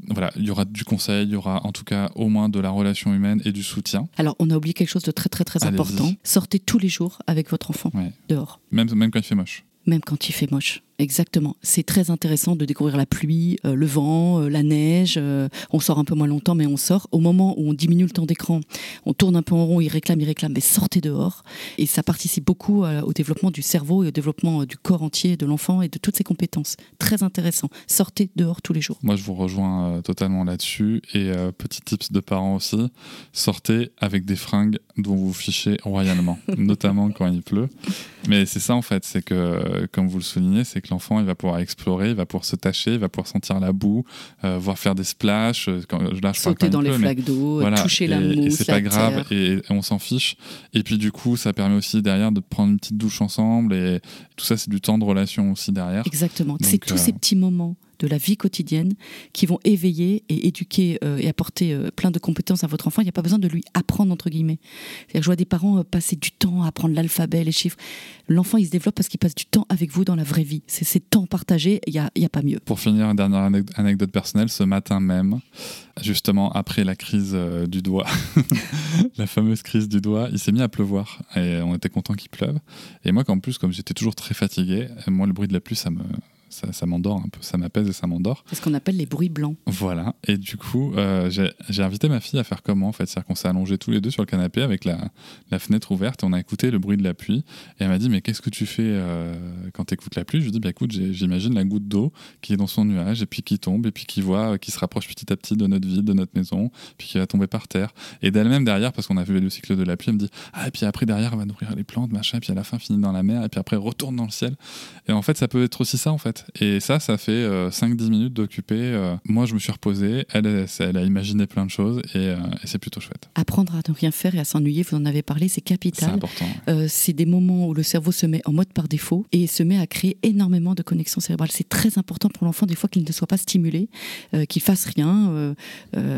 voilà, il y aura du conseil, il y aura en tout cas au moins de la relation humaine et du soutien, Alors, on a oublié quelque chose de très très très important. Sortez tous les jours avec votre enfant Ouais. dehors. même, même quand il fait moche. Même quand il fait moche. Exactement. C'est très intéressant de découvrir la pluie, euh, le vent, euh, la neige. euh, on sort un peu moins longtemps, mais on sort. Au moment où on diminue le temps d'écran, on tourne un peu en rond, il réclame, il réclame, mais sortez dehors. Et ça participe beaucoup au développement du cerveau et au développement du corps entier de l'enfant et de toutes ses compétences. Très intéressant. Sortez dehors tous les jours. Moi, je vous rejoins totalement là-dessus. Et petit tips de parents aussi, sortez avec des fringues dont vous fichez royalement, [laughs] notamment quand il pleut. Mais c'est ça en fait, c'est que, comme vous le soulignez, c'est que l'enfant, il va pouvoir explorer, il va pouvoir se tâcher, il va pouvoir sentir la boue, euh, voir faire des splashs. euh, Quand, là, je Sauter dans les mais flaques d'eau, euh, Voilà, toucher la et, et mousse, c'est la pas grave et, et on s'en fiche. Et puis du coup, ça permet aussi derrière de prendre une petite douche ensemble et tout ça, c'est du temps de relation aussi derrière. Exactement. C'est tous euh, ces petits moments de la vie quotidienne qui vont éveiller et éduquer euh, et apporter euh, plein de compétences à votre enfant. Il n'y a pas besoin de lui apprendre, entre guillemets. Je vois des parents euh, passer du temps à apprendre l'alphabet, les chiffres. L'enfant, il se développe parce qu'il passe du temps avec vous dans la vraie vie. C'est ces temps partagés, il n'y a, y a pas mieux. Pour finir, une dernière anec- anecdote personnelle, ce matin même, justement après la crise du doigt, [laughs] la fameuse crise du doigt, il s'est mis à pleuvoir et on était content qu'il pleuve. Et moi, en plus, comme j'étais toujours très fatigué, moi le bruit de la pluie, ça me ça, ça m'endort un peu, ça m'apaise et ça m'endort. C'est ce qu'on appelle les bruits blancs. Voilà, et du coup, euh, j'ai invité ma fille à faire comment en fait? C'est-à-dire qu'on s'est allongés tous les deux sur le canapé avec la, la fenêtre ouverte et on a écouté le bruit de la pluie. Et elle m'a dit Mais qu'est-ce que tu fais euh, quand tu écoutes la pluie? Je lui ai dit Bah écoute, j'imagine la goutte d'eau qui est dans son nuage et puis qui tombe et puis qui voit, euh, qui se rapproche petit à petit de notre ville, de notre maison, puis qui va tomber par terre. Et d'elle-même derrière, parce qu'on a vu le cycle de la pluie, elle me dit Ah, et puis après derrière, elle va nourrir les plantes, machin, et puis à la fin finit dans la mer, et puis après retourne dans le ciel. Et en fait, ça peut être aussi ça en fait. Et ça, ça fait euh, 5-10 minutes d'occuper. euh, moi, je me suis reposé, elle, elle, elle a imaginé plein de choses et, euh, et c'est plutôt chouette. Apprendre à ne rien faire et à s'ennuyer, vous en avez parlé, c'est C'est capital. important. Euh, c'est des moments où le cerveau se met en mode par défaut et se met à créer énormément de connexions cérébrales. C'est très important pour l'enfant des fois qu'il ne soit pas stimulé, qu'il fasse rien.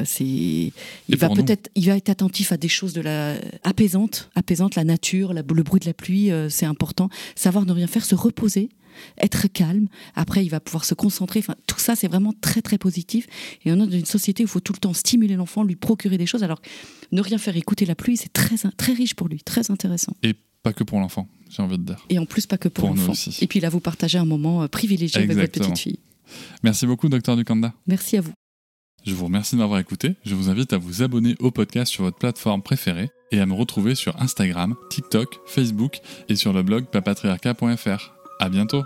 c'est, il va peut-être, il va être attentif à des choses de la apaisantes, apaisantes, la nature, la- le bruit de la pluie, c'est important. Savoir ne rien faire, se reposer. Être calme, après il va pouvoir se concentrer. Enfin, tout ça c'est vraiment très très positif. Et on est dans une société où il faut tout le temps stimuler l'enfant, lui procurer des choses. Alors ne rien faire, écouter la pluie, c'est très très riche pour lui, très intéressant. Et pas que pour l'enfant, j'ai envie de dire. Et en plus, pas que pour, l'enfant. Et puis là, vous partagez un moment euh, privilégié avec votre petite fille. Merci beaucoup, docteur Ducanda. Merci à vous. Je vous remercie de m'avoir écouté. Je vous invite à vous abonner au podcast sur votre plateforme préférée et à me retrouver sur Instagram, TikTok, Facebook et sur le blog papatriarca.fr. À bientôt.